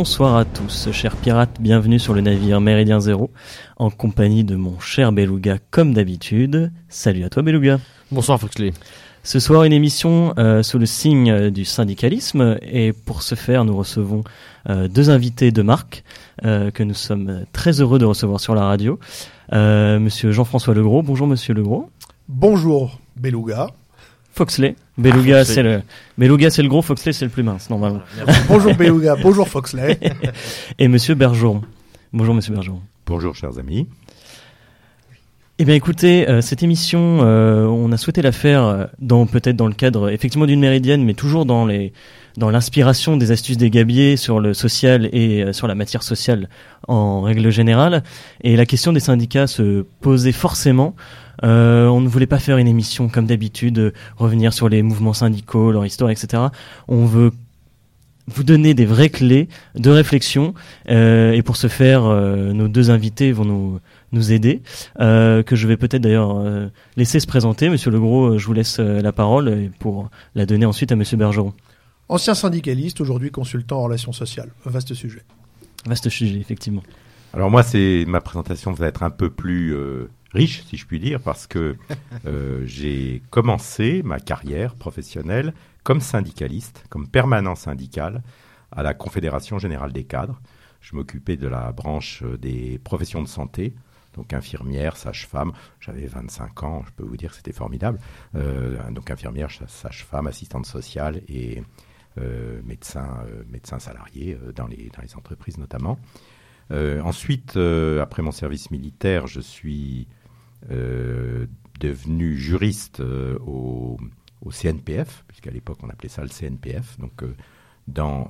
Bonsoir à tous, chers pirates, bienvenue sur le navire Méridien Zéro, en compagnie de mon cher Beluga comme d'habitude. Salut à toi Beluga. Bonsoir Foxley. Ce soir, une émission euh, sous le signe euh, du syndicalisme, et pour ce faire, nous recevons euh, deux invités de marque que nous sommes très heureux de recevoir sur la radio. Monsieur Jean-François Legros, bonjour Monsieur Legros. Bonjour Beluga. Foxley. Beluga, c'est le Beluga, c'est le gros. Foxley, c'est le plus mince, normalement. bonjour Beluga. bonjour Foxley. Et Monsieur Bergeron. Bonjour Monsieur Bergeron. Bonjour chers amis. Eh bien, écoutez, euh, cette émission, euh, on a souhaité la faire euh, dans peut-être dans le cadre effectivement d'une méridienne, mais toujours dans les dans l'inspiration des astuces des gabiers sur le social et sur la matière sociale en règle générale. Et la question des syndicats se posait forcément. On ne voulait pas faire une émission comme d'habitude, revenir sur les mouvements syndicaux, leur histoire, etc. On veut vous donner des vraies clés de réflexion. et pour ce faire, nos deux invités vont nous nous aider, euh, que je vais peut-être d'ailleurs euh, laisser se présenter. Monsieur Legros, euh, je vous laisse la parole pour la donner ensuite à Monsieur Bergeron. Ancien syndicaliste, aujourd'hui consultant en relations sociales. Vaste sujet. Vaste sujet, effectivement. Alors moi, c'est ma présentation va être un peu plus riche, si je puis dire, parce que j'ai commencé ma carrière professionnelle comme syndicaliste, comme permanent syndical à la Confédération générale des cadres. Je m'occupais de la branche des professions de santé, donc infirmière, sage-femme. J'avais 25 ans, je peux vous dire que c'était formidable. Euh, donc infirmière, sage-femme, assistante sociale et euh, médecin, euh, médecin salarié dans, les, dans les entreprises notamment. Ensuite, après mon service militaire, je suis devenu juriste au, au, CNPF, puisqu'à l'époque on appelait ça le CNPF, donc dans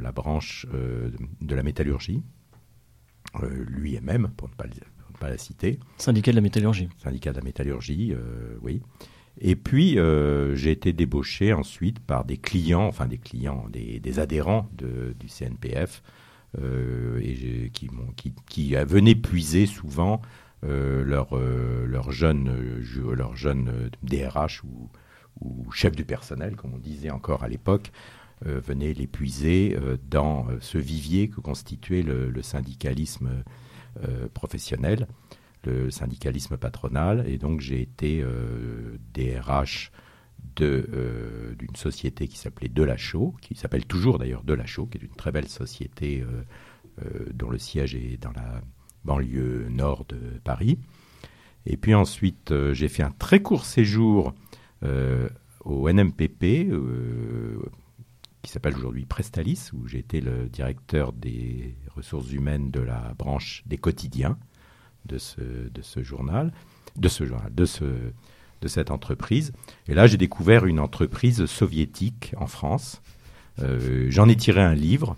la branche de la métallurgie, lui et même, pour ne pas le dire pas la citer. Syndicat de la métallurgie. Syndicat de la métallurgie, euh, oui. Et puis, euh, j'ai été débauché ensuite par des clients, enfin des clients, des, adhérents du CNPF, euh, et qui, qui, venaient puiser souvent leurs leur jeunes leur jeune DRH ou, ou chef du personnel, comme on disait encore à l'époque, venaient les puiser dans ce vivier que constituait le, le syndicalisme euh, professionnel, le syndicalisme patronal, et donc j'ai été DRH euh, euh, d'une société qui s'appelait Delachaux, qui s'appelle toujours d'ailleurs Delachaux, qui est une très belle société dont le siège est dans la banlieue nord de Paris. Et puis ensuite, j'ai fait un très court séjour au NMPP, qui s'appelle aujourd'hui Prestalis, où j'ai été le directeur des ressources humaines de la branche des quotidiens de ce, de ce journal, de ce journal, de, ce, de cette entreprise. Et là, j'ai découvert une entreprise soviétique en France. Euh, j'en ai tiré un livre,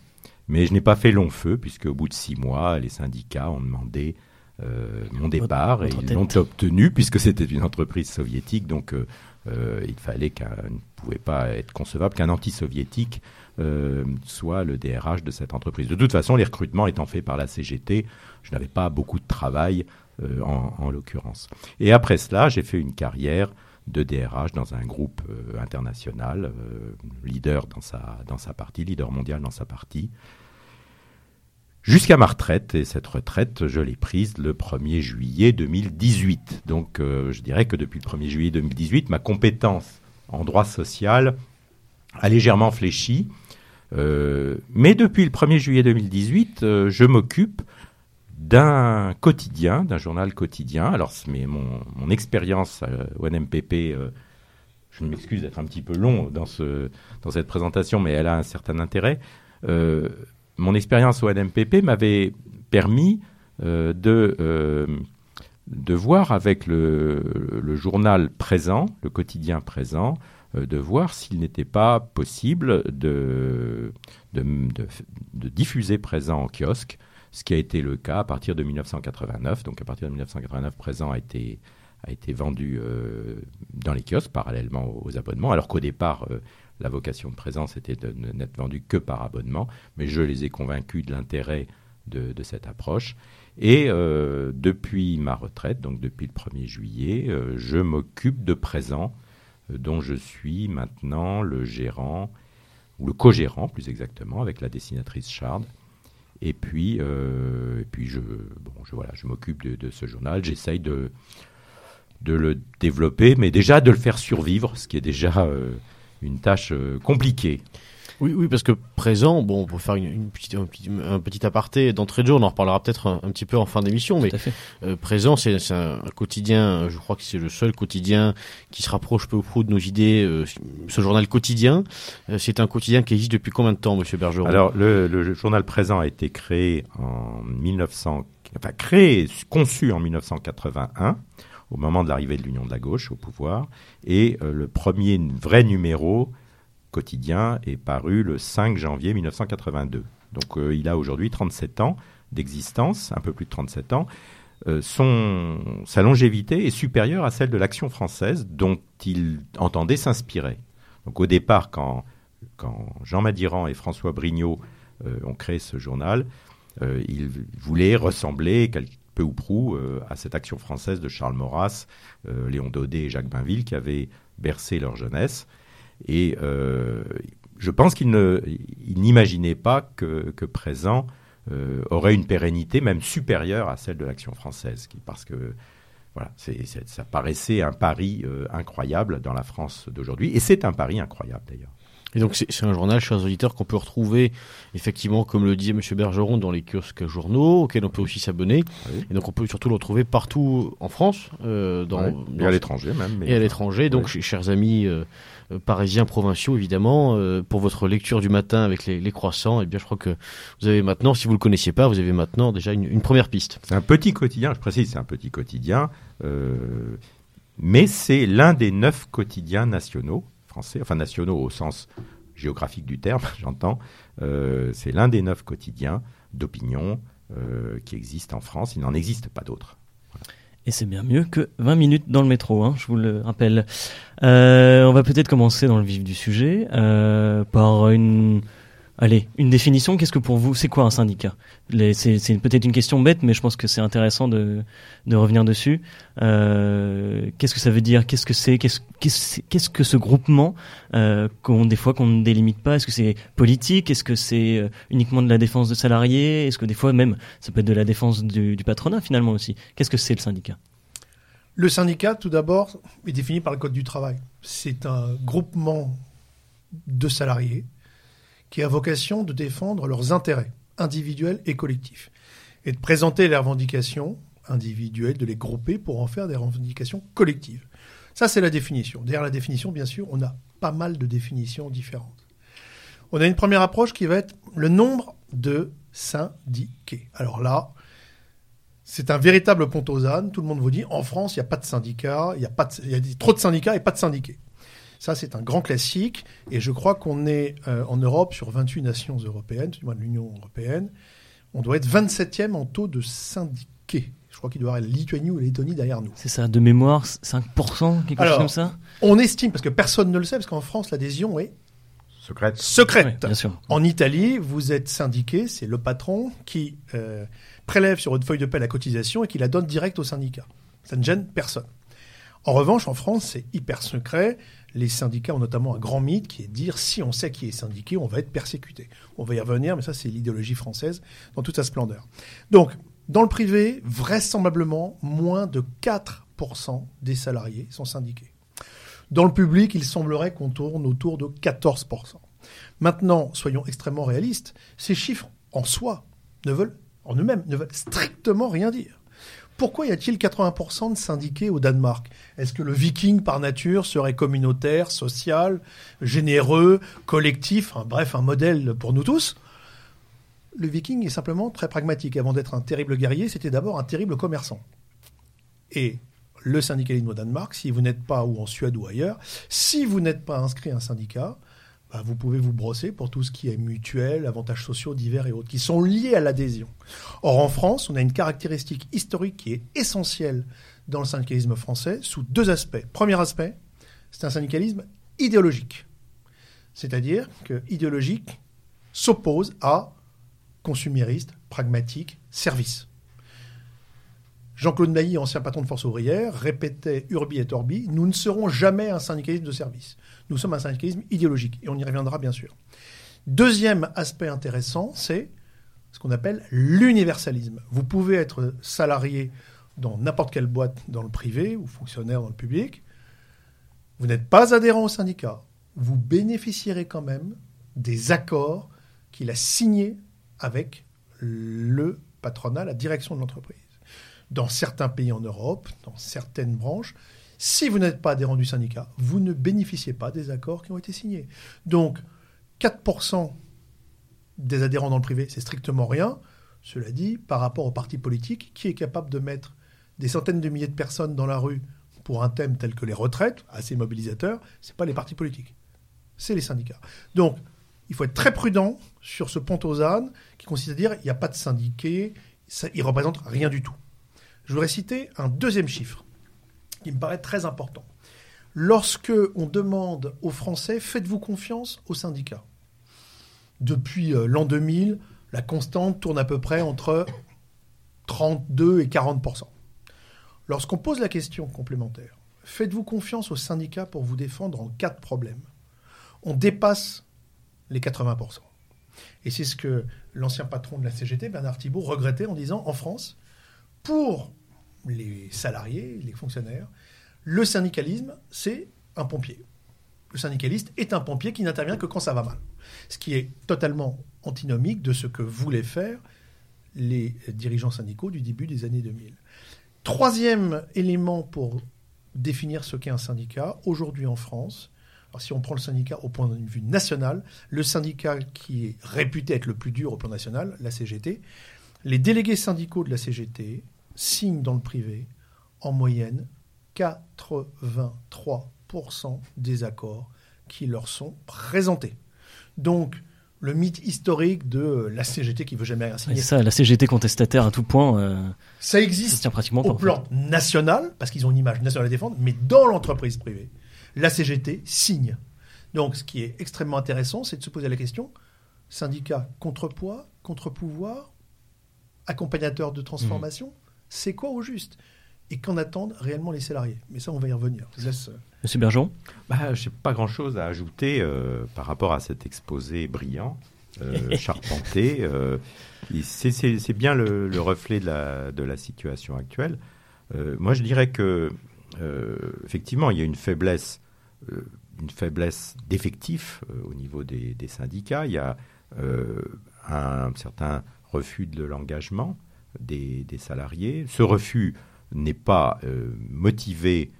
mais je n'ai pas fait long feu, puisque au bout de six mois, les syndicats ont demandé euh, mon départ et ils l'ont obtenu, puisque c'était une entreprise soviétique. Donc, euh, euh, il fallait qu'un ne pouvait pas être concevable qu'un anti-soviétique euh, soit le DRH de cette entreprise. De toute façon, les recrutements étant faits par la CGT, je n'avais pas beaucoup de travail euh, en, l'occurrence. Et après cela, j'ai fait une carrière de DRH dans un groupe international, leader dans sa, dans sa partie, leader mondial dans sa partie, jusqu'à ma retraite. Et cette retraite, je l'ai prise le 1er juillet 2018. Donc euh, je dirais que depuis le 1er juillet 2018, ma compétence en droit social a légèrement fléchi. Euh, mais depuis le 1er juillet 2018, euh, je m'occupe d'un quotidien, d'un journal quotidien. Alors, mais mon, mon expérience au NMPP, je m'excuse d'être un petit peu long dans, ce, cette présentation, mais elle a un certain intérêt mon expérience au NMPP m'avait permis euh, de, euh, voir avec le, journal présent, le quotidien présent, euh, de voir s'il n'était pas possible de, diffuser présent en kiosque, ce qui a été le cas à partir de 1989. Donc à partir de 1989, présent a été, a été vendu dans les kiosques parallèlement aux abonnements, alors qu'au départ, la vocation de présence était de n'être vendue que par abonnement, mais je les ai convaincus de l'intérêt de, cette approche. Et euh, depuis ma retraite, donc depuis le 1er juillet, euh, je m'occupe de présent, euh, dont je suis maintenant le gérant ou le co-gérant plus exactement, avec la dessinatrice Chard. Et puis, et puis je, bon, je, m'occupe de, ce journal. J'essaye de, de le développer, mais déjà de le faire survivre, ce qui est déjà une tâche compliquée. Oui, oui, parce que présent, bon, pour faire une, petite, un, petit, aparté d'entrée de jeu, on en reparlera peut-être un, petit peu en fin d'émission, mais euh, présent, c'est un, quotidien, je crois que c'est le seul quotidien qui se rapproche peu ou prou de nos idées, euh, ce journal quotidien. Euh, c'est un quotidien qui existe depuis combien de temps, Monsieur Bergeron? Alors, le, le, journal présent a été créé en 1900, enfin créé, conçu en 1981 au moment de l'arrivée de l'Union de la gauche au pouvoir, et le premier vrai numéro quotidien est paru le 5 janvier 1982. Donc euh, il a aujourd'hui 37 ans d'existence, un peu plus de 37 ans. Euh, son, sa longévité est supérieure à celle de l'Action française dont il entendait s'inspirer. Donc au départ, quand, quand Jean Madiran et François Brignot euh, ont créé ce journal, ils voulaient ressembler peu ou prou à cette Action française de Charles Maurras, Léon Daudet et Jacques Bainville qui avaient bercé leur jeunesse. Et euh, je pense qu'il n'imaginait pas que, présent euh, aurait une pérennité même supérieure à celle de l'action française, qui, parce que voilà, ça paraissait un pari euh, incroyable dans la France d'aujourd'hui, et c'est un pari incroyable d'ailleurs. Et donc c'est un journal, chers auditeurs, qu'on peut retrouver effectivement, comme le disait M. Bergeron, dans les kiosques journaux, auxquels on peut aussi s'abonner. Ah et donc on peut surtout le retrouver partout en France, euh, dans, et à l'étranger même. Et à l'étranger, donc chers amis euh, parisiens, provinciaux évidemment, euh, pour votre lecture du matin avec les, croissants, et eh bien je crois que vous avez maintenant, si vous le connaissiez pas, vous avez maintenant déjà une, première piste. C'est un petit quotidien, je précise, c'est un petit quotidien, mais c'est l'un des neuf quotidiens nationaux français, enfin nationaux au sens géographique du terme, j'entends. Euh, c'est l'un des neuf quotidiens d'opinion euh, qui existent en France. Il n'en existe pas d'autres. Et c'est bien mieux que 20 minutes dans le métro, hein, je vous le rappelle. Euh, on va peut-être commencer dans le vif du sujet par une Allez, une définition, qu'est-ce que pour vous, c'est quoi un syndicat? C'est peut-être une question bête, mais je pense que c'est intéressant de, revenir dessus. Euh, qu'est-ce que ça veut dire? Qu'est-ce que c'est? Qu'est-ce qu'est-ce que ce groupement euh, qu'on des fois qu'on ne délimite pas? Est-ce que c'est politique? Est-ce que c'est euh, uniquement de la défense de salariés? Est-ce que des fois même ça peut être de la défense du, du patronat finalement aussi? Qu'est-ce que c'est le syndicat? Le syndicat, tout d'abord, est défini par le Code du travail. C'est un groupement de salariés qui a vocation de défendre leurs intérêts individuels et collectifs, et de présenter les revendications individuelles, de les grouper pour en faire des revendications collectives. Ça, c'est la définition. Derrière la définition, bien sûr, on a pas mal de définitions différentes. On a une première approche qui va être le nombre de syndiqués. Alors là, c'est un véritable pont aux ânes. Tout le monde vous dit, en France, il n'y a pas de syndicats, il y a, y a trop de syndicats et pas de syndiqués. Ça, c'est un grand classique. Et je crois qu'on est euh, en Europe, sur 28 nations européennes, du moins de l'Union européenne, on doit être 27e en taux de syndiqués. Je crois qu'il doit y avoir la Lituanie ou la Lettonie derrière nous. C'est ça, de mémoire, 5%, quelque chose comme ça? On estime, parce que personne ne le sait, parce qu'en France, l'adhésion est secrète. Secrète. bien sûr. En Italie, vous êtes syndiqué, c'est le patron qui euh, prélève sur votre feuille de paie la cotisation et qui la donne direct au syndicat. Ça ne gêne personne. En revanche, en France, c'est hyper secret les syndicats ont notamment un grand mythe qui est de dire si on sait qui est syndiqué, on va être persécuté. On va y revenir, mais ça c'est l'idéologie française dans toute sa splendeur. Donc, dans le privé, vraisemblablement, moins de 4% des salariés sont syndiqués. Dans le public, il semblerait qu'on tourne autour de 14%. Maintenant, soyons extrêmement réalistes, ces chiffres en soi ne veulent, en eux-mêmes, ne veulent strictement rien dire. Pourquoi y a-t-il 80% de syndiqués au Danemark? Est-ce que le viking par nature serait communautaire, social, généreux, collectif, bref, un modèle pour nous tous? Le viking est simplement très pragmatique. Avant d'être un terrible guerrier, c'était d'abord un terrible commerçant. Et le syndicalisme au Danemark, si vous n'êtes pas, ou en Suède ou ailleurs, si vous n'êtes pas inscrit à un syndicat, bah, vous pouvez vous brosser pour tout ce qui est mutuel, avantages sociaux divers et autres, qui sont liés à l'adhésion. Or, en France, on a une caractéristique historique qui est essentielle dans le syndicalisme français sous deux aspects. Premier aspect, c'est un syndicalisme idéologique. C'est-à-dire que idéologique s'oppose à consumériste, pragmatique, service. Jean-Claude Nailly, ancien patron de Force ouvrière, répétait Urbi et Orbi, nous ne serons jamais un syndicalisme de service. Nous sommes un syndicalisme idéologique, et on y reviendra bien sûr. Deuxième aspect intéressant, c'est ce qu'on appelle l'universalisme. Vous pouvez être salarié dans n'importe quelle boîte dans le privé ou fonctionnaire dans le public. Vous n'êtes pas adhérent au syndicat. Vous bénéficierez quand même des accords qu'il a signés avec le patronat, la direction de l'entreprise dans certains pays en Europe, dans certaines branches, si vous n'êtes pas adhérent du syndicat, vous ne bénéficiez pas des accords qui ont été signés. Donc, 4% des adhérents dans le privé, c'est strictement rien. Cela dit, par rapport aux partis politiques, qui est capable de mettre des centaines de milliers de personnes dans la rue pour un thème tel que les retraites, assez mobilisateur, ce n'est pas les partis politiques, c'est les syndicats. Donc, il faut être très prudent sur ce pont aux ânes qui consiste à dire il n'y a pas de syndiqués, ça, il ne représente rien du tout. Je voudrais citer un deuxième chiffre qui me paraît très important. Lorsque on demande aux Français, faites-vous confiance aux syndicats Depuis euh, l'an 2000, la constante tourne à peu près entre 32 et 40% Lorsqu'on pose la question complémentaire, faites-vous confiance aux syndicats pour vous défendre en cas de problème? On dépasse les 80% Et c'est ce que l'ancien patron de la CGT, Bernard Thibault, regrettait en disant en France, pour les salariés, les fonctionnaires, le syndicalisme, c'est un pompier. Le syndicaliste est un pompier qui n'intervient que quand ça va mal. Ce qui est totalement antinomique de ce que voulaient faire les dirigeants syndicaux du début des années 2000. Troisième élément pour définir ce qu'est un syndicat, aujourd'hui en France, si on prend le syndicat au point de vue national, le syndicat qui est réputé être le plus dur au plan national, la CGT, les délégués syndicaux de la CGT signent dans le privé en moyenne 83% des accords qui leur sont présentés. Donc, le mythe historique de la CGT qui veut jamais rien signer. ça, la CGT contestataire à tout point. Euh, ça existe pratiquement au plan national, parce qu'ils ont une image nationale à défendre, mais dans l'entreprise privée, la CGT signe. Donc, ce qui est extrêmement intéressant, c'est de se poser la question syndicat contrepoids, contre-pouvoir, accompagnateur de transformation c'est quoi au juste? Et qu'en attendent réellement les salariés? Mais ça, on va y revenir. Euh, Monsieur Bergeon bah, Je n'ai pas grand-chose à ajouter euh, par rapport à cet exposé brillant, euh, charpenté. c'est bien le, reflet de la, de la, situation actuelle. moi, je dirais que, effectivement, il y a une faiblesse, une faiblesse d'effectifs au niveau des, des, syndicats. Il y a un certain refus de l'engagement des, salariés. Ce refus n'est pas euh, motivé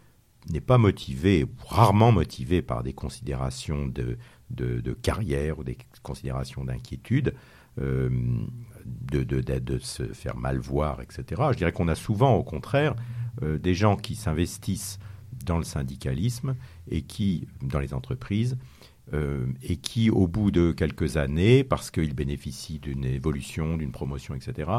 n'est pas motivé, rarement motivé par des considérations de, carrière ou des considérations d'inquiétude, euh, de, de, se faire mal voir, etc. Je dirais qu'on a souvent, au contraire, euh, des gens qui s'investissent dans le syndicalisme et qui, dans les entreprises, et qui, au bout de quelques années, parce qu'ils bénéficient d'une évolution, d'une promotion, etc.,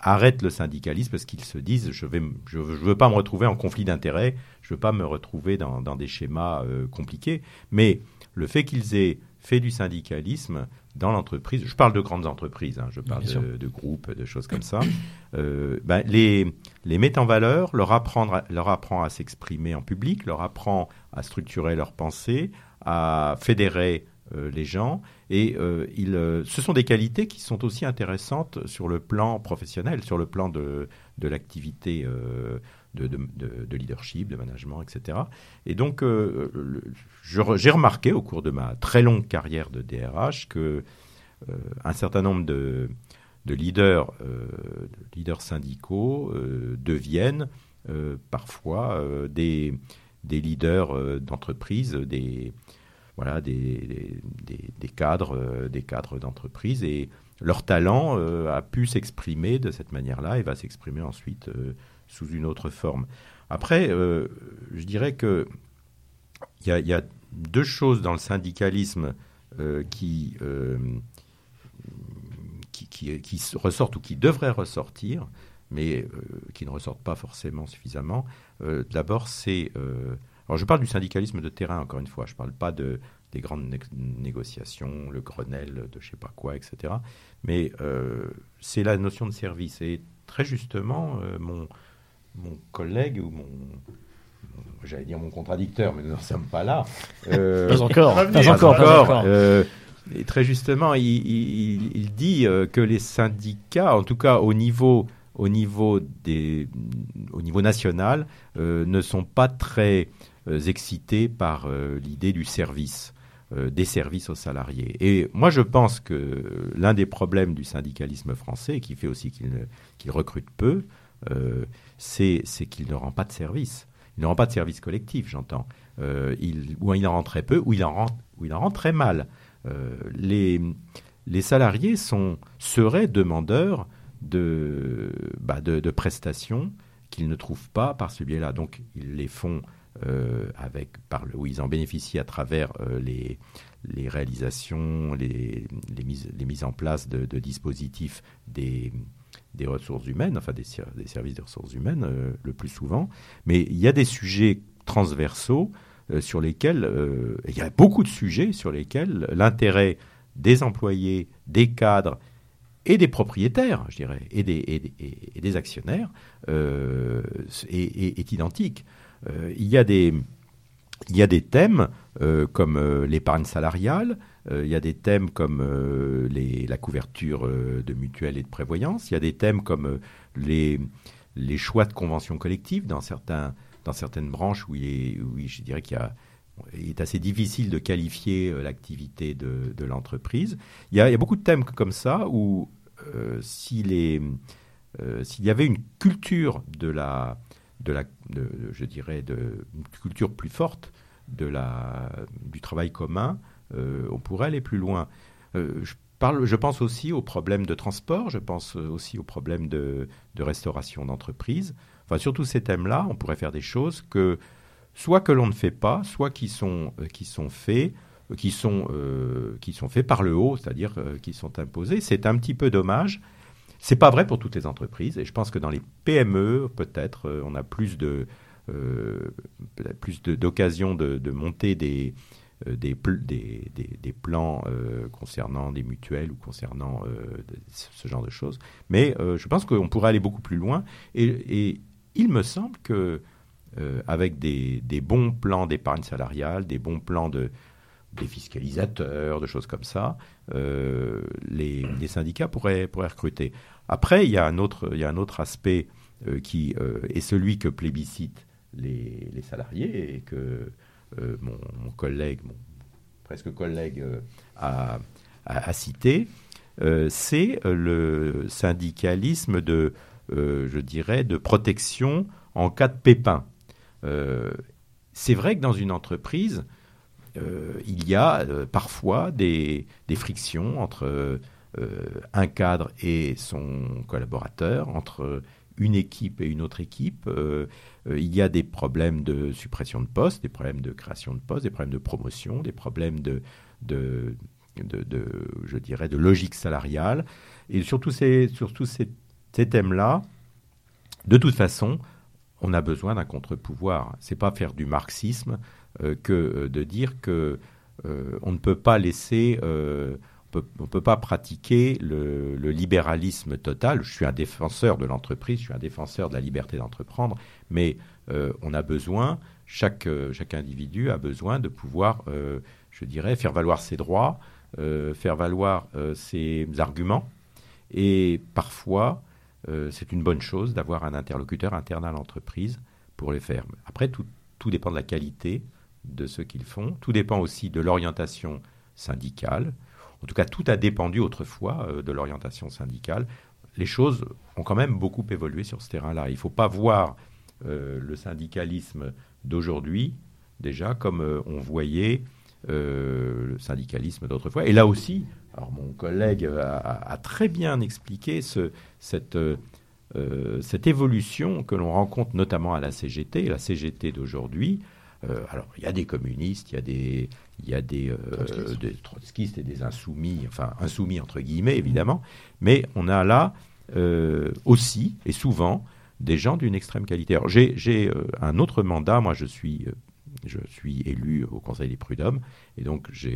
arrêtent le syndicalisme parce qu'ils se disent je ne je, veux pas me retrouver en conflit d'intérêts, je veux pas me retrouver dans, des schémas euh, compliqués. Mais le fait qu'ils aient fait du syndicalisme dans l'entreprise, je parle de grandes entreprises, hein, je parle de, groupes, de choses comme ça, euh, ben, les, les met en valeur, leur, apprendre, leur apprend à s'exprimer en public, leur apprend à structurer leurs pensées, à fédérer les gens. Et euh, euh, ce sont des qualités qui sont aussi intéressantes sur le plan professionnel, sur le plan de, l'activité de, leadership, de management, etc. Et donc, j'ai remarqué au cours de ma très longue carrière de DRH que un certain nombre de, leaders, leaders syndicaux deviennent parfois des, des leaders d'entreprise, des voilà, des, des, cadres, euh, des cadres d'entreprise et leur talent euh, a pu s'exprimer de cette manière-là et va s'exprimer ensuite euh, sous une autre forme. Après, je dirais que il y, a deux choses dans le syndicalisme qui, qui, qui, qui, ressortent ou qui devraient ressortir, mais qui ne ressortent pas forcément suffisamment. D'abord, c'est alors je parle du syndicalisme de terrain, encore une fois, je ne parle pas de, des grandes négociations, le Grenelle de je sais pas quoi, etc. Mais euh, c'est la notion de service. Et très justement, euh, mon, mon collègue ou mon, j'allais dire mon contradicteur, mais nous n'en sommes pas là. Euh, pas encore. Pas, encore. Euh, et très justement, il, dit que les syndicats, en tout cas au niveau, au niveau, des, au niveau national, ne sont pas très excités par l'idée du service. des services aux salariés. Et moi, je pense que l'un des problèmes du syndicalisme français, qui fait aussi qu'il recrute peu, c'est qu'il ne rend pas de service. Il ne rend pas de service collectif, j'entends. Euh, ou il en rend très peu, ou il en rend, très mal. Euh, les, salariés sont, seraient demandeurs de, bah de, prestations qu'ils ne trouvent pas par ce biais-là. Donc, ils les font euh, avec, par le, où ils en bénéficient à travers les, les réalisations, les, les, mises, les mises en place de, dispositifs des, des ressources humaines, enfin des, des services des ressources humaines euh, le plus souvent, mais il y a des sujets transversaux euh, sur lesquels, euh, il y a beaucoup de sujets sur lesquels l'intérêt des employés, des cadres et des propriétaires, je dirais, et des, et, des actionnaires est, identique. Il, y a des, il y a des thèmes comme l'épargne salariale, euh, il y a des thèmes comme euh, la couverture euh, de mutuelles et de prévoyance. Il y a des thèmes comme les, les choix de conventions collectives dans, certains, dans certaines branches où, il je dirais qu'il est assez difficile de qualifier l'activité de, l'entreprise. Il, y a beaucoup de thèmes comme ça où s'il y avait une culture de la, de la je dirais, de, culture plus forte de la, du travail commun, euh, on pourrait aller plus loin. Euh, je, parle, je pense aussi aux problèmes de transport, je pense aussi aux problèmes de, restauration d'entreprise. Enfin, sur tous ces thèmes-là, on pourrait faire des choses que soit que l'on ne fait pas, soit qui sont, euh, qui sont faits qui sont, qui sont faits par le haut, c'est-à-dire qui sont imposés. C'est un petit peu dommage. C'est pas vrai pour toutes les entreprises, et je pense que dans les PME, peut-être, on a plus de plus d'occasions de, monter des, euh, des, des, plans euh, concernant des mutuelles ou concernant euh, ce genre de choses. Mais je pense qu'on pourrait aller beaucoup plus loin. Et, il me semble que avec des, bons plans d'épargne salariale, des bons plans de des fiscalisateurs, de choses comme ça, les, les, syndicats pourraient, pourraient recruter. Après, il y a un autre, il y a un autre aspect qui est celui que plébiscitent les, les salariés et que euh, mon, collègue, mon presque collègue, euh, a, cité, euh, c'est le syndicalisme de, je dirais, de protection en cas de pépin. c'est vrai que dans une entreprise, il y a parfois des, frictions entre un cadre et son collaborateur, entre une équipe et une autre équipe. Euh, euh, il y a des problèmes de suppression de postes, des problèmes de création de postes, des problèmes de promotion, des problèmes de, je dirais, de logique salariale. Et surtout ces, surtout ces, ces thèmes-là, de toute façon, on a besoin d'un contre-pouvoir. C'est pas faire du marxisme euh, que de dire que on ne peut pas laisser on ne peut pas pratiquer le, libéralisme total. Je suis un défenseur de l'entreprise, je suis un défenseur de la liberté d'entreprendre, mais euh, on a besoin, chaque, euh, chaque individu a besoin de pouvoir, euh, je dirais, faire valoir ses droits, faire valoir ses arguments. Et parfois, c'est une bonne chose d'avoir un interlocuteur interne à l'entreprise pour les faire. Après, tout, tout dépend de la qualité de ce qu'ils font. Tout dépend aussi de l'orientation syndicale. En tout cas, tout a dépendu autrefois euh, de l'orientation syndicale. Les choses ont quand même beaucoup évolué sur ce terrain-là. Il ne faut pas voir euh, le syndicalisme d'aujourd'hui déjà comme euh, on voyait le syndicalisme d'autrefois. Et là aussi, alors mon collègue a, très bien expliqué ce, cette, cette évolution que l'on rencontre notamment à la CGT. La CGT d'aujourd'hui, alors il y a des communistes, il y a des, il y a des, euh, des, trotskistes et des insoumis, enfin insoumis entre guillemets évidemment, mais on a là euh, aussi et souvent des gens d'une extrême qualité. j'ai euh, un autre mandat, moi je suis, je suis élu au Conseil des prud'hommes et donc je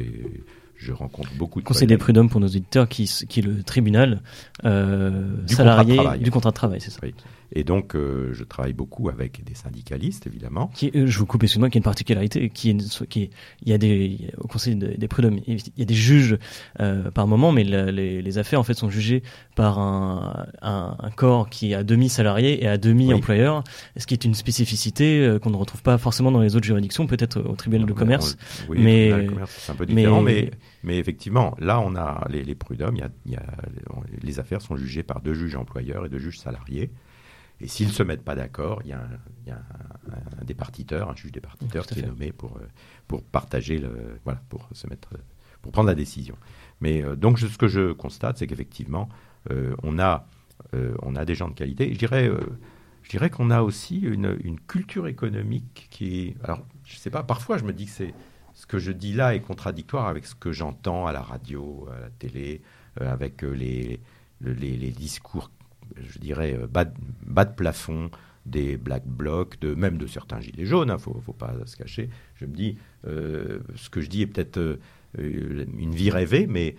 je rencontre beaucoup de Conseil des prud'hommes pour nos auditeurs, qui, qui est le tribunal euh, du salarié contrat du contrat de travail, c'est ça. Oui. Et donc, euh, je travaille beaucoup avec des syndicalistes, évidemment. Qui, euh, je vous coupe, excusez-moi, qui a une particularité, qui est, qui il y a des, au Conseil des prud'hommes, il y a des juges par moment, mais les, les, affaires en fait sont jugées par un, un, un corps qui est à demi salarié et à demi employeur, ce qui est une spécificité qu'on ne retrouve pas forcément dans les autres juridictions, peut-être au tribunal de commerce. oui, mais c'est un peu différent, mais, mais, effectivement, là, on a les, les prud'hommes, il y a, il y a, les affaires sont jugées par deux juges employeurs et deux juges salariés. Et s'ils ne se mettent pas d'accord, il y a, un, il y a un, un, départiteur, un juge départiteur qui est nommé pour, euh, pour partager, le, voilà, pour se mettre, pour prendre la décision. Mais euh, donc, ce que je constate, c'est qu'effectivement, euh, on, a, euh, on a des gens de qualité. je dirais, je dirais qu'on a aussi une, une, culture économique qui Alors, je sais pas, parfois, je me dis que c'est ce que je dis là est contradictoire avec ce que j'entends à la radio, à la télé, euh, avec les, les, les discours je dirais, bas de, bas de plafond des black blocs, même de certains gilets jaunes, il hein, ne faut, faut, pas se cacher. Je me dis, euh, ce que je dis est peut-être euh, une vie rêvée, mais,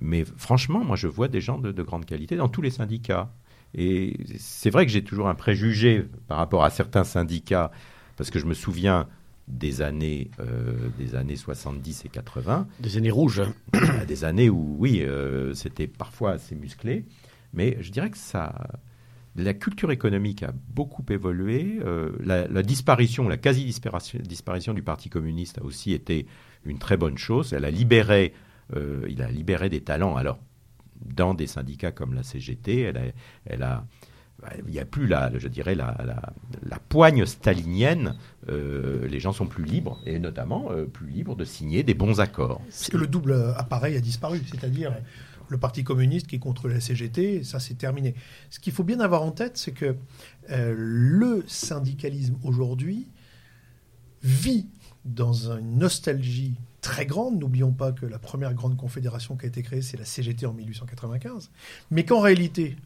mais franchement, moi je vois des gens de, de grande qualité dans tous les syndicats. Et c'est vrai que j'ai toujours un préjugé par rapport à certains syndicats, parce que je me souviens des années, euh, des années 70 et 80. Des années rouges. des années où, oui, euh, c'était parfois assez musclé. Mais je dirais que ça, la culture économique a beaucoup évolué. Euh, la, la, disparition, la quasi-disparition disparition du Parti communiste a aussi été une très bonne chose. Elle a libéré, il a libéré des talents. Alors, dans des syndicats comme la CGT, elle a, elle a il n'y a plus la, je dirais la, la, poigne stalinienne. Euh, les gens sont plus libres et notamment euh, plus libres de signer des bons accords. Parce que le double appareil a disparu, c'est-à-dire le Parti communiste qui est contre la CGT, ça c'est terminé. Ce qu'il faut bien avoir en tête, c'est que euh, le syndicalisme aujourd'hui vit dans une nostalgie très grande. N'oublions pas que la première grande confédération qui a été créée, c'est la CGT en 1895, mais qu'en réalité,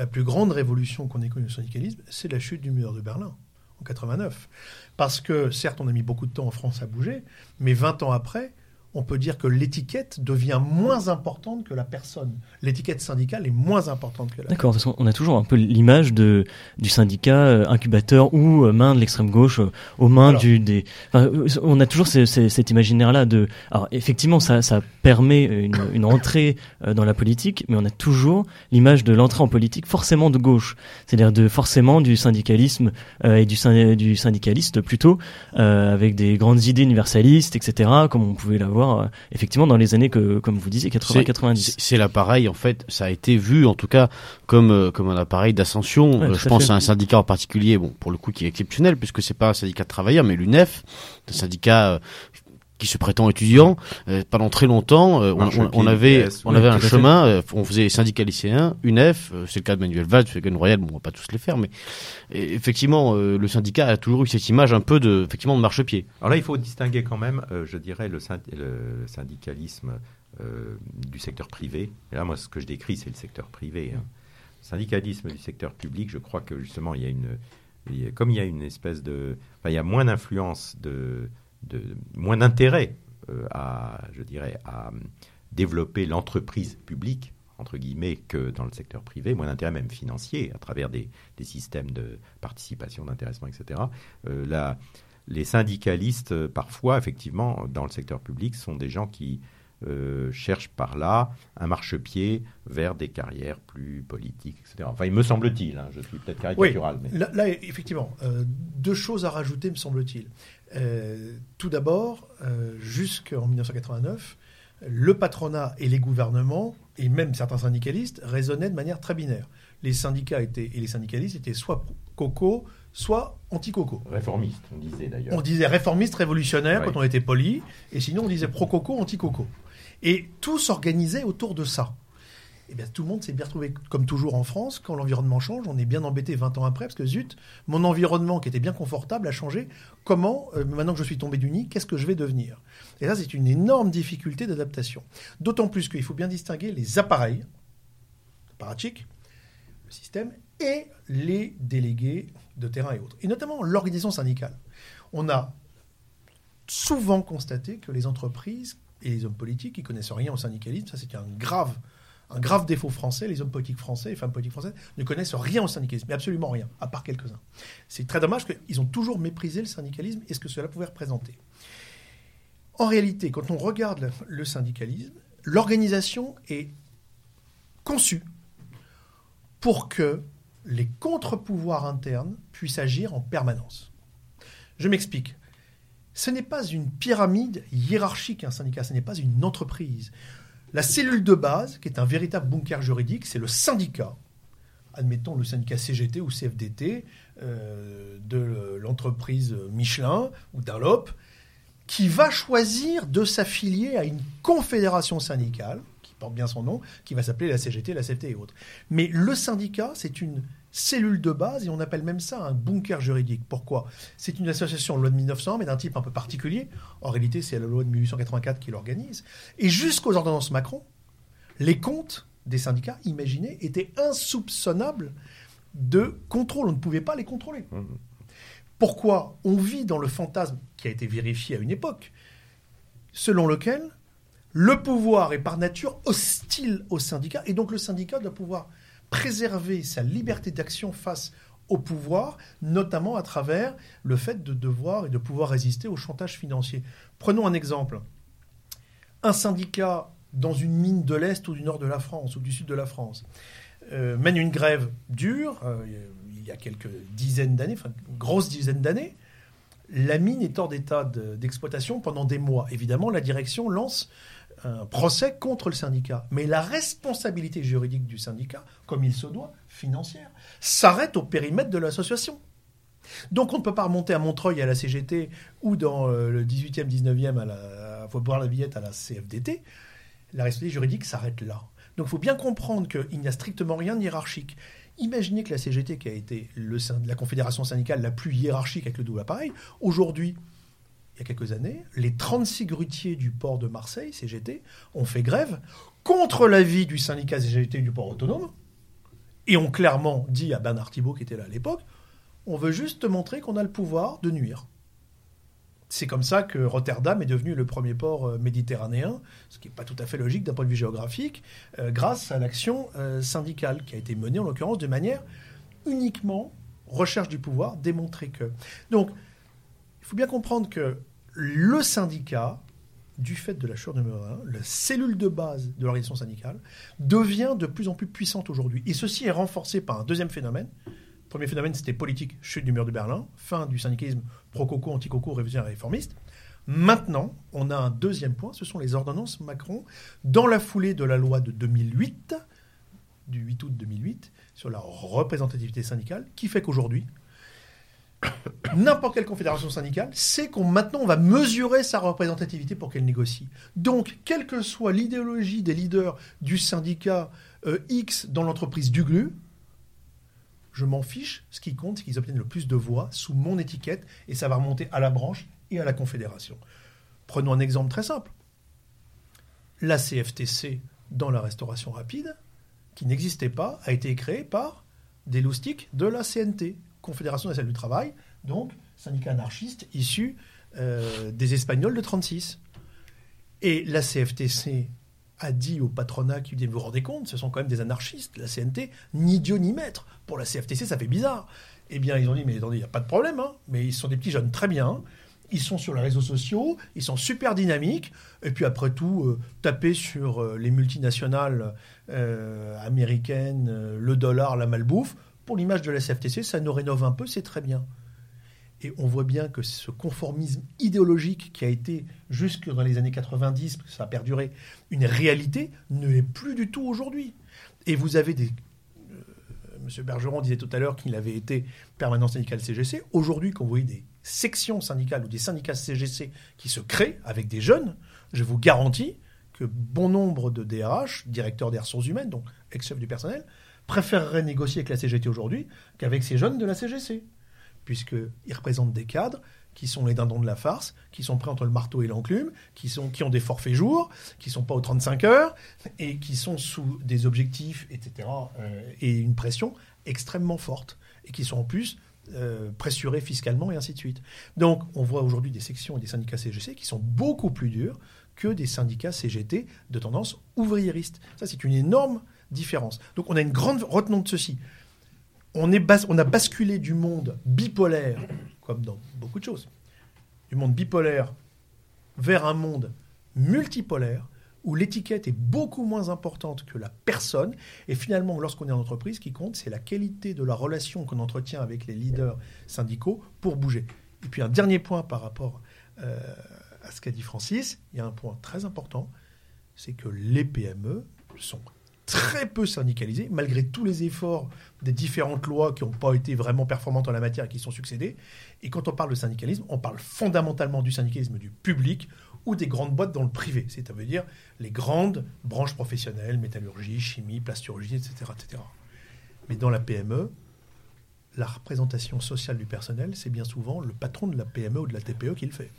la plus grande révolution qu'on ait connue au syndicalisme, c'est la chute du mur de Berlin en 89. Parce que, certes, on a mis beaucoup de temps en France à bouger, mais 20 ans après, on peut dire que l'étiquette devient moins importante que la personne. L'étiquette syndicale est moins importante que la D'accord, on a toujours un peu l'image de du syndicat euh, incubateur ou euh, main de l'extrême gauche euh, aux mains alors, du des. Enfin, on a toujours ce, ce, cet imaginaire-là de. Alors effectivement, ça, ça permet une, une entrée dans la politique, mais on a toujours l'image de l'entrée en politique forcément de gauche, c'est-à-dire de forcément du syndicalisme et du, du syndicaliste plutôt avec des grandes idées universalistes, etc. Comme on pouvait l'avoir euh, effectivement dans les années que, comme vous disiez, 80-90. C'est l'appareil, en fait, ça a été vu en tout cas comme euh, comme un appareil d'ascension. Ouais, euh, je pense fait. à un syndicat en particulier, bon pour le coup qui est exceptionnel puisque c'est pas un syndicat de travailleurs, mais l'UNEF, un syndicat qui se prétend étudiant. Euh, pendant très longtemps, euh, on, on, on, avait, on avait un chemin, euh, on faisait syndicat lycéen, UNEF, c'est le cas de Manuel Valls, Fégan Royal, bon, on va pas tous les faire, mais et, effectivement, le syndicat a toujours eu cette image un peu de, effectivement, de marchepied. Alors là, il faut distinguer quand même, je dirais, le, synd le syndicalisme du secteur privé. Et là, moi, ce que je décris, c'est le secteur privé. Hein. syndicalisme du secteur public, je crois que justement, il y a une, il y a, comme il y a une espèce de, enfin, il y a moins d'influence de de moins d'intérêt euh, à, je dirais, à développer l'entreprise publique entre guillemets que dans le secteur privé, moins d'intérêt même financier à travers des, des systèmes de participation, d'intéressement, etc. Euh, la, les syndicalistes, euh, parfois, effectivement, dans le secteur public, sont des gens qui euh, cherchent par là un marchepied vers des carrières plus politiques, etc. Enfin, il me semble-t-il, hein, je suis peut-être caricatural. Oui, mais... là, là, effectivement, euh, deux choses à rajouter, me semble-t-il. Euh, tout d'abord, euh, jusqu'en 1989, le patronat et les gouvernements, et même certains syndicalistes, raisonnaient de manière très binaire. Les syndicats étaient, et les syndicalistes étaient soit coco, soit anti-coco. Réformiste, on disait d'ailleurs. On disait réformiste révolutionnaire ouais. quand on était poli, et sinon on disait pro-coco, anti-coco. Et tout s'organisait autour de ça. Eh bien, tout le monde s'est bien retrouvé, comme toujours en France, quand l'environnement change, on est bien embêté 20 ans après, parce que zut, mon environnement qui était bien confortable a changé. Comment, euh, maintenant que je suis tombé du nid, qu'est-ce que je vais devenir? Et là, c'est une énorme difficulté d'adaptation. D'autant plus qu'il faut bien distinguer les appareils, apparatchiks, le système, et les délégués de terrain et autres. Et notamment l'organisation syndicale. On a souvent constaté que les entreprises et les hommes politiques qui connaissent rien au syndicalisme. Ça, c'est un grave, un grave défaut français. Les hommes politiques français, les femmes politiques françaises ne connaissent rien au syndicalisme, mais absolument rien, à part quelques-uns. C'est très dommage qu'ils ont toujours méprisé le syndicalisme et ce que cela pouvait représenter. En réalité, quand on regarde le syndicalisme, l'organisation est conçue pour que les contre-pouvoirs internes puissent agir en permanence. Je m'explique. Ce n'est pas une pyramide hiérarchique, un syndicat, ce n'est pas une entreprise. La cellule de base, qui est un véritable bunker juridique, c'est le syndicat. Admettons le syndicat CGT ou CFDT euh, de l'entreprise Michelin ou Dunlop, qui va choisir de s'affilier à une confédération syndicale, qui porte bien son nom, qui va s'appeler la CGT, la CFT et autres. Mais le syndicat, c'est une cellule de base, et on appelle même ça un bunker juridique. Pourquoi? C'est une association loi de 1900, mais d'un type un peu particulier. En réalité, c'est la loi de 1884 qui l'organise. Et jusqu'aux ordonnances Macron, les comptes des syndicats, imaginez, étaient insoupçonnables de contrôle. On ne pouvait pas les contrôler. Mmh. Pourquoi On vit dans le fantasme qui a été vérifié à une époque, selon lequel le pouvoir est par nature hostile au syndicat, et donc le syndicat doit pouvoir préserver sa liberté d'action face au pouvoir, notamment à travers le fait de devoir et de pouvoir résister au chantage financier. Prenons un exemple. Un syndicat dans une mine de l'Est ou du nord de la France ou du sud de la France euh, mène une grève dure, euh, il y a quelques dizaines d'années, enfin une grosse dizaine d'années, la mine est hors d'état d'exploitation pendant des mois. Évidemment, la direction lance un procès contre le syndicat. Mais la responsabilité juridique du syndicat, comme il se doit, financière, s'arrête au périmètre de l'association. Donc on ne peut pas remonter à Montreuil à la CGT ou dans euh, le 18e, 19e à la, faut boire la Villette à la CFDT. La responsabilité juridique s'arrête là. Donc il faut bien comprendre qu'il n'y a strictement rien de hiérarchique. Imaginez que la CGT, qui a été le, la confédération syndicale la plus hiérarchique avec le double appareil, aujourd'hui il y a quelques années, les 36 grutiers du port de Marseille, CGT, ont fait grève contre l'avis du syndicat CGT du port autonome et ont clairement dit à Bernard Thibault, qui était là à l'époque, on veut juste te montrer qu'on a le pouvoir de nuire. C'est comme ça que Rotterdam est devenu le premier port euh, méditerranéen, ce qui n'est pas tout à fait logique d'un point de vue géographique, euh, grâce à l'action euh, syndicale qui a été menée en l'occurrence de manière uniquement recherche du pouvoir, démontrer que. Donc, il faut bien comprendre que le syndicat, du fait de la chure numéro 1, la cellule de base de l'organisation syndicale, devient de plus en plus puissante aujourd'hui. Et ceci est renforcé par un deuxième phénomène. Premier phénomène, c'était politique, chute du mur de Berlin, fin du syndicalisme pro-coco, anti-coco, révisionnaire et réformiste. Maintenant, on a un deuxième point, ce sont les ordonnances Macron, dans la foulée de la loi de 2008, du 8 août 2008, sur la représentativité syndicale, qui fait qu'aujourd'hui, n'importe quelle confédération syndicale sait qu'on maintenant on va mesurer sa représentativité pour qu'elle négocie. Donc, quelle que soit l'idéologie des leaders du syndicat euh, X dans l'entreprise du GLU, je m'en fiche. Ce qui compte, c'est qu'ils obtiennent le plus de voix sous mon étiquette et ça va remonter à la branche et à la confédération. Prenons un exemple très simple. La CFTC dans la restauration rapide, qui n'existait pas, a été créée par des loustiques de la CNT, Confédération nationale du travail, donc syndicat anarchiste issu euh, des Espagnols de 36. Et la CFTC a dit au patronat qui dit vous vous rendez compte, ce sont quand même des anarchistes, la CNT, ni Dieu ni maître. Pour la CFTC, ça fait bizarre. Eh bien, ils ont dit mais attendez, il n'y a pas de problème, hein. mais ils sont des petits jeunes très bien. Ils sont sur les réseaux sociaux, ils sont super dynamiques. Et puis après tout, euh, taper sur euh, les multinationales américaines, le dollar, la malbouffe, pour l'image de la CFTC, ça nous rénove un peu, c'est très bien. Et on voit bien que ce conformisme idéologique qui a été jusque dans les années 90, ça a perduré, une réalité, ne l'est plus du tout aujourd'hui. Et vous avez des... Euh, Monsieur Bergeron disait tout à l'heure qu'il avait été permanent syndical CGC. Aujourd'hui, quand vous voyez des sections syndicales ou des syndicats CGC qui se créent avec des jeunes, je vous garantis que bon nombre de DRH, directeurs des ressources humaines, donc ex-chefs du personnel, préférerait négocier avec la CGT aujourd'hui qu'avec ces jeunes de la CGC, puisqu'ils représentent des cadres qui sont les dindons de la farce, qui sont prêts entre le marteau et l'enclume, qui, ont des forfaits jours, qui ne sont pas aux 35 heures, et qui sont sous des objectifs, etc., euh, et une pression extrêmement forte, et qui sont en plus euh, pressurés fiscalement, et ainsi de suite. Donc, on voit aujourd'hui des sections et des syndicats CGC qui sont beaucoup plus durs que des syndicats CGT de tendance ouvriériste. Ça, c'est une énorme différence. Donc on a une grande... Retenons de ceci. On, est on a basculé du monde bipolaire, comme dans beaucoup de choses, du monde bipolaire vers un monde multipolaire où l'étiquette est beaucoup moins importante que la personne. Et finalement, lorsqu'on est en entreprise, ce qui compte, c'est la qualité de la relation qu'on entretient avec les leaders syndicaux pour bouger. Et puis un dernier point par rapport euh, à ce qu'a dit Francis, il y a un point très important, c'est que les PME sont très peu syndicalisées, malgré tous les efforts des différentes lois qui n'ont pas été vraiment performantes en la matière et qui sont succédées. Et quand on parle de syndicalisme, on parle fondamentalement du syndicalisme du public ou des grandes boîtes dans le privé, c'est-à-dire les grandes branches professionnelles, métallurgie, chimie, plasturgie, etc., etc. Mais dans la PME, la représentation sociale du personnel, c'est bien souvent le patron de la PME ou de la TPE qui le fait.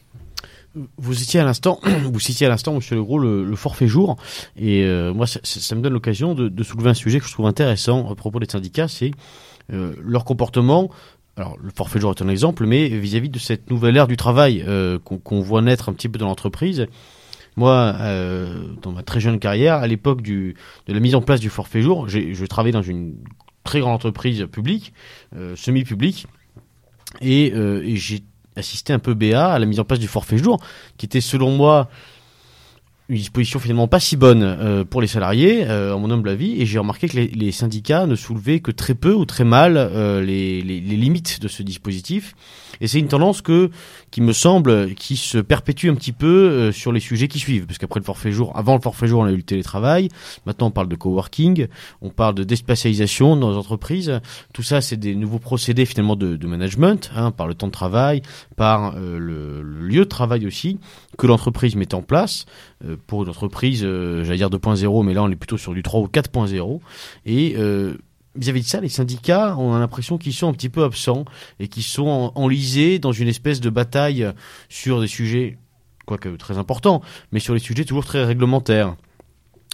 Vous citiez à l'instant, vous citiez à l'instant, Monsieur Legros, le, le forfait jour, et euh, moi, ça, me donne l'occasion de, soulever un sujet que je trouve intéressant à propos des syndicats, c'est euh, leur comportement alors le forfait jour est un exemple, mais vis-à-vis de cette nouvelle ère du travail euh, qu'on voit naître un petit peu dans l'entreprise, moi, dans ma très jeune carrière, à l'époque de la mise en place du forfait jour, je travaillais dans une très grande entreprise publique, euh, semi-publique, et, et j'ai assisté un peu BA à la mise en place du forfait jour, qui était selon moi une disposition finalement pas si bonne euh, pour les salariés, euh, à mon humble avis, et j'ai remarqué que les, syndicats ne soulevaient que très peu ou très mal euh, les, limites de ce dispositif. Et c'est une tendance que qui me semble qui se perpétue un petit peu euh, sur les sujets qui suivent, parce qu'après le forfait jour, avant le forfait jour, on a eu le télétravail. Maintenant, on parle de coworking, on parle de déspécialisation dans les entreprises. Tout ça, c'est des nouveaux procédés finalement de, de management, hein, par le temps de travail, par le, le, lieu de travail aussi que l'entreprise met en place pour une entreprise, euh, j'allais dire 2.0, mais là on est plutôt sur du 3 ou 4.0. Et vis-à-vis de ça, les syndicats, on a l'impression qu'ils sont un petit peu absents et qu'ils sont enlisés dans une espèce de bataille sur des sujets, quoique très importants, mais sur les sujets toujours très réglementaires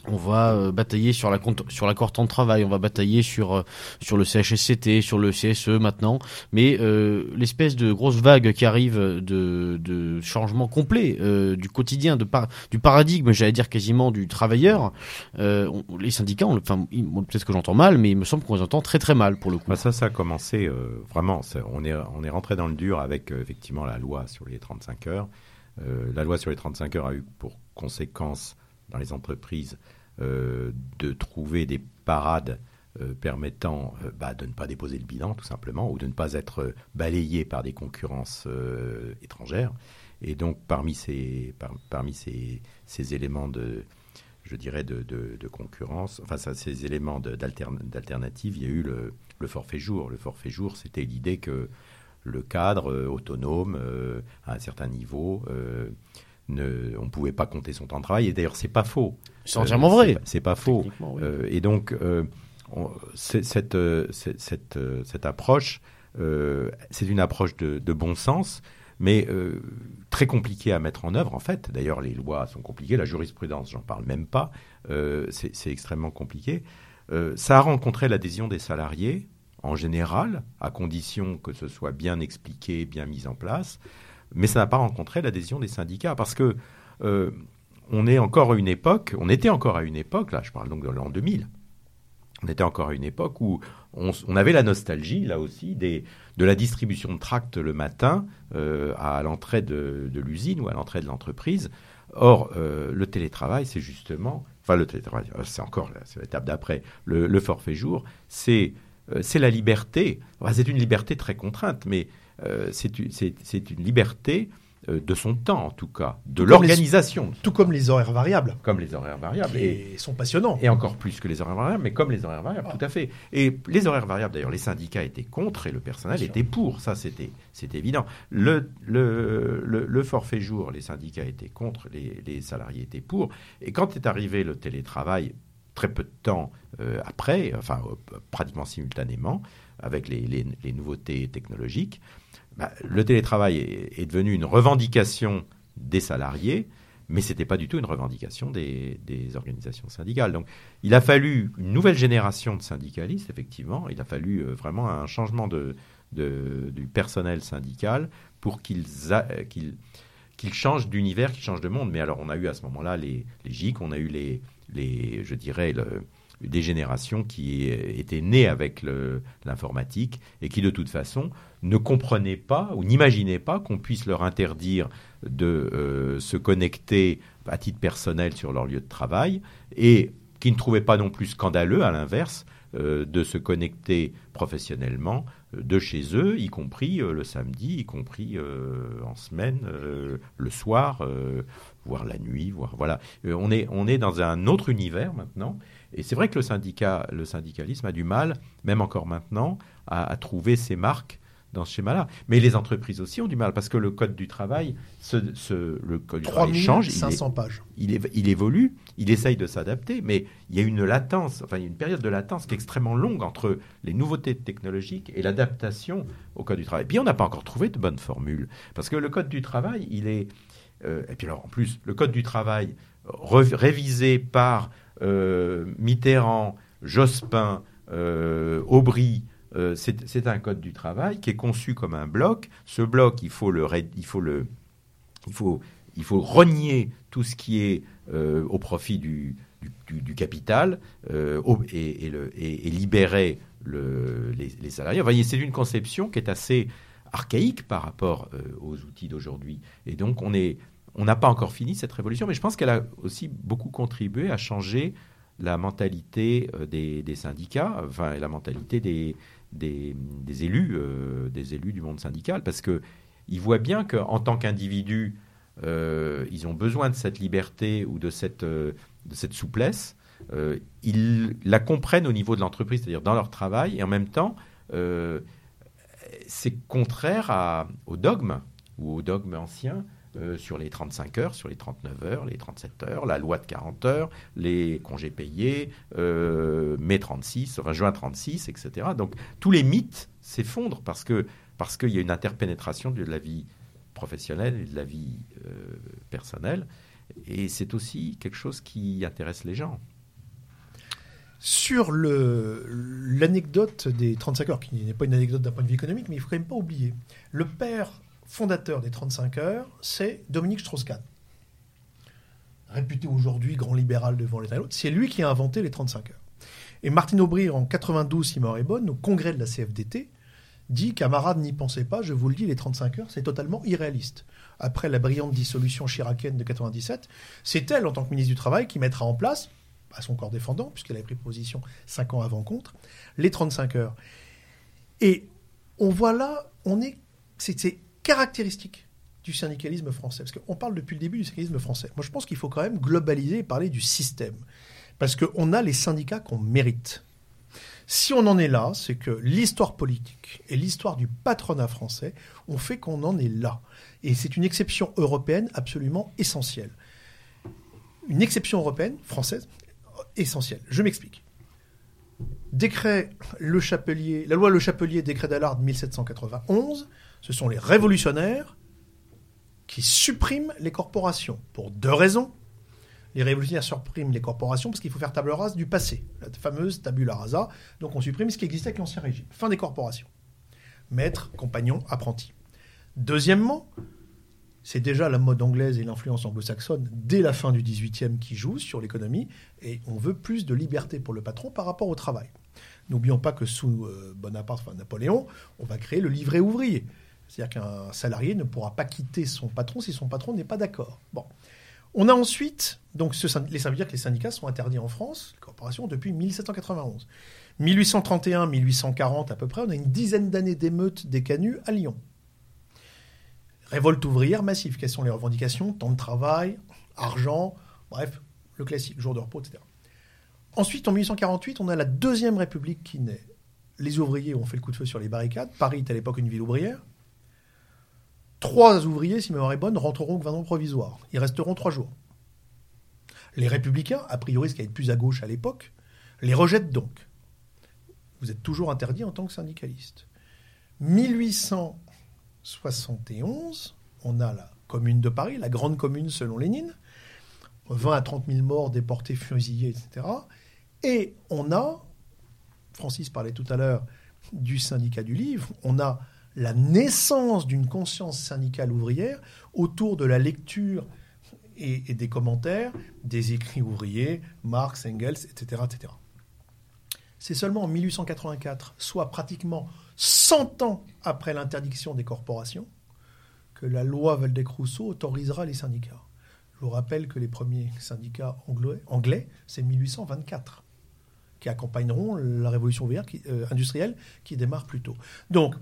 on va euh, batailler sur la sur l'accord temps de travail, on va batailler sur euh, sur le CHSCT, sur le CSE maintenant, mais euh, l'espèce de grosse vague qui arrive de, changement complet du quotidien, du paradigme, j'allais dire quasiment du travailleur, les syndicats, enfin peut-être que j'entends mal, mais il me semble qu'on les entend très très mal pour le coup. Bah ça, ça a commencé vraiment. on est on est rentré dans le dur avec effectivement la loi sur les 35 heures. la loi sur les 35 heures a eu pour conséquence dans les entreprises de trouver des parades euh, permettant euh, bah, de ne pas déposer le bilan tout simplement ou de ne pas être balayé par des concurrences étrangères. Et donc parmi ces, parmi ces, ces, éléments de, je dirais, de, de, concurrence, enfin ces éléments d'alternative, il y a eu le, forfait jour. Le forfait jour, c'était l'idée que le cadre autonome, à un certain niveau, ne, on ne pouvait pas compter son temps de travail. Et d'ailleurs, c'est pas faux. C'est entièrement vrai. C'est pas, faux. Euh, et donc, euh, cette, euh, cette, cette, cette, approche, c'est une approche de, de, bon sens, mais très compliquée à mettre en œuvre, en fait. D'ailleurs, les lois sont compliquées. La jurisprudence, j'en parle même pas. c'est extrêmement compliqué. ça a rencontré l'adhésion des salariés, en général, à condition que ce soit bien expliqué, bien mis en place mais ça n'a pas rencontré l'adhésion des syndicats parce que euh, on est encore à une époque, on était encore à une époque, là je parle donc de l'an 2000, on était encore à une époque où on, avait la nostalgie, là aussi, de la distribution de tracts le matin euh, à l'entrée de, l'usine ou à l'entrée de l'entreprise. Or, euh, le télétravail, c'est justement, enfin le télétravail, c'est encore l'étape d'après, le, forfait jour, c'est la liberté. c'est une liberté très contrainte, mais c'est une liberté euh, de son temps, en tout cas, de l'organisation. Tout comme les horaires variables. Comme les horaires variables. et sont passionnants. Et encore plus que les horaires variables, mais comme les horaires variables, tout à fait. Et les horaires variables, d'ailleurs, les syndicats étaient contre et le personnel était pour. Ça, c'était évident. Le, le, le, forfait jour, les syndicats étaient contre, les, les salariés étaient pour. Et quand est arrivé le télétravail, très peu de temps euh, après, enfin pratiquement simultanément, avec les, les, les nouveautés technologiques, bah, le télétravail est, devenu une revendication des salariés, mais ce n'était pas du tout une revendication des, organisations syndicales. Donc il a fallu une nouvelle génération de syndicalistes, effectivement, il a fallu euh, vraiment un changement du personnel syndical pour qu'ils qu'il change d'univers, qu'il change de monde. Mais alors, on a eu à ce moment-là les, les GIC, on a eu les je dirais, le, des générations qui étaient nées avec l'informatique et qui, de toute façon, ne comprenaient pas ou n'imaginaient pas qu'on puisse leur interdire de euh, se connecter à titre personnel sur leur lieu de travail et qui ne trouvaient pas non plus scandaleux, à l'inverse, euh, de se connecter professionnellement euh, de chez eux, y compris le samedi, y compris en semaine, le soir, voire la nuit, voire voilà. on est on est dans un autre univers maintenant et c'est vrai que le syndicat, le syndicalisme a du mal, même encore maintenant, à, trouver ses marques dans ce schéma-là. Mais les entreprises aussi ont du mal parce que le code du travail, le code du travail change. 500 pages. Il, il, évolue, il essaye de s'adapter, mais il y a une latence, enfin il y a une période de latence qui est extrêmement longue entre les nouveautés technologiques et l'adaptation au code du travail. Et puis on n'a pas encore trouvé de bonne formule parce que le code du travail, il est euh, et puis alors en plus le code du travail révisé par Mitterrand, Jospin, euh, Aubry, euh, c'est un code du travail qui est conçu comme un bloc. Ce bloc, il faut le, il faut le, il faut, il faut renier tout ce qui est au profit du, du, capital et, libérer le, les, salariés. c'est une conception qui est assez archaïque par rapport aux outils d'aujourd'hui. Et donc, on est, on n'a pas encore fini cette révolution, mais je pense qu'elle a aussi beaucoup contribué à changer la mentalité euh, des, syndicats, enfin, la mentalité des, élus, euh, des élus du monde syndical, parce qu'ils voient bien qu'en tant qu'individus, euh, ils ont besoin de cette liberté ou de cette, souplesse. ils la comprennent au niveau de l'entreprise, c'est-à-dire dans leur travail, et en même temps, c'est contraire au dogme ou au dogme ancien euh, sur les 35 heures, sur les 39 heures, les 37 heures, la loi de 40 heures, les congés payés, euh, mai 36, enfin juin 36, etc. Donc tous les mythes s'effondrent parce que parce qu'il y a une interpénétration de la vie professionnelle et de la vie euh, personnelle. Et c'est aussi quelque chose qui intéresse les gens. Sur l'anecdote des 35 heures, qui n'est pas une anecdote d'un point de vue économique, mais il ne faut quand même pas oublier. Le père fondateur des 35 heures, c'est Dominique Strauss-Kahn. Réputé aujourd'hui grand libéral devant les autres, c'est lui qui a inventé les 35 heures. Et Martine Aubry, en 92, si ma est bonne, au congrès de la CFDT, dit Camarades, n'y pensez pas, je vous le dis, les 35 heures, c'est totalement irréaliste. Après la brillante dissolution chiracienne de 97, c'est elle, en tant que ministre du Travail, qui mettra en place, à son corps défendant, puisqu'elle a pris position 5 ans avant contre, les 35 heures. Et on voit là, on est, c'est caractéristique du syndicalisme français. Parce qu'on parle depuis le début du syndicalisme français. Moi, je pense qu'il faut quand même globaliser et parler du système. Parce qu'on a les syndicats qu'on mérite. Si on en est là, c'est que l'histoire politique et l'histoire du patronat français ont fait qu'on en est là. Et c'est une exception européenne absolument essentielle. Une exception européenne, française, essentielle. Je m'explique. Décret Le Chapelier, la loi Le Chapelier, décret d'Allard 1791, ce sont les révolutionnaires qui suppriment les corporations pour deux raisons. Les révolutionnaires suppriment les corporations parce qu'il faut faire table rase du passé, la fameuse tabula rasa. Donc on supprime ce qui existait avec l'Ancien Régime. Fin des corporations. Maître, compagnon, apprenti. Deuxièmement, c'est déjà la mode anglaise et l'influence anglo-saxonne dès la fin du XVIIIe qui joue sur l'économie, et on veut plus de liberté pour le patron par rapport au travail. N'oublions pas que sous euh, Bonaparte, enfin Napoléon, on va créer le livret ouvrier. C'est-à-dire qu'un salarié ne pourra pas quitter son patron si son patron n'est pas d'accord. Bon. On a ensuite, donc ce, ça veut dire que les syndicats sont interdits en France, les corporations, depuis 1791. 1831-1840 à peu près, on a une dizaine d'années d'émeutes des canuts à Lyon. Révolte ouvrière massive. Quelles sont les revendications? Temps de travail, argent, bref, le classique, jour de repos, etc. Ensuite, en 1848, on a la deuxième république qui naît. Les ouvriers ont fait le coup de feu sur les barricades. Paris est à l'époque une ville ouvrière. Trois ouvriers, si ma mémoire est bonne, rentreront au gouvernement provisoire. Ils resteront trois jours. Les républicains, a priori ce qui est plus à gauche à l'époque, les rejettent donc. Vous êtes toujours interdit en tant que syndicaliste. 1871, on a la commune de Paris, la grande commune selon Lénine, 20 à 30 000 morts, déportés, fusillés, etc. Et on a, Francis parlait tout à l'heure du syndicat du livre, on a la naissance d'une conscience syndicale ouvrière autour de la lecture et, des commentaires des écrits ouvriers, Marx, Engels, etc. etc. C'est seulement en 1884, soit pratiquement 100 ans après l'interdiction des corporations, que la loi Valdec-Rousseau autorisera les syndicats. Je vous rappelle que les premiers syndicats anglais, c'est 1824, qui accompagneront la révolution ouvrière euh, industrielle qui démarre plus tôt. Donc,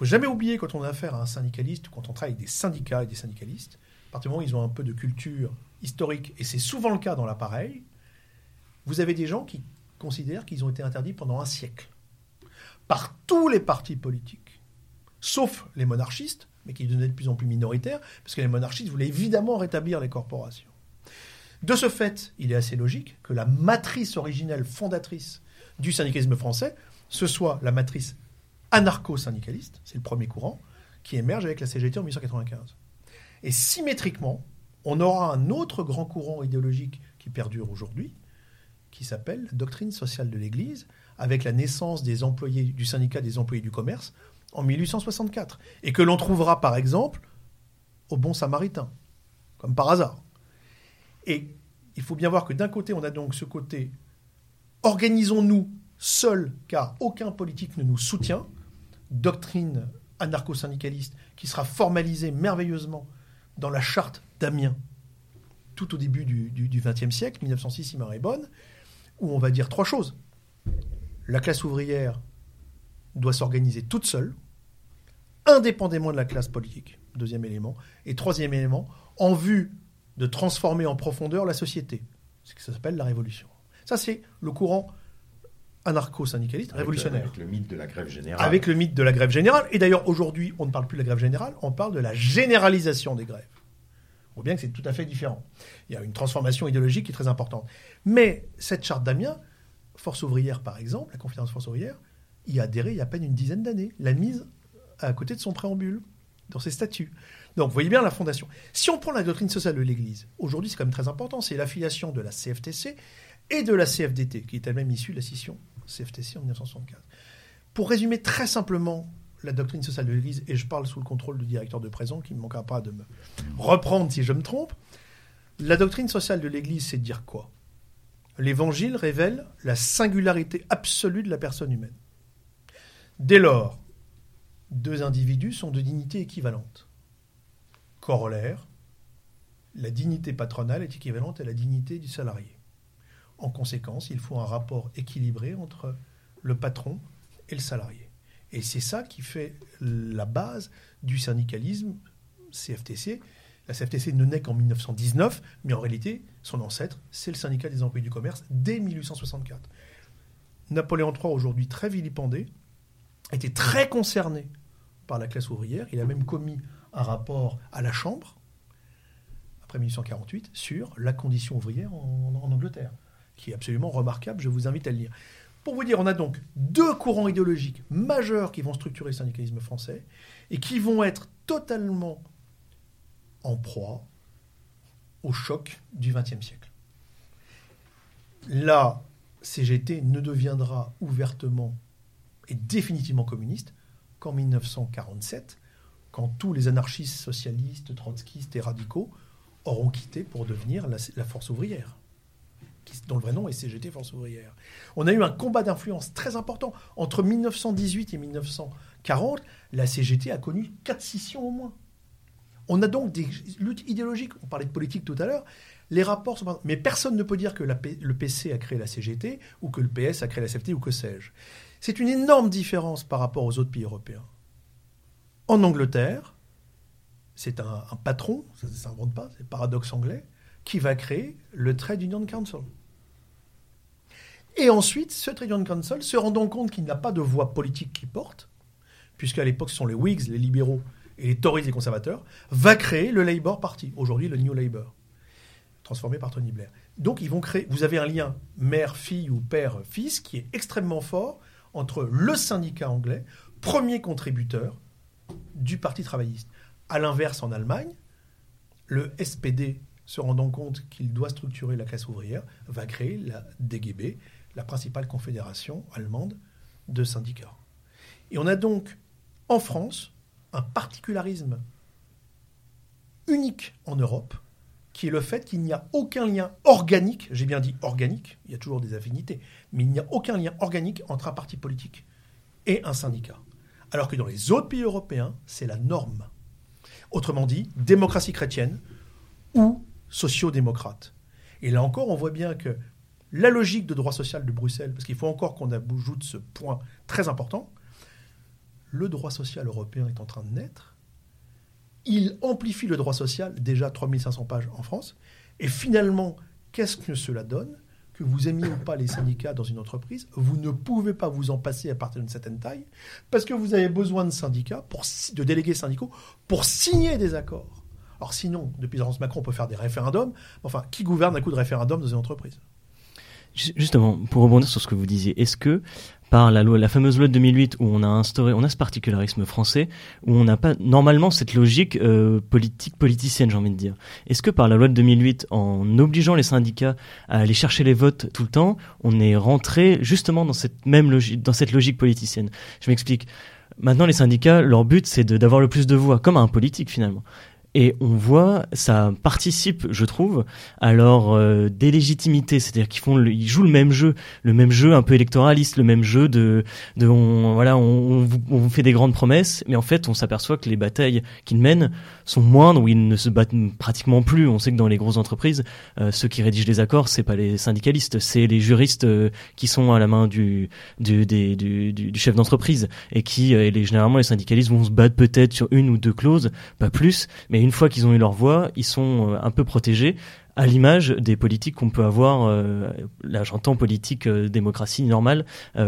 faut jamais oublier quand on a affaire à un syndicaliste, quand on travaille avec des syndicats et des syndicalistes, à partir du moment où ils ont un peu de culture historique, et c'est souvent le cas dans l'appareil, vous avez des gens qui considèrent qu'ils ont été interdits pendant un siècle par tous les partis politiques, sauf les monarchistes, mais qui devenaient de plus en plus minoritaires, parce que les monarchistes voulaient évidemment rétablir les corporations. De ce fait, il est assez logique que la matrice originelle fondatrice du syndicalisme français, ce soit la matrice anarcho-syndicaliste, c'est le premier courant, qui émerge avec la CGT en 1895. Et symétriquement, on aura un autre grand courant idéologique qui perdure aujourd'hui, qui s'appelle la doctrine sociale de l'Église, avec la naissance des employés du syndicat des employés du commerce en 1864, et que l'on trouvera par exemple au Bon Samaritain, comme par hasard. Et il faut bien voir que d'un côté, on a donc ce côté organisons-nous seuls, car aucun politique ne nous soutient, doctrine anarcho-syndicaliste qui sera formalisée merveilleusement dans la charte d'Amiens, tout au début du XXe siècle, 1906, si ma est bonne, où on va dire trois choses. La classe ouvrière doit s'organiser toute seule, indépendamment de la classe politique, deuxième élément. Et troisième élément, en vue de transformer en profondeur la société. C'est ce que ça s'appelle la révolution. Ça, c'est le courant anarcho-syndicaliste révolutionnaire. Avec le mythe de la grève générale. Avec le mythe de la grève générale. Et d'ailleurs, aujourd'hui, on ne parle plus de la grève générale, on parle de la généralisation des grèves. On voit bien que c'est tout à fait différent. Il y a une transformation idéologique qui est très importante. Mais cette charte d'Amiens, Force ouvrière par exemple, la conférence Force ouvrière, y a adhéré il y a à peine une dizaine d'années. La mise à côté de son préambule, dans ses statuts. Donc vous voyez bien la fondation. Si on prend la doctrine sociale de l'Église, aujourd'hui c'est quand même très important, c'est l'affiliation de la CFTC et de la CFDT, qui est elle-même issue de la scission CFTC en 1975. Pour résumer très simplement la doctrine sociale de l'Église, et je parle sous le contrôle du directeur de présent, qui ne manquera pas de me reprendre si je me trompe, la doctrine sociale de l'Église, c'est dire quoi? L'Évangile révèle la singularité absolue de la personne humaine. Dès lors, deux individus sont de dignité équivalente. Corollaire, la dignité patronale est équivalente à la dignité du salarié. En conséquence, il faut un rapport équilibré entre le patron et le salarié. Et c'est ça qui fait la base du syndicalisme CFTC. La CFTC ne naît qu'en 1919, mais en réalité, son ancêtre, c'est le syndicat des employés du commerce dès 1864. Napoléon III, aujourd'hui très vilipendé, était très concerné par la classe ouvrière. Il a même commis un rapport à la Chambre, après 1848, sur la condition ouvrière en, Angleterre, qui est absolument remarquable. Je vous invite à le lire. Pour vous dire, on a donc deux courants idéologiques majeurs qui vont structurer le syndicalisme français et qui vont être totalement en proie au choc du XXe siècle. La CGT ne deviendra ouvertement et définitivement communiste qu'en 1947, quand tous les anarchistes, socialistes, trotskistes et radicaux auront quitté pour devenir la, force ouvrière, dont le vrai nom est CGT Force ouvrière. On a eu un combat d'influence très important. Entre 1918 et 1940, la CGT a connu quatre scissions au moins. On a donc des luttes idéologiques. On parlait de politique tout à l'heure. Les rapports sont... Mais personne ne peut dire que le PC a créé la CGT ou que le PS a créé la CFT ou que sais-je. C'est une énorme différence par rapport aux autres pays européens. En Angleterre, c'est un, patron, ça ne s'invente pas, c'est paradoxe anglais, qui va créer le Trade Union Council. Et ensuite, ce Trade Council, se rendant compte qu'il n'a pas de voix politique qui porte, puisqu'à l'époque ce sont les Whigs, les libéraux, et les Tories, les conservateurs, va créer le Labour Party, aujourd'hui le New Labour, transformé par Tony Blair. Donc ils vont créer, vous avez un lien mère-fille ou père-fils qui est extrêmement fort entre le syndicat anglais, premier contributeur du Parti travailliste. À l'inverse, en Allemagne, le SPD, se rendant compte qu'il doit structurer la classe ouvrière, va créer la DGB, la principale confédération allemande de syndicats. Et on a donc en France un particularisme unique en Europe, qui est le fait qu'il n'y a aucun lien organique, j'ai bien dit organique, il y a toujours des affinités, mais il n'y a aucun lien organique entre un parti politique et un syndicat. Alors que dans les autres pays européens, c'est la norme. Autrement dit, démocratie chrétienne ou sociaux-démocrate. Et là encore, on voit bien que la logique de droit social de Bruxelles, parce qu'il faut encore qu'on ajoute ce point très important, le droit social européen est en train de naître, il amplifie le droit social, déjà 3500 pages en France, et finalement, qu'est-ce que cela donne? Que vous aimiez ou pas les syndicats dans une entreprise, vous ne pouvez pas vous en passer à partir d'une certaine taille, parce que vous avez besoin de syndicats, de délégués syndicaux, pour signer des accords. Alors sinon, depuis l'agence Macron, on peut faire des référendums. Enfin, qui gouverne un coup de référendum dans une entreprise? Justement, pour rebondir sur ce que vous disiez, est-ce que par la loi, la fameuse loi de 2008 où on a instauré, on a ce particularisme français où on n'a pas normalement cette logique euh, politique politicienne, j'ai envie de dire? Est-ce que par la loi de 2008, en obligeant les syndicats à aller chercher les votes tout le temps, on est rentré justement dans cette même logique, dans cette logique politicienne? Je m'explique. Maintenant, les syndicats, leur but, c'est d'avoir le plus de voix, comme un politique finalement. Et on voit, ça participe, je trouve, à leur euh, délégitimité, c'est-à-dire qu'ils font, ils jouent le même jeu, le même jeu un peu électoraliste, le même jeu de, de on, voilà, on, on, vous fait des grandes promesses, mais en fait, on s'aperçoit que les batailles qu'ils mènent sont moindres, où ils ne se battent pratiquement plus. On sait que dans les grosses entreprises, euh, ceux qui rédigent les accords, c'est pas les syndicalistes, c'est les juristes euh, qui sont à la main du, du, du, du, chef d'entreprise et qui, et les, généralement, les syndicalistes vont se battre peut-être sur une ou deux clauses, pas plus, mais une fois qu'ils ont eu leur voix, ils sont euh, un peu protégés à l'image des politiques qu'on peut avoir, euh, là j'entends politique euh, démocratie normale,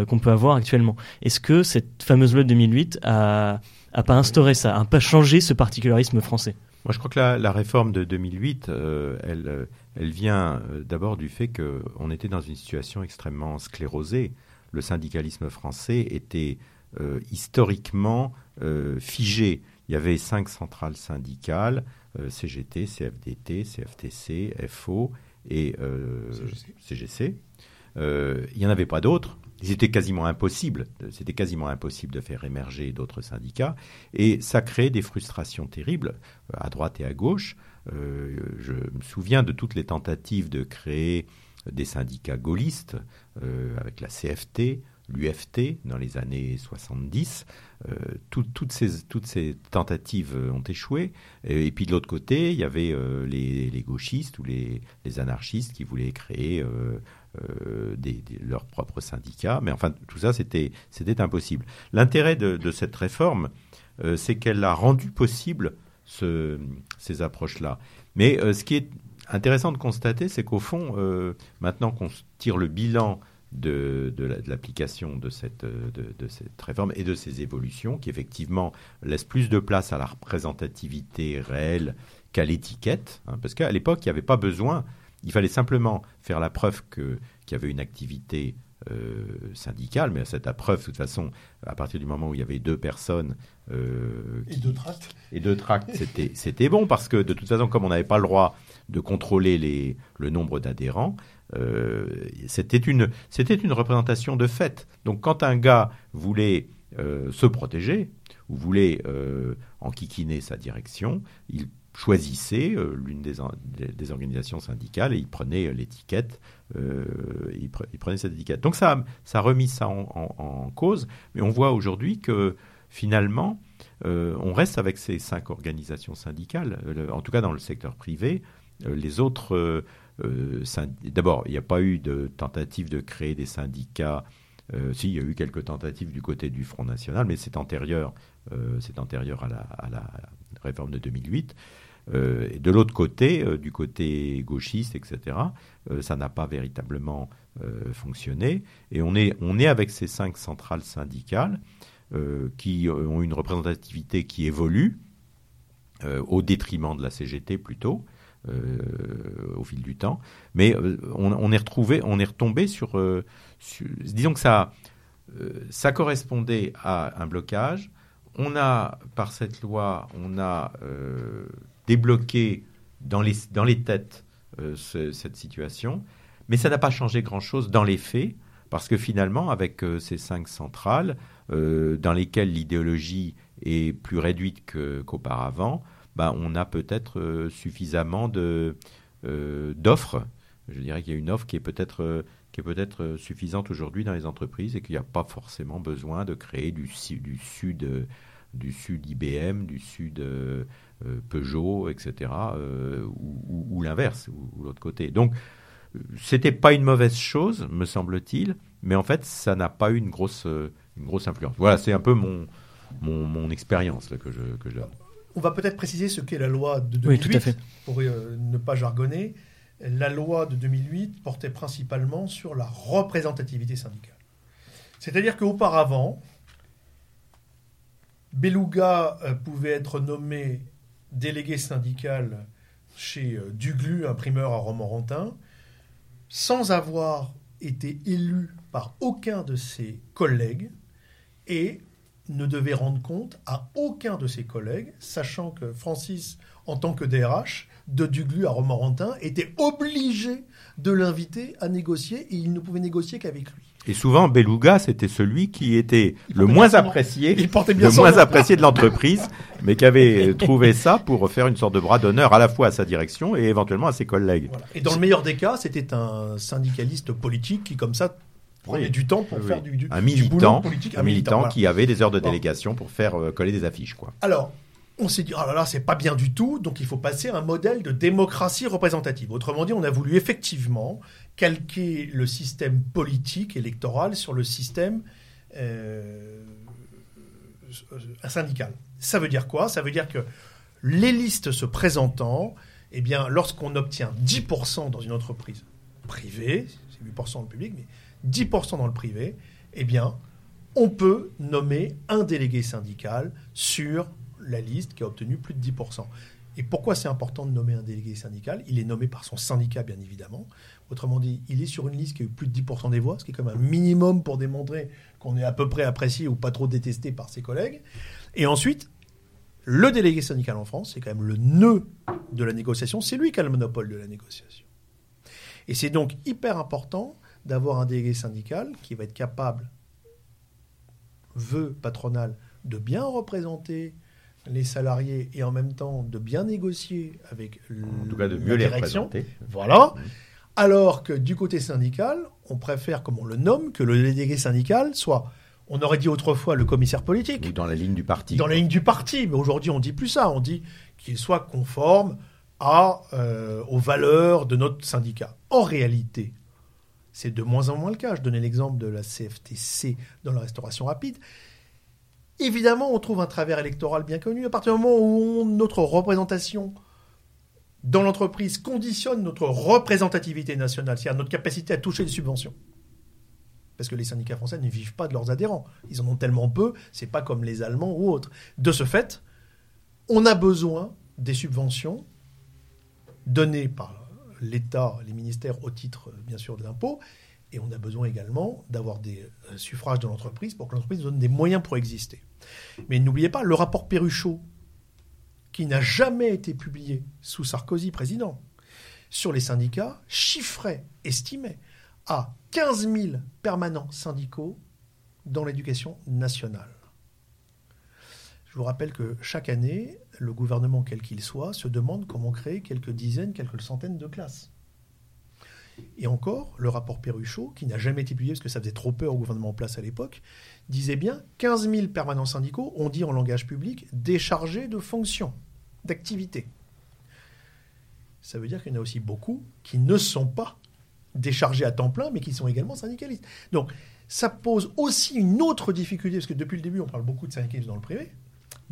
qu'on peut avoir actuellement. Est-ce que cette fameuse loi de 2008 a, pas instauré ça, a pas changé ce particularisme français? Moi je crois que la, réforme de 2008, elle, elle vient d'abord du fait qu'on était dans une situation extrêmement sclérosée. Le syndicalisme français était historiquement figé il y avait cinq centrales syndicales, euh, CGT, CFDT, CFTC, FO et CGC. Euh, euh, il n'y en avait pas d'autres. C'était quasiment impossible. C'était quasiment impossible de faire émerger d'autres syndicats. Et ça crée des frustrations terribles à droite et à gauche. je me souviens de toutes les tentatives de créer des syndicats gaullistes avec la CFT, l'UFT dans les années 70. Euh, toutes, ces, tentatives ont échoué. Et, puis de l'autre côté, il y avait euh, les, gauchistes ou les, anarchistes qui voulaient créer euh, des, leurs propres syndicats. Mais enfin, tout ça, c'était impossible. L'intérêt de, cette réforme, c'est qu'elle a rendu possible ce, ces approches-là. Mais ce qui est intéressant de constater, c'est qu'au fond, maintenant qu'on tire le bilan de, l'application de cette, de, cette réforme et de ces évolutions qui effectivement laissent plus de place à la représentativité réelle qu'à l'étiquette. Hein, parce qu'à l'époque, il n'y avait pas besoin, il fallait simplement faire la preuve qu'il y avait une activité euh, syndicale, mais cette preuve, de toute façon, à partir du moment où il y avait deux personnes. Euh, et deux tracts. Et deux tracts, c'était, c'était bon, parce que de toute façon, comme on n'avait pas le droit de contrôler les, le nombre d'adhérents, euh, c'était une, représentation de fait. Donc quand un gars voulait euh, se protéger ou voulait euh, enquiquiner sa direction, il choisissait l'une des, des, organisations syndicales et il prenait l'étiquette, il, prenait cette étiquette. Donc ça, ça a remis ça en, cause, mais on voit aujourd'hui que finalement, on reste avec ces cinq organisations syndicales, en tout cas dans le secteur privé. Les autres euh, d'abord, il n'y a pas eu de tentative de créer des syndicats. Euh, si, il y a eu quelques tentatives du côté du Front National, mais c'est antérieur, euh, à la, réforme de 2008. et de l'autre côté, du côté gauchiste, etc., ça n'a pas véritablement fonctionné. Et on est, avec ces cinq centrales syndicales qui ont une représentativité qui évolue, au détriment de la CGT plutôt, euh, au fil du temps. Mais euh, on, est retrouvé, on est retombé sur, euh, disons que ça, ça correspondait à un blocage. On a, par cette loi, on a débloqué dans les, dans les têtes cette situation, mais ça n'a pas changé grand-chose dans les faits, parce que finalement, avec ces cinq centrales, dans lesquelles l'idéologie est plus réduite qu'auparavant, bah, on a peut-être suffisamment de, d'offres. Je dirais qu'il y a une offre qui est peut-être peut-être suffisante aujourd'hui dans les entreprises et qu'il n'y a pas forcément besoin de créer du, sud du sud IBM, du sud euh, euh, Peugeot, etc., euh, ou, l'inverse, ou, l'autre côté. Donc, c'était pas une mauvaise chose, me semble-t-il, mais en fait, ça n'a pas eu une grosse, influence. Voilà, c'est un peu mon, mon, expérience que je, que je donne. On va peut-être préciser ce qu'est la loi de 2008, oui, tout à fait. pour ne pas jargonner. La loi de 2008 portait principalement sur la représentativité syndicale. C'est-à-dire qu'auparavant, Beluga euh, pouvait être nommé délégué syndical chez euh, Duglu, imprimeur à Romorantin, sans avoir été élu par aucun de ses collègues et ne devait rendre compte à aucun de ses collègues, sachant que Francis, en tant que DRH de Duglu à Romorantin, était obligé de l'inviter à négocier et il ne pouvait négocier qu'avec lui. Et souvent, Beluga, c'était celui qui était le moins apprécié, il portait bien le moins apprécié de l'entreprise, mais qui avait trouvé ça pour faire une sorte de bras d'honneur à la fois à sa direction et éventuellement à ses collègues. Et dans le meilleur des cas, c'était un syndicaliste politique qui, comme ça, prenait du temps pour faire du, un militant, politique, un, militant, qui avait des heures de délégation pour faire euh, coller des affiches, quoi. Alors, on s'est dit, oh là là, c'est pas bien du tout, donc il faut passer à un modèle de démocratie représentative. Autrement dit, on a voulu effectivement calquer le système politique électoral sur le système euh, syndical. Ça veut dire quoi? Ça veut dire que les listes se présentant, eh bien, lorsqu'on obtient 10% dans une entreprise privée, c'est 8% dans le public, mais 10% dans le privé, eh bien, on peut nommer un délégué syndical sur la liste qui a obtenu plus de 10%. Et pourquoi c'est important de nommer un délégué syndical? Il est nommé par son syndicat, bien évidemment. Autrement dit, il est sur une liste qui a eu plus de 10% des voix, ce qui est quand même un minimum pour démontrer qu'on est à peu près apprécié ou pas trop détesté par ses collègues. Et ensuite, le délégué syndical en France, c'est quand même le nœud de la négociation, c'est lui qui a le monopole de la négociation. Et c'est donc hyper important d'avoir un délégué syndical qui va être capable, veut patronal, de bien représenter les salariés et en même temps de bien négocier avec en tout cas de mieux les représenter. Voilà. Mmh. Alors que du côté syndical, on préfère, comme on le nomme, que le délégué syndical soit, on aurait dit autrefois le commissaire politique. Ou dans la ligne du parti. Dans la ligne du parti, mais aujourd'hui on dit plus ça, on dit qu'il soit conforme à, euh, aux valeurs de notre syndicat. En réalité, c'est de moins en moins le cas. Je donnais l'exemple de la CFTC dans la restauration rapide. Évidemment, on trouve un travers électoral bien connu. À partir du moment où notre représentation dans l'entreprise conditionne notre représentativité nationale, c'est-à-dire notre capacité à toucher des subventions. Parce que les syndicats français ne vivent pas de leurs adhérents. Ils en ont tellement peu, c'est pas comme les Allemands ou autres. De ce fait, on a besoin des subventions données par l'État, les ministères au titre, bien sûr, de l'impôt, et on a besoin également d'avoir des euh, suffrages dans l'entreprise pour que l'entreprise donne des moyens pour exister. Mais n'oubliez pas, le rapport Perruchot qui n'a jamais été publié sous Sarkozy président, sur les syndicats, chiffrait, estimait à 15 000 permanents syndicaux dans l'éducation nationale. Je vous rappelle que chaque année, le gouvernement, quel qu'il soit, se demande comment créer quelques dizaines, quelques centaines de classes. Et encore, le rapport Perruchot, qui n'a jamais été publié parce que ça faisait trop peur au gouvernement en place à l'époque, disait bien 15 000 permanents syndicaux, on dit en langage public, déchargés de fonctions, d'activités. Ça veut dire qu'il y en a aussi beaucoup qui ne sont pas déchargés à temps plein, mais qui sont également syndicalistes. Donc, ça pose aussi une autre difficulté, parce que depuis le début, on parle beaucoup de syndicalisme dans le privé.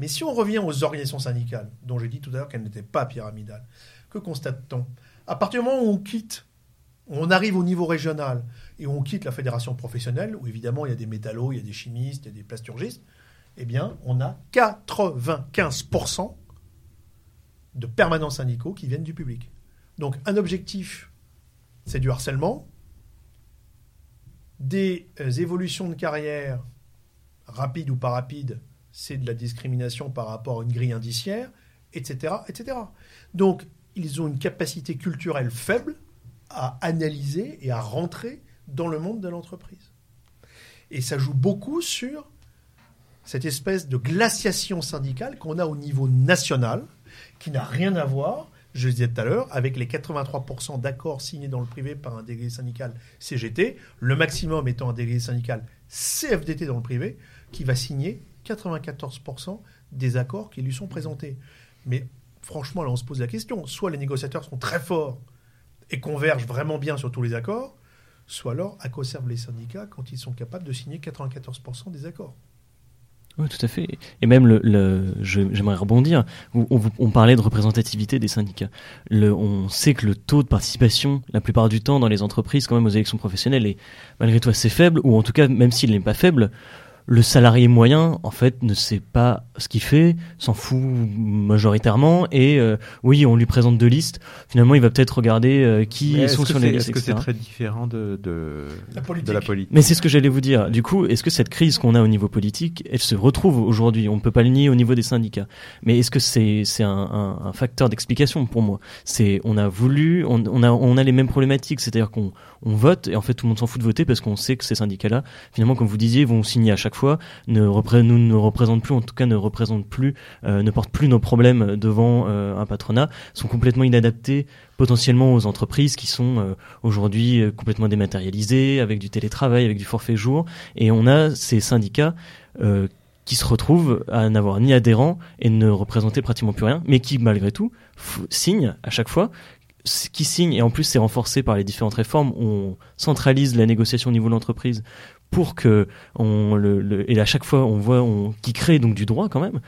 Mais si on revient aux organisations syndicales, dont j'ai dit tout à l'heure qu'elles n'étaient pas pyramidales, que constate-t-on À partir du moment où on quitte on arrive au niveau régional et on quitte la fédération professionnelle, où évidemment il y a des métallos, il y a des chimistes, il y a des plasturgistes, eh bien on a 95% de permanents syndicaux qui viennent du public. Donc un objectif, c'est du harcèlement, des euh, évolutions de carrière rapides ou pas rapides, c'est de la discrimination par rapport à une grille indiciaire, etc., etc. Donc ils ont une capacité culturelle faible, à analyser et à rentrer dans le monde de l'entreprise. Et ça joue beaucoup sur cette espèce de glaciation syndicale qu'on a au niveau national, qui n'a rien à voir, je le disais tout à l'heure, avec les 83% d'accords signés dans le privé par un délégué syndical CGT, le maximum étant un délégué syndical CFDT dans le privé, qui va signer 94% des accords qui lui sont présentés. Mais franchement, là, on se pose la question. Soit les négociateurs sont très forts et convergent vraiment bien sur tous les accords, soit alors à quoi servent les syndicats quand ils sont capables de signer 94% des accords? Oui, tout à fait. Et même, le, j'aimerais rebondir, on, parlait de représentativité des syndicats. Le, on sait que le taux de participation, la plupart du temps, dans les entreprises, quand même, aux élections professionnelles, est malgré tout assez faible, ou en tout cas, même s'il n'est pas faible, le salarié moyen, en fait, ne sait pas ce qu'il fait, s'en fout majoritairement, et euh, oui, on lui présente deux listes. Finalement, il va peut-être regarder euh, qui sont sur les listes. Est-ce que c'est très différent de, de, la de, la politique Mais c'est ce que j'allais vous dire. Du coup, est-ce que cette crise qu'on a au niveau politique, elle se retrouve aujourd'hui? On ne peut pas le nier au niveau des syndicats. Mais est-ce que c'est c'est un, un, un, facteur d'explication pour moi? C'est on a voulu, on, on, a on a les mêmes problématiques, c'est-à-dire qu'on on vote et en fait tout le monde s'en fout de voter parce qu'on sait que ces syndicats-là, finalement, comme vous disiez, vont signer à chaque fois, ne nous ne représentent plus, en tout cas ne représentent plus, euh, ne portent plus nos problèmes devant euh, un patronat, sont complètement inadaptés potentiellement aux entreprises qui sont euh, aujourd'hui complètement dématérialisées, avec du télétravail, avec du forfait jour, et on a ces syndicats qui se retrouvent à n'avoir ni adhérents et ne représenter pratiquement plus rien, mais qui malgré tout signent à chaque fois. Qui signe, et en plus c'est renforcé par les différentes réformes, on centralise la négociation au niveau de l'entreprise pour que on le, et à chaque fois on voit on qui crée donc du droit quand même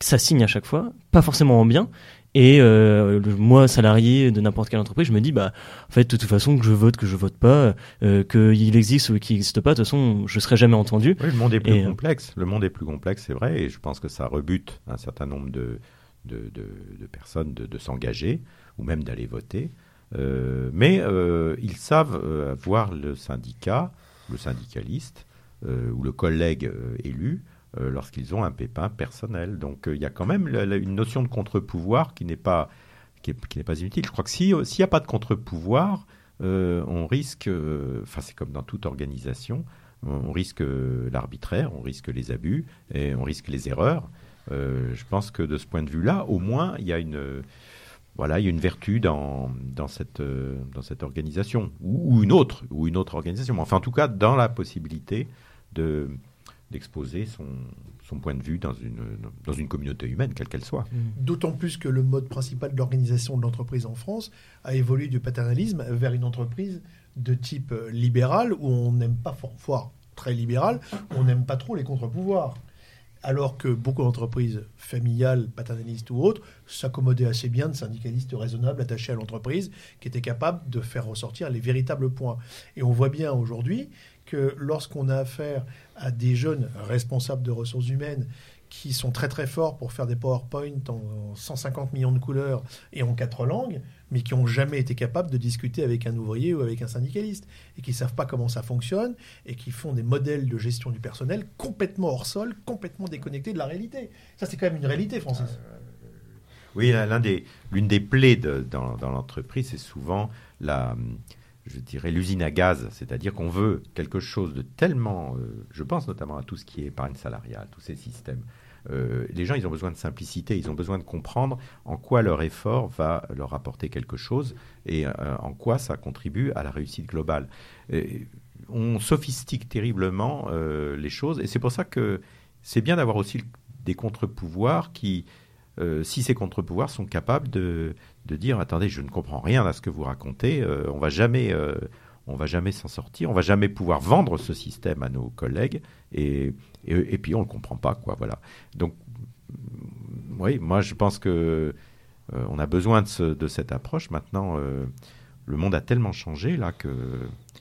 ça signe à chaque fois pas forcément en bien. Et euh, moi salarié de n'importe quelle entreprise je me dis bah en fait de toute façon que je vote que je vote pas euh, qu'il existe ou qu'il n'existe pas de toute façon je serai jamais entendu. Oui, le monde est plus euh, complexe. Le monde est plus complexe c'est vrai et je pense que ça rebute un certain nombre de de, de, personnes de, de s'engager ou même d'aller voter. Euh, mais ils savent euh, voir le syndicat, le syndicaliste ou le collègue élu lorsqu'ils ont un pépin personnel. Donc il y a quand même une notion de contre-pouvoir qui n'est pas qui, n'est pas inutile. Je crois que s'il n'y a pas de contre-pouvoir, on risque, enfin c'est comme dans toute organisation, on risque l'arbitraire, on risque les abus et on risque les erreurs. je pense que de ce point de vue-là, au moins, il y a une, voilà, il y a une vertu dans, dans, cette, euh, dans cette organisation, ou, une autre, ou une autre organisation. Enfin, en tout cas, dans la possibilité de, d'exposer son, son point de vue dans une, dans une communauté humaine, quelle qu'elle soit. Mmh. D'autant plus que le mode principal d'organisation de l'entreprise en France a évolué du paternalisme vers une entreprise de type euh, libéral, où on n'aime pas, voire très libéral, on n'aime pas trop les contre-pouvoirs alors que beaucoup d'entreprises familiales, paternalistes ou autres, s'accommodaient assez bien de syndicalistes raisonnables attachés à l'entreprise, qui étaient capables de faire ressortir les véritables points. Et on voit bien aujourd'hui que lorsqu'on a affaire à des jeunes responsables de ressources humaines qui sont très très forts pour faire des PowerPoint en 150 millions de couleurs et en quatre langues, mais qui n'ont jamais été capables de discuter avec un ouvrier ou avec un syndicaliste, et qui ne savent pas comment ça fonctionne, et qui font des modèles de gestion du personnel complètement hors sol, complètement déconnectés de la réalité. Ça, c'est quand même une réalité, Francis. Euh, oui, l'une des plaies dans, l'entreprise, c'est souvent la, je dirais, l'usine à gaz, c'est-à-dire qu'on veut quelque chose de tellement, euh, je pense notamment à tout ce qui est épargne salariale, tous ces systèmes euh, les gens, ils ont besoin de simplicité, ils ont besoin de comprendre en quoi leur effort va leur apporter quelque chose et euh, en quoi ça contribue à la réussite globale. on sophistique terriblement euh, les choses et c'est pour ça que c'est bien d'avoir aussi des contre-pouvoirs qui, si ces contre-pouvoirs sont capables de, de, dire attendez, je ne comprends rien à ce que vous racontez, on va jamais on va jamais s'en sortir, on va jamais pouvoir vendre ce système à nos collègues et, et, puis on le comprend pas quoi voilà. Donc oui, moi je pense que euh, on a besoin de, de cette approche maintenant. Euh, le monde a tellement changé là que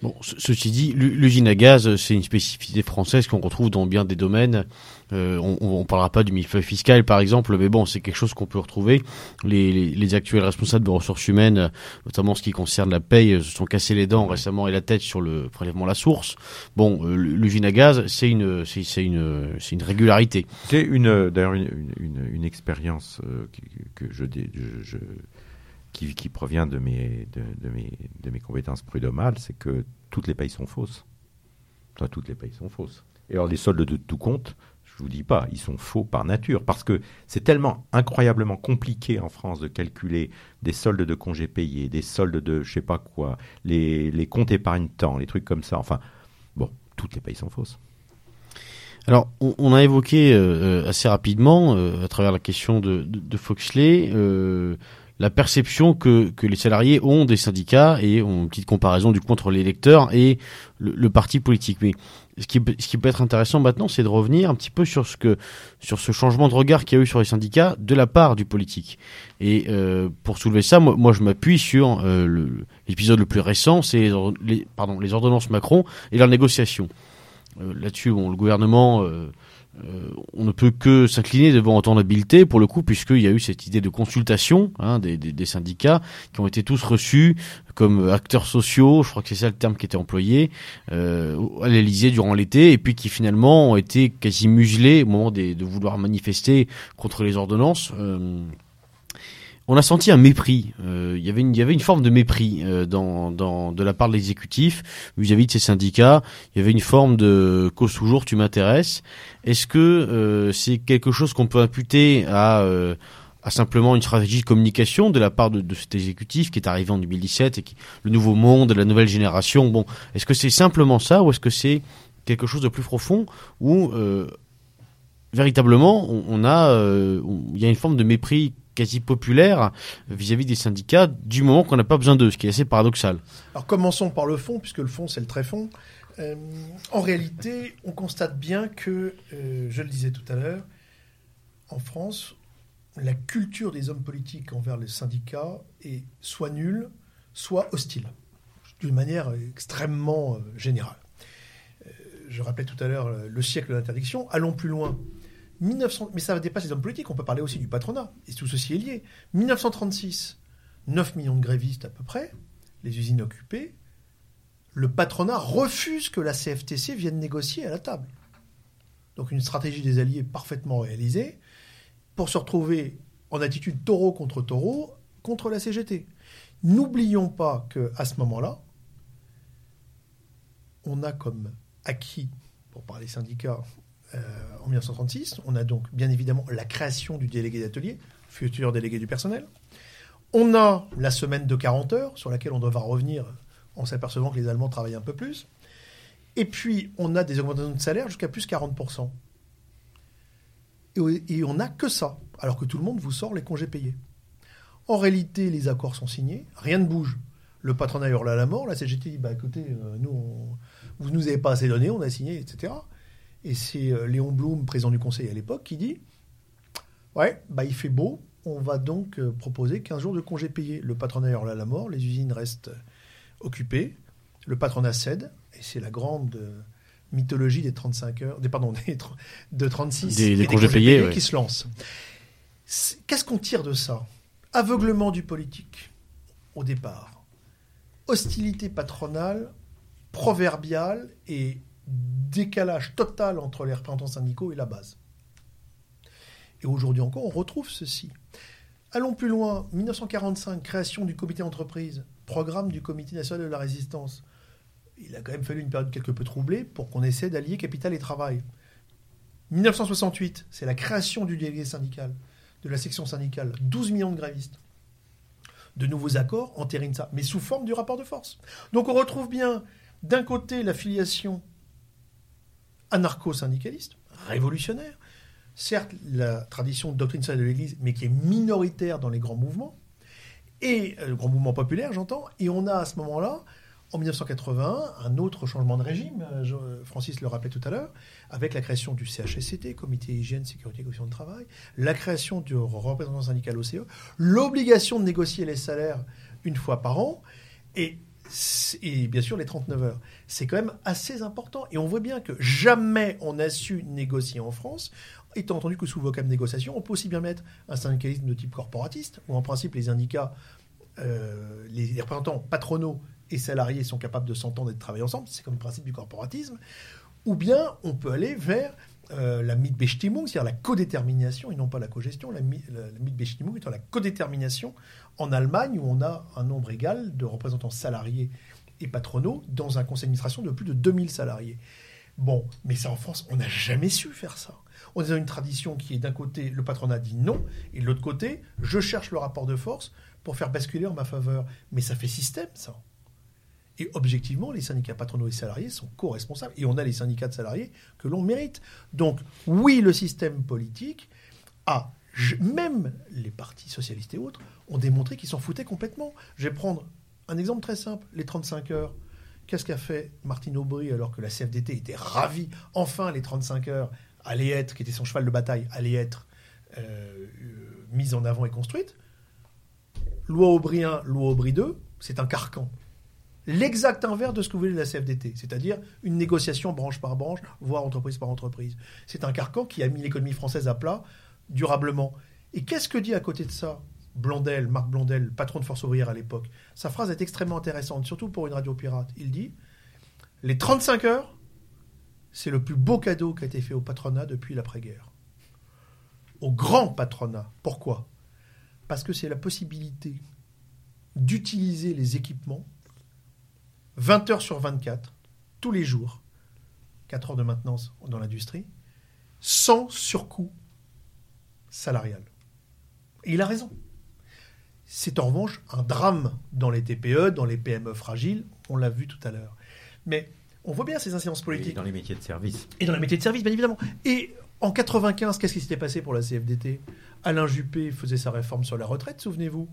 Bon, ceci dit, l'usine à gaz, c'est une spécificité française qu'on retrouve dans bien des domaines. Euh, on, ne parlera pas du millefeuille fiscal, par exemple, mais bon, c'est quelque chose qu'on peut retrouver. Les, actuels responsables de ressources humaines, notamment ce qui concerne la paye, se sont cassés les dents récemment et la tête sur le prélèvement à la source. Bon, euh, l'usine à gaz, c'est une, c'est une, c'est une régularité. C'est une, d'ailleurs, une, une, expérience euh, que, je, qui, provient de mes, de, mes, de mes compétences prud'homales, c'est que toutes les payes sont fausses. toutes les payes sont fausses. Et alors, les soldes de tout compte, je vous dis pas, ils sont faux par nature, parce que c'est tellement incroyablement compliqué en France de calculer des soldes de congés payés, des soldes de je sais pas quoi, les, les comptes épargne-temps, les trucs comme ça. Enfin, bon, toutes les payes sont fausses. Alors, on, a évoqué euh, euh, assez rapidement, euh, à travers la question de, de, Foxley, la perception que, les salariés ont des syndicats et ont une petite comparaison du coup entre les électeurs et le, parti politique. Ce qui, peut être intéressant maintenant, c'est de revenir un petit peu sur ce changement de regard qu'il y a eu sur les syndicats de la part du politique. Et euh, pour soulever ça, moi, je m'appuie sur euh, l'épisode le, plus récent, c'est les, ordonnances Macron et leurs négociations. Euh, Là-dessus, le gouvernement euh, on ne peut que s'incliner devant autant d'habileté pour le coup, puisqu'il y a eu cette idée de consultation hein, des, syndicats qui ont été tous reçus comme acteurs sociaux, je crois que c'est ça le terme qui était employé, euh, à l'Elysée durant l'été, et puis qui finalement ont été quasi muselés au moment de vouloir manifester contre les ordonnances. Euh, on a senti un mépris. Euh, il y avait une, forme de mépris euh, de la part de l'exécutif vis-à-vis de ces syndicats. Il y avait une forme de cause toujours tu m'intéresses. Est-ce que euh, c'est quelque chose qu'on peut imputer à, simplement une stratégie de communication de la part de, cet exécutif qui est arrivé en 2017 et qui le nouveau monde, la nouvelle génération? Bon, est-ce que c'est simplement ça ou est-ce que c'est quelque chose de plus profond euh, véritablement on, a il y a une forme de mépris quasi populaire vis-à-vis des syndicats du moment qu'on n'a pas besoin d'eux, ce qui est assez paradoxal. Alors commençons par le fond, puisque le fond c'est le très fond. Euh, en réalité, on constate bien que, euh, je le disais tout à l'heure, en France, la culture des hommes politiques envers les syndicats est soit nulle, soit hostile, d'une manière extrêmement euh, générale. Euh, je rappelais tout à l'heure le siècle d'interdiction. Allons plus loin. 1900, mais ça dépasse les hommes politiques, on peut parler aussi du patronat, et tout ceci est lié. 1936, 9 millions de grévistes à peu près, les usines occupées, le patronat refuse que la CFTC vienne négocier à la table. Donc une stratégie des alliés parfaitement réalisée pour se retrouver en attitude taureau contre taureau contre la CGT. N'oublions pas qu'à ce moment-là, on a comme acquis, pour parler syndicats, euh, en 1936. On a donc bien évidemment la création du délégué d'atelier, futur délégué du personnel. On a la semaine de 40 heures, sur laquelle on devra revenir en s'apercevant que les Allemands travaillent un peu plus. Et puis, on a des augmentations de salaire jusqu'à plus 40%. Et, on n'a que ça, alors que tout le monde vous sort les congés payés. En réalité, les accords sont signés, rien ne bouge. Le patronat hurle à la mort, la CGT dit bah écoutez, euh, nous, vous nous avez pas assez donné, on a signé, etc. Et c'est euh, Léon Blum, président du conseil à l'époque, qui dit Ouais, bah, il fait beau, on va donc euh, proposer 15 jours de congés payés. Le patronat hurle à la mort, les usines restent occupées, le patronat cède, et c'est la grande euh, mythologie des 35 heures, des, pardon, des, de 36 des, congés, payés, payés ouais. qui se lancent. Qu'est-ce qu'on tire de ça? Aveuglement du politique, au départ. Hostilité patronale, proverbiale et décalage total entre les représentants syndicaux et la base. Et aujourd'hui encore, on retrouve ceci. Allons plus loin. 1945, création du comité d'entreprise, programme du comité national de la résistance. Il a quand même fallu une période quelque peu troublée pour qu'on essaie d'allier capital et travail. 1968, c'est la création du délégué syndical, de la section syndicale. 12 millions de grévistes. De nouveaux accords entérinent ça, mais sous forme du rapport de force. Donc on retrouve bien, d'un côté, la filiation anarcho-syndicaliste, révolutionnaire. Certes, la tradition de doctrine sociale de l'Église, mais qui est minoritaire dans les grands mouvements, et euh, le grand mouvement populaire, j'entends. Et on a à ce moment-là, en 1981, un autre changement de régime, euh, Francis le rappelait tout à l'heure, avec la création du CHSCT, Comité Hygiène, Sécurité et Conditions de Travail, la création du représentant syndical OCE, l'obligation de négocier les salaires une fois par an, et et bien sûr les 39 heures. C'est quand même assez important. Et on voit bien que jamais on a su négocier en France, étant entendu que sous le vocable négociation, on peut aussi bien mettre un syndicalisme de type corporatiste, où en principe les syndicats, euh, les, représentants patronaux et salariés sont capables de s'entendre et de travailler ensemble, c'est comme le principe du corporatisme, ou bien on peut aller vers euh, la Mitbestimmung, c'est-à-dire la codétermination et non pas la cogestion. La, la, la Mitbestimmung étant la codétermination en Allemagne où on a un nombre égal de représentants salariés et patronaux dans un conseil d'administration de plus de 2000 salariés. Bon, mais ça en France, on n'a jamais su faire ça. On a une tradition qui est d'un côté, le patronat dit non, et de l'autre côté, je cherche le rapport de force pour faire basculer en ma faveur. Mais ça fait système, ça. Et objectivement, les syndicats patronaux et salariés sont co-responsables. Et on a les syndicats de salariés que l'on mérite. Donc, oui, le système politique a, même les partis socialistes et autres, ont démontré qu'ils s'en foutaient complètement. Je vais prendre un exemple très simple, les 35 heures. Qu'est-ce qu'a fait Martine Aubry alors que la CFDT était ravie? Enfin, les 35 heures allaient être, qui était son cheval de bataille, allaient être euh, mises en avant et construites. Loi Aubry 1, loi Aubry 2, c'est un carcan. L'exact inverse de ce que voulait la CFDT, c'est-à-dire une négociation branche par branche, voire entreprise par entreprise. C'est un carcan qui a mis l'économie française à plat durablement. Et qu'est-ce que dit à côté de ça Blondel, Marc Blondel, patron de Force ouvrière à l'époque, sa phrase est extrêmement intéressante, surtout pour une radio pirate. Il dit Les 35 heures, c'est le plus beau cadeau qui a été fait au patronat depuis l'après-guerre. Au grand patronat. Pourquoi? Parce que c'est la possibilité d'utiliser les équipements 20 heures sur 24, tous les jours, 4 heures de maintenance dans l'industrie, sans surcoût salarial. Et il a raison. C'est en revanche un drame dans les TPE, dans les PME fragiles, on l'a vu tout à l'heure. Mais on voit bien ces incidences politiques. Et dans les métiers de service. Et dans les métiers de service, bien évidemment. Et en 95, qu'est-ce qui s'était passé pour la CFDT Alain Juppé faisait sa réforme sur la retraite, souvenez-vous.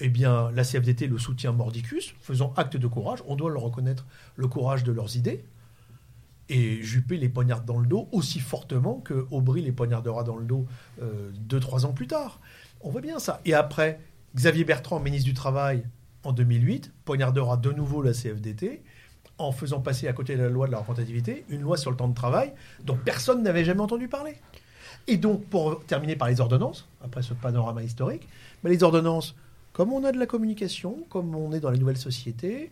Eh bien, la CFDT le soutient mordicus, faisant acte de courage. On doit leur reconnaître le courage de leurs idées. Et Juppé les poignarde dans le dos aussi fortement que Aubry les poignardera dans le dos euh, deux, trois ans plus tard. On voit bien ça. Et après, Xavier Bertrand, ministre du Travail, en 2008, poignardera de nouveau la CFDT en faisant passer à côté de la loi de la représentativité une loi sur le temps de travail dont personne n'avait jamais entendu parler. Et donc, pour terminer par les ordonnances, après ce panorama historique, mais les ordonnances, comme on a de la communication, comme on est dans les nouvelles sociétés,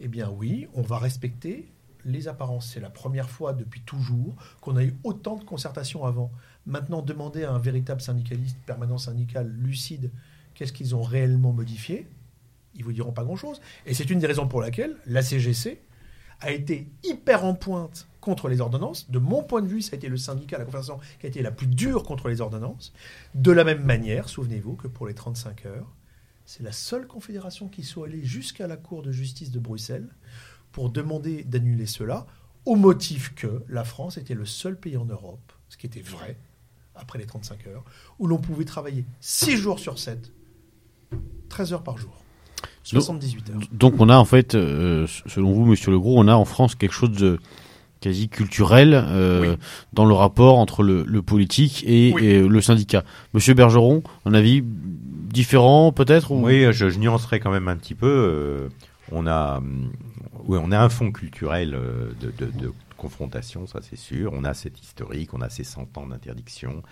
eh bien oui, on va respecter les apparences. C'est la première fois depuis toujours qu'on a eu autant de concertations avant. Maintenant, demander à un véritable syndicaliste, permanent syndical, lucide, qu'est-ce qu'ils ont réellement modifié, ils vous diront pas grand-chose. Et c'est une des raisons pour laquelle la CGC a été hyper en pointe contre les ordonnances. De mon point de vue, ça a été le syndicat, la confédération, qui a été la plus dure contre les ordonnances. De la même manière, souvenez-vous que pour les 35 heures, c'est la seule confédération qui soit allée jusqu'à la Cour de justice de Bruxelles pour demander d'annuler cela, au motif que la France était le seul pays en Europe, ce qui était vrai, après les 35 heures, où l'on pouvait travailler 6 jours sur 7 13 heures par jour. 78 heures. Donc on a en fait, euh, selon vous, Monsieur Legros, on a en France quelque chose de quasi culturel euh, dans le rapport entre le, politique et, le syndicat. Monsieur Bergeron, un avis différent peut-être Oui, je, je, nuancerai quand même un petit peu. Euh, on a, oui, on a un fond culturel de, de confrontation, ça c'est sûr. On a cet historique, on a ces 100 ans d'interdiction.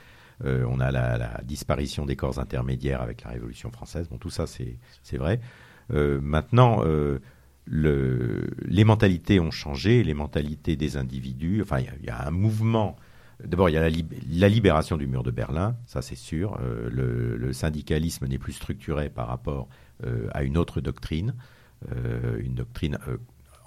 Euh, on a la, disparition des corps intermédiaires avec la Révolution française. Bon, tout ça, c'est vrai. Euh, maintenant, euh, les mentalités ont changé, les mentalités des individus. Enfin, il y, a un mouvement. D'abord, il y a la, libération du mur de Berlin, ça c'est sûr. Le, syndicalisme n'est plus structuré par rapport à une autre doctrine, une doctrine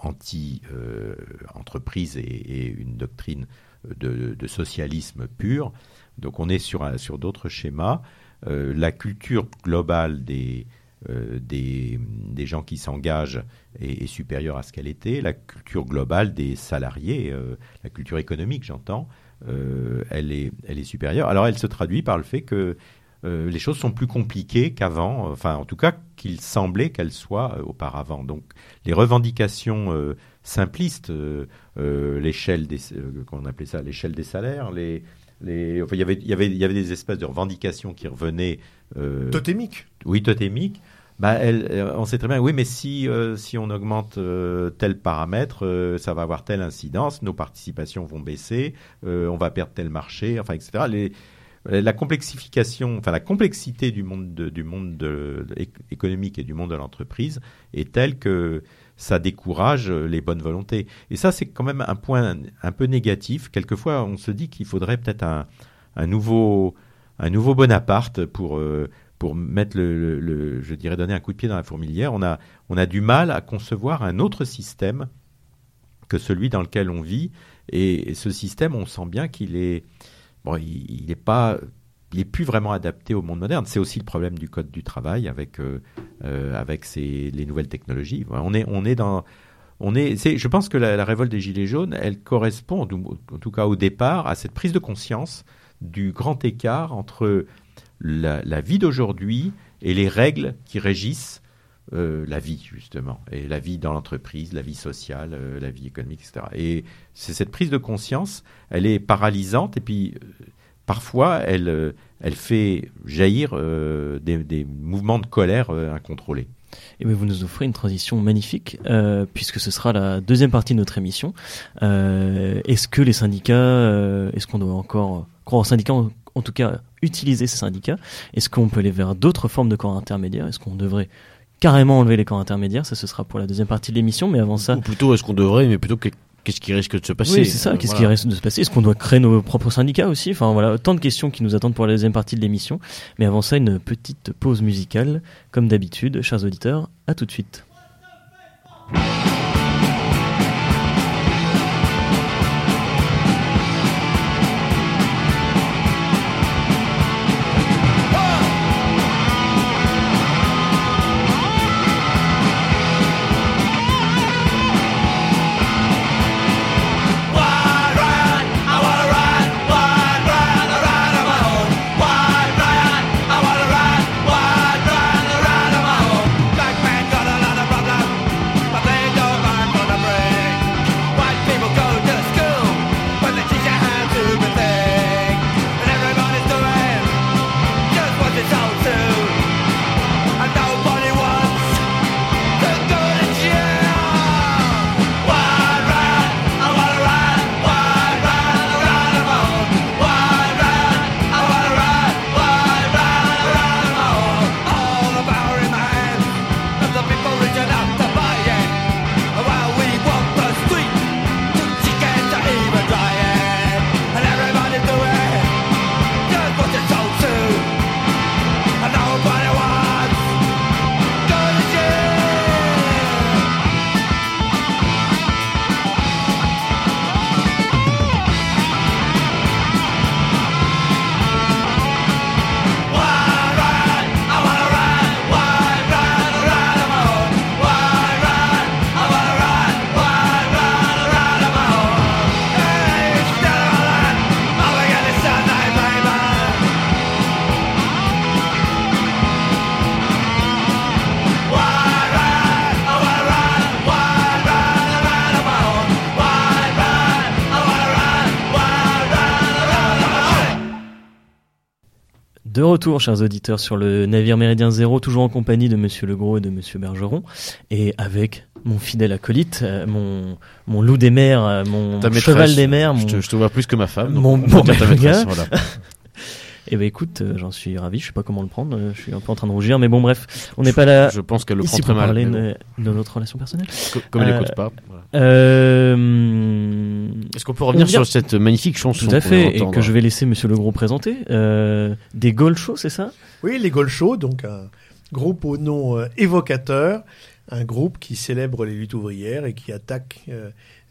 anti-entreprise et, une doctrine de, socialisme pur. Donc on est sur, d'autres schémas. Euh, la culture globale des, euh, des, des, gens qui s'engagent est, supérieure à ce qu'elle était. La culture globale des salariés, euh, la culture économique j'entends, elle, est, elle est supérieure. Alors elle se traduit par le fait que les choses sont plus compliquées qu'avant, enfin en tout cas qu'il semblait qu'elles soient auparavant. Donc les revendications simplistes, l'échelle des, qu'on appelait ça, l'échelle des salaires, les, il, y avait, y avait, y avait des espèces de revendications qui revenaient. Euh, totémiques. Oui, totémiques. Bah, elle, euh, on sait très bien, oui, mais si, euh, si on augmente euh, tel paramètre, ça va avoir telle incidence, nos participations vont baisser, on va perdre tel marché, enfin, etc. Les, la complexification, enfin la complexité du monde, du monde de, économique et du monde de l'entreprise est telle que ça décourage les bonnes volontés. Et ça, c'est quand même un point un peu négatif. Quelquefois, on se dit qu'il faudrait peut-être un, un, nouveau, un nouveau Bonaparte pour, euh, pour mettre le, je dirais, donner un coup de pied dans la fourmilière. On a, on a du mal à concevoir un autre système que celui dans lequel on vit Et, ce système, on sent bien qu'il est, bon, il n'est pas il est plus vraiment adapté au monde moderne. C'est aussi le problème du code du travail avec avec ces, les nouvelles technologies. On est on est dans on est, je pense que la, révolte des Gilets jaunes, elle correspond, en tout cas au départ, à cette prise de conscience du grand écart entre la, vie d'aujourd'hui et les règles qui régissent euh, la vie, justement, et la vie dans l'entreprise, la vie sociale, euh, la vie économique, etc. Et c'est cette prise de conscience, elle est paralysante, et puis euh, parfois, elle, elle fait jaillir des, mouvements de colère incontrôlés. Et bien vous nous offrez une transition magnifique, puisque ce sera la deuxième partie de notre émission. Est-ce que les syndicats, est-ce qu'on doit encore croire aux syndicats, en, tout cas utiliser ces syndicats Est-ce qu'on peut aller vers d'autres formes de corps intermédiaires? Est-ce qu'on devrait carrément enlever les corps intermédiaires? Ça, ce sera pour la deuxième partie de l'émission, mais avant ça... Ou plutôt, est-ce qu'on devrait, mais plutôt que Qu'est-ce qui risque de se passer? Oui, c'est ça. Qu'est-ce qui risque de se passer? Est-ce qu'on doit créer nos propres syndicats aussi? Enfin voilà, tant de questions qui nous attendent pour la deuxième partie de l'émission. Mais avant ça, une petite pause musicale, comme d'habitude, chers auditeurs. À tout de suite. Retour, chers auditeurs, sur le navire Méridien Zéro, toujours en compagnie de Monsieur Legros et de Monsieur Bergeron, et avec mon fidèle acolyte, euh, mon, mon loup des mers, euh, mon cheval des mers. Je, te, vois plus que ma femme. mon, mon maîtresse, voilà. Eh ben écoute, euh, j'en suis ravi. Je sais pas comment le prendre. Je suis un peu en train de rougir, mais bon, bref, on n'est pas là. Je pense qu'elle le prend très mal. Parler de, notre relation personnelle. Comme, elle n'écoute pas. Euh, Est-ce qu'on peut revenir sur cette magnifique chanson Tout à fait, et que je vais laisser Monsieur Legros présenter. Euh, des Gold Show, c'est ça? Oui, les Gold Show, donc un groupe au nom évocateur, un groupe qui célèbre les luttes ouvrières et qui attaque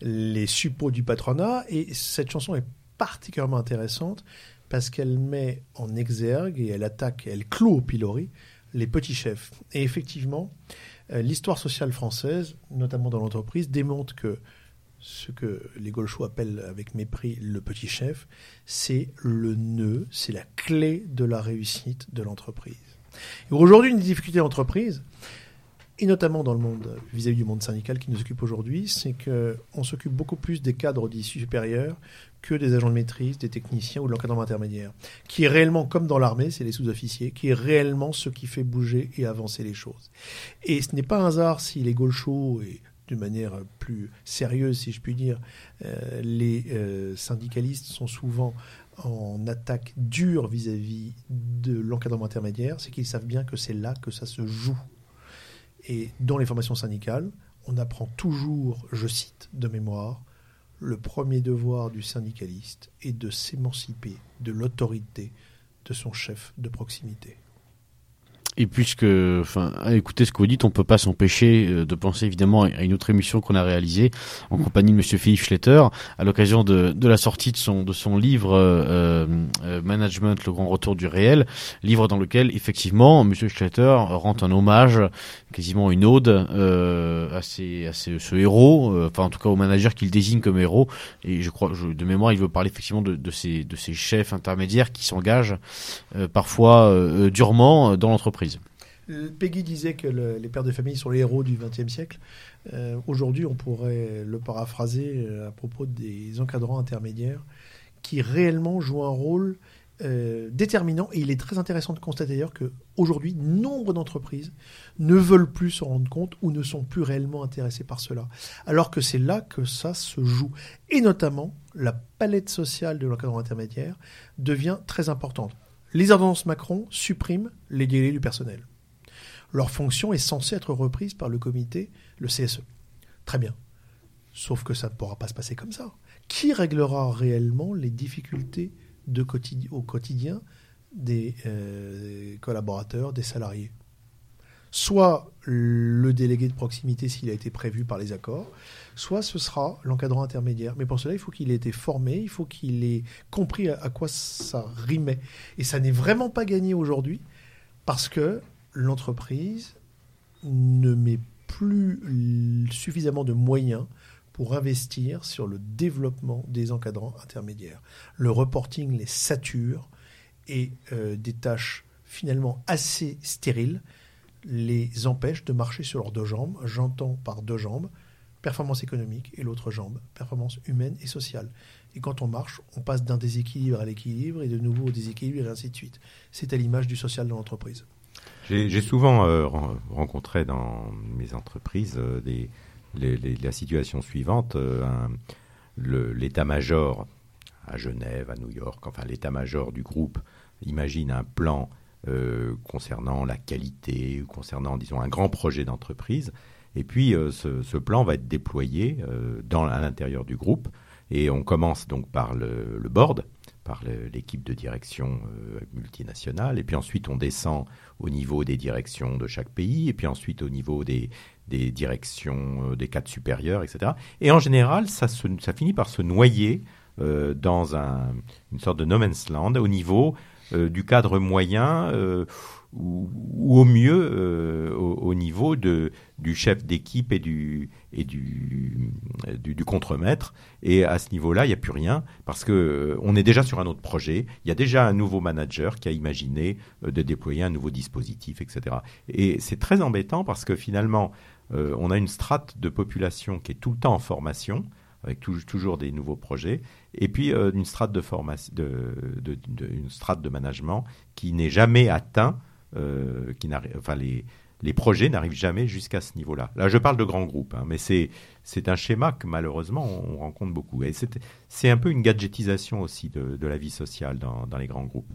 les suppôts du patronat. Et cette chanson est particulièrement intéressante parce qu'elle met en exergue et elle attaque, elle clôt au pilori les petits chefs. Et effectivement, euh, l'histoire sociale française, notamment dans l'entreprise, démontre que ce que les Gauchois appellent avec mépris le petit chef, c'est le nœud, c'est la clé de la réussite de l'entreprise. Aujourd'hui, une difficulté d'entreprise, et notamment dans le monde vis-à-vis du monde syndical qui nous occupe aujourd'hui, c'est qu'on s'occupe beaucoup plus des cadres dits supérieurs que des agents de maîtrise, des techniciens ou de l'encadrement intermédiaire, qui est réellement, comme dans l'armée, c'est les sous-officiers, qui est réellement ce qui fait bouger et avancer les choses. Et ce n'est pas un hasard si les gauchos, et d'une manière plus sérieuse, si je puis dire, euh, les euh, syndicalistes sont souvent en attaque dure vis-à-vis de l'encadrement intermédiaire, c'est qu'ils savent bien que c'est là que ça se joue. Et dans les formations syndicales, on apprend toujours, je cite de mémoire, le premier devoir du syndicaliste est de s'émanciper de l'autorité de son chef de proximité. Et puisque, enfin, à écouter ce que vous dites, on peut pas s'empêcher euh, de penser évidemment à une autre émission qu'on a réalisée en compagnie de Monsieur Philippe Schletter à l'occasion de, de la sortie de son de son livre euh, euh, Management, le grand retour du réel, livre dans lequel effectivement Monsieur Schletter rend un hommage, quasiment une ode à, à ce héros, enfin en tout cas au manager qu'il désigne comme héros. Et je crois, je, de mémoire, il veut parler effectivement de, de ces de ces chefs intermédiaires qui s'engagent parfois durement dans l'entreprise. Peggy disait que les pères de famille sont les héros du XXe siècle. Euh, aujourd'hui, on pourrait le paraphraser euh, à propos des encadrants intermédiaires qui réellement jouent un rôle euh, déterminant. Et il est très intéressant de constater d'ailleurs qu'aujourd'hui, nombre d'entreprises ne veulent plus s'en rendre compte ou ne sont plus réellement intéressées par cela. Alors que c'est là que ça se joue. Et notamment, la palette sociale de l'encadrant intermédiaire devient très importante. Les ordonnances Macron suppriment les délais du personnel. Leur fonction est censée être reprise par le comité, le CSE. Très bien. Sauf que ça ne pourra pas se passer comme ça. Qui réglera réellement les difficultés au quotidien des euh, collaborateurs, des salariés? Soit le délégué de proximité s'il a été prévu par les accords, soit ce sera l'encadrant intermédiaire. Mais pour cela, il faut qu'il ait été formé, il faut qu'il ait compris à, quoi ça rimait. Et ça n'est vraiment pas gagné aujourd'hui parce que l'entreprise ne met plus suffisamment de moyens pour investir sur le développement des encadrants intermédiaires. Le reporting les sature et euh, des tâches finalement assez stériles les empêchent de marcher sur leurs deux jambes. J'entends par deux jambes performance économique et l'autre jambe, performance humaine et sociale. Et quand on marche, on passe d'un déséquilibre à l'équilibre et de nouveau au déséquilibre et ainsi de suite. C'est à l'image du social dans l'entreprise. J'ai souvent euh, rencontré dans mes entreprises euh, la situation suivante. Euh, l'état-major à Genève, à New York, enfin l'état-major du groupe imagine un plan concernant la qualité, ou concernant, disons, un grand projet d'entreprise. Et puis, euh, ce, plan va être déployé euh, dans, à l'intérieur du groupe. Et on commence donc par le, board, par l'équipe de direction euh, multinationale. Et puis ensuite, on descend au niveau des directions de chaque pays. Et puis ensuite, au niveau des, des directions des cadres supérieurs, etc. Et en général, ça, ça finit par se noyer dans un, une sorte de no man's land au niveau du cadre moyen ou, au mieux euh, au, niveau de, du chef d'équipe et du, et du, du, contremaître. Et à ce niveau-là, il n'y a plus rien parce que euh, on est déjà sur un autre projet. Il y a déjà un nouveau manager qui a imaginé euh, de déployer un nouveau dispositif, etc. Et c'est très embêtant parce que finalement, on a une strate de population qui est tout le temps en formation avec toujours des nouveaux projets, et puis une strate de, de, une strate de management qui n'est jamais atteint euh, qui enfin les, les projets n'arrivent jamais jusqu'à ce niveau-là. Là, je parle de grands groupes, hein, mais c'est un schéma que malheureusement on rencontre beaucoup. Et c'est un peu une gadgetisation aussi de, de la vie sociale dans, dans, les grands groupes.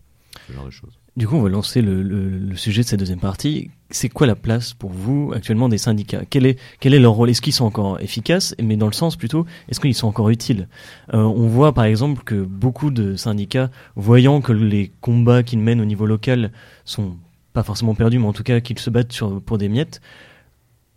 Du coup, on va lancer le, le, sujet de cette deuxième partie. C'est quoi la place pour vous actuellement des syndicats? Quel est, quel est leur rôle? Est-ce qu'ils sont encore efficaces? Mais dans le sens plutôt, est-ce qu'ils sont encore utiles? Euh, On voit par exemple que beaucoup de syndicats, voyant que les combats qu'ils mènent au niveau local sont pas forcément perdu, mais en tout cas qu'ils se battent pour des miettes,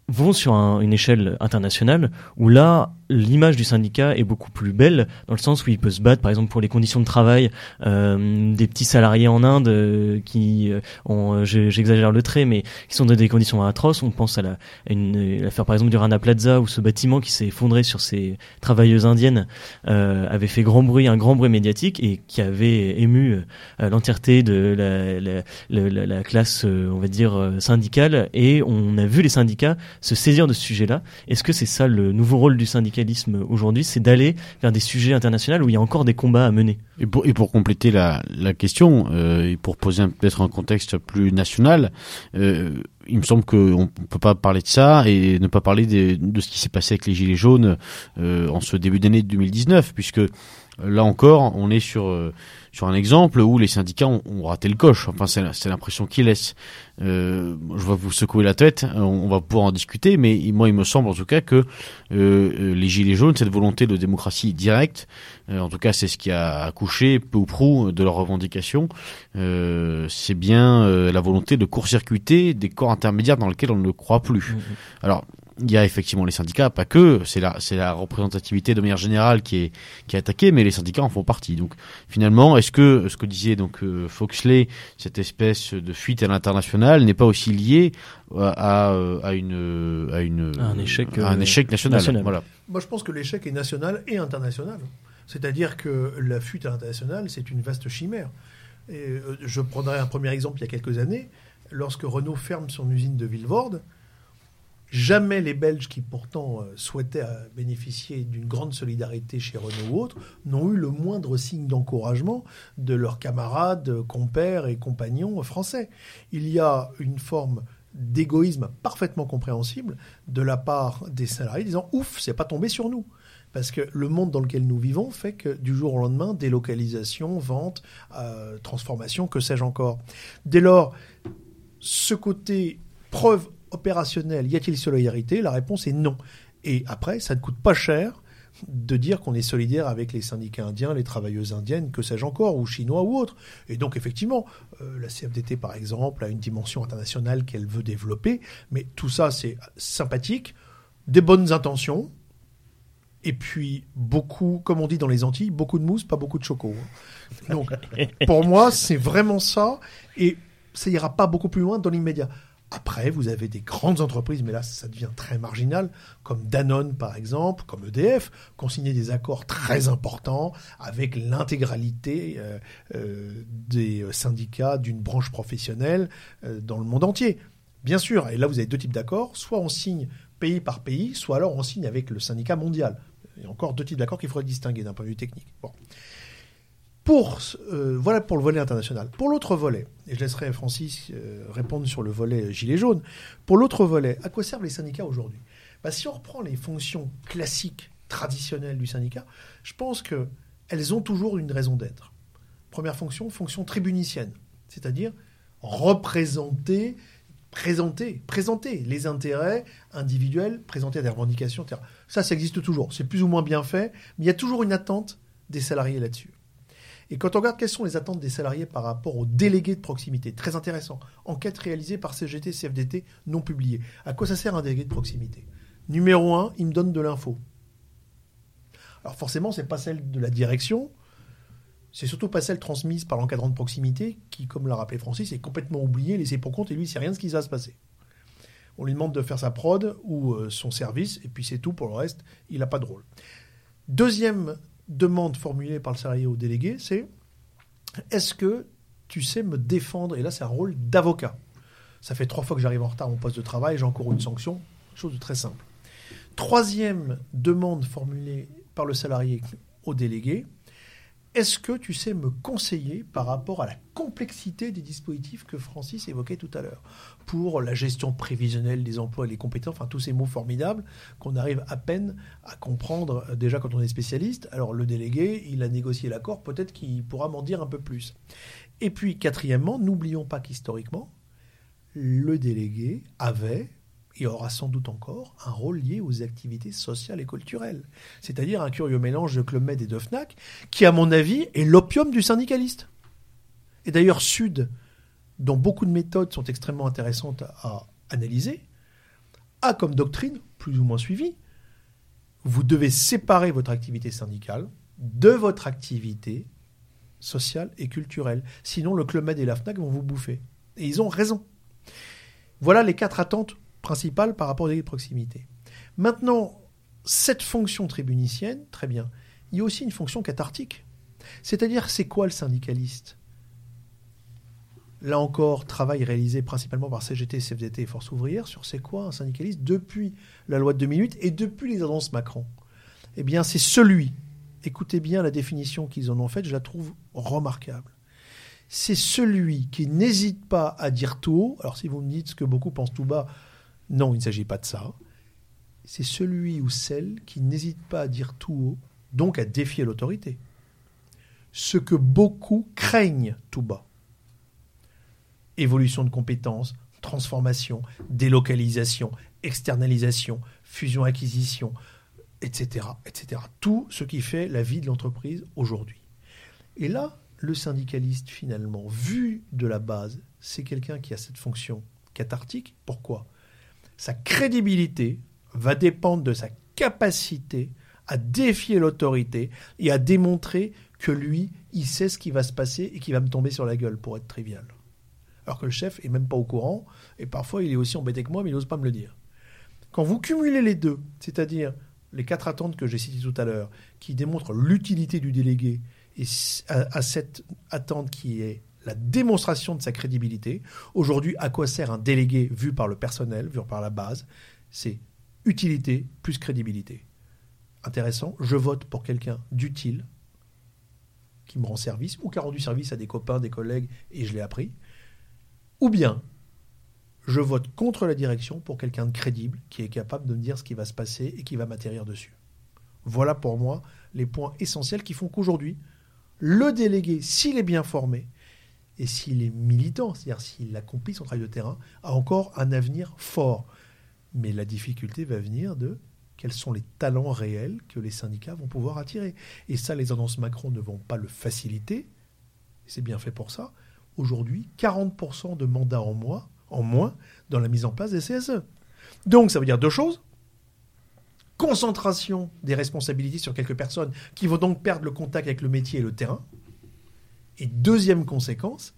vont sur une échelle internationale où là, l'image du syndicat est beaucoup plus belle dans le sens où il peut se battre par exemple pour les conditions de travail euh, des petits salariés en Inde euh, qui euh, ont j'exagère le trait mais qui sont dans des conditions atroces. On pense à la une l'affaire par exemple du Rana Plaza où ce bâtiment qui s'est effondré sur ces travailleuses indiennes avait fait grand bruit un grand bruit médiatique et qui avait ému l'entièreté de la, la, la, classe on va dire syndicale. Et on a vu les syndicats se saisir de ce sujet là est-ce que c'est ça le nouveau rôle du syndicat? Aujourd'hui, c'est d'aller vers des sujets internationaux où il y a encore des combats à mener. Et pour, compléter la, question, euh, et pour poser peut-être un contexte plus national, euh, il me semble qu'on ne peut pas parler de ça et ne pas parler de, de ce qui s'est passé avec les Gilets jaunes euh, en ce début d'année 2019, puisque là encore, on est sur sur un exemple où les syndicats ont, raté le coche. Enfin, c'est l'impression qu'ils laissent. Euh, je vais vous secouer la tête, on, va pouvoir en discuter, mais moi, il me semble en tout cas que euh, les Gilets jaunes, cette volonté de démocratie directe, en tout cas, c'est ce qui a accouché peu ou prou de leurs revendications, c'est bien la volonté de court-circuiter des corps intermédiaires dans lesquels on ne croit plus. Mmh. Alors, il y a effectivement les syndicats, pas que, c'est la, c'est la représentativité de manière générale qui est, qui est attaquée, mais les syndicats en font partie. Donc finalement, est-ce que ce que disait donc euh, Foxley, cette espèce de fuite à l'international, n'est pas aussi lié à, à, une, à une, un échec, un euh, échec national. Voilà. Moi, je pense que l'échec est national et international. C'est-à-dire que la fuite à l'international, c'est une vaste chimère. Et euh, je prendrai un premier exemple il y a quelques années, lorsque Renault ferme son usine de Villevorde Jamais les Belges, qui pourtant euh, souhaitaient euh, bénéficier d'une grande solidarité chez Renault ou autres, n'ont eu le moindre signe d'encouragement de leurs camarades, compères et compagnons français. Il y a une forme d'égoïsme parfaitement compréhensible de la part des salariés disant ouf, c'est pas tombé sur nous. Parce que le monde dans lequel nous vivons fait que du jour au lendemain, délocalisation, vente, euh, transformation, que sais-je encore. Dès lors, ce côté preuve opérationnel, y a-t-il solidarité? La réponse est non. Et après, ça ne coûte pas cher de dire qu'on est solidaire avec les syndicats indiens, les travailleuses indiennes, que sais-je encore, ou chinois ou autres. Et donc, effectivement, euh, la CFDT, par exemple, a une dimension internationale qu'elle veut développer, mais tout ça, c'est sympathique, des bonnes intentions, et puis beaucoup, comme on dit dans les Antilles, beaucoup de mousse, pas beaucoup de choco. Hein. Donc, pour moi, c'est vraiment ça, et ça ira pas beaucoup plus loin dans l'immédiat. Après, vous avez des grandes entreprises, mais là, ça devient très marginal, comme Danone, par exemple, comme EDF, qui ont signé des accords très importants avec l'intégralité euh, euh, des syndicats d'une branche professionnelle euh, dans le monde entier. Bien sûr, et là, vous avez deux types d'accords. Soit on signe pays par pays, soit alors on signe avec le syndicat mondial. Il y a encore deux types d'accords qu'il faudrait distinguer d'un point de vue technique. Pour, euh, voilà pour le volet international. Pour l'autre volet, et je laisserai Francis euh, répondre sur le volet gilet jaune, pour l'autre volet, à quoi servent les syndicats aujourd'hui? Bah, Si on reprend les fonctions classiques, traditionnelles du syndicat, je pense qu'elles ont toujours une raison d'être. Première fonction, fonction tribunicienne, c'est-à-dire représenter, présenter, présenter les intérêts individuels, présenter des revendications, etc. Ça, ça existe toujours. C'est plus ou moins bien fait, mais il y a toujours une attente des salariés là-dessus. Et quand on regarde quelles sont les attentes des salariés par rapport aux délégués de proximité, très intéressant. Enquête réalisée par CGT, CFDT, non publiée. À quoi ça sert un délégué de proximité? Numéro un, il me donne de l'info. Alors forcément, c'est pas celle de la direction, c'est surtout pas celle transmise par l'encadrant de proximité, qui, comme l'a rappelé Francis, est complètement oublié, laissé pour compte, et lui, il sait rien de ce qui va se passer. On lui demande de faire sa prod ou euh, son service, et puis c'est tout pour le reste, il n'a pas de rôle. Deuxième demande formulée par le salarié au délégué, c'est est-ce que tu sais me défendre? Et là, c'est un rôle d'avocat. Ça fait trois fois que j'arrive en retard à mon poste de travail, j'ai encore une sanction. Chose de très simple. Troisième demande formulée par le salarié au délégué, est-ce que tu sais me conseiller par rapport à la complexité des dispositifs que Francis évoquait tout à l'heure Pour la gestion prévisionnelle des emplois et des compétences, enfin tous ces mots formidables qu'on arrive à peine à comprendre euh, déjà quand on est spécialiste. Alors le délégué, il a négocié l'accord, peut-être qu'il pourra m'en dire un peu plus. Et puis quatrièmement, n'oublions pas qu'historiquement, le délégué avait il aura sans doute encore un rôle lié aux activités sociales et culturelles. C'est-à-dire un curieux mélange de Club Med et de FNAC, qui, à mon avis, est l'opium du syndicaliste. Et d'ailleurs, Sud, dont beaucoup de méthodes sont extrêmement intéressantes à analyser, a comme doctrine, plus ou moins suivie, vous devez séparer votre activité syndicale de votre activité sociale et culturelle. Sinon, le Club et la FNAC vont vous bouffer. Et ils ont raison. Voilà les quatre attentes principal par rapport aux délégués de proximité. Maintenant, cette fonction tribunicienne, très bien, il y a aussi une fonction cathartique. C'est-à-dire, c'est quoi le syndicaliste? Là encore, travail réalisé principalement par CGT, CFDT et Force ouvrière sur c'est quoi un syndicaliste depuis la loi de 2008 et depuis les annonces Macron. Eh bien, c'est celui, écoutez bien la définition qu'ils en ont faite, je la trouve remarquable. C'est celui qui n'hésite pas à dire tout haut, alors si vous me dites ce que beaucoup pensent tout bas, non, il ne s'agit pas de ça. C'est celui ou celle qui n'hésite pas à dire tout haut, donc à défier l'autorité. ce que beaucoup craignent tout bas. Évolution de compétences, transformation, délocalisation, externalisation, fusion-acquisition, etc., etc. Tout ce qui fait la vie de l'entreprise aujourd'hui. Et là, le syndicaliste, finalement, vu de la base, c'est quelqu'un qui a cette fonction cathartique. Pourquoi? Sa crédibilité va dépendre de sa capacité à défier l'autorité et à démontrer que lui, il sait ce qui va se passer et qu'il va me tomber sur la gueule, pour être trivial. Alors que le chef est même pas au courant, et parfois il est aussi embêté que moi, mais il n'ose pas me le dire. Quand vous cumulez les deux, c'est-à-dire les quatre attentes que j'ai citées tout à l'heure, qui démontrent l'utilité du délégué, et à, cette attente qui est la démonstration de sa crédibilité. Aujourd'hui, à quoi sert un délégué vu par le personnel, vu par la base? C'est utilité plus crédibilité. Intéressant, je vote pour quelqu'un d'utile, qui me rend service, ou qui a rendu service à des copains, des collègues, et je l'ai appris. Ou bien, je vote contre la direction pour quelqu'un de crédible, qui est capable de me dire ce qui va se passer et qui va m'atterrir dessus. Voilà pour moi les points essentiels qui font qu'aujourd'hui, le délégué, s'il est bien formé, et s'il est militant, c'est-à-dire s'il accomplit son travail de terrain, a encore un avenir fort. Mais la difficulté va venir de quels sont les talents réels que les syndicats vont pouvoir attirer. Et ça, les annonces Macron ne vont pas le faciliter. C'est bien fait pour ça. Aujourd'hui, 40% de mandats en, moins, en moins dans la mise en place des CSE. Donc, ça veut dire deux choses. Concentration des responsabilités sur quelques personnes qui vont donc perdre le contact avec le métier et le terrain. Et deuxième conséquence,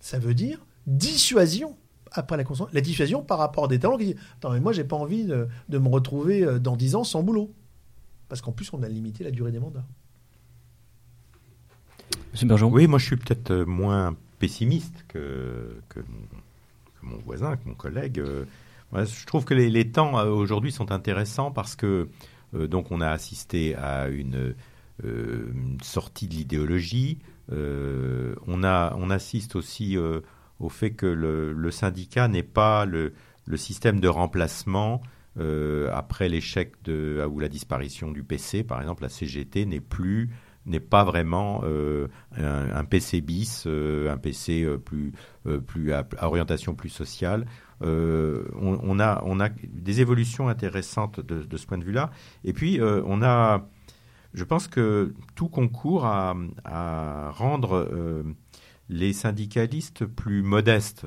ça veut dire dissuasion après la La dissuasion par rapport à des talents qui disent Attends, mais moi, j'ai pas envie de, me retrouver euh, dans 10 ans sans boulot. Parce qu'en plus, on a limité la durée des mandats. Monsieur Bergeron Oui, moi, je suis peut-être euh, moins pessimiste que, que, mon, voisin, que mon collègue. Euh. je trouve que les, temps aujourd'hui sont intéressants parce que donc on a assisté à une, une sortie de l'idéologie. On, a, on assiste aussi au fait que le, syndicat n'est pas le, système de remplacement euh, après l'échec de ou la disparition du PC, par exemple, la CGT n'est plus n'est pas vraiment euh, un, PC bis, euh, un PC plus plus à, orientation plus sociale. On, a on a des évolutions intéressantes de, ce point de vue-là. Et puis on a, je pense que tout concourt à, rendre les syndicalistes plus modestes,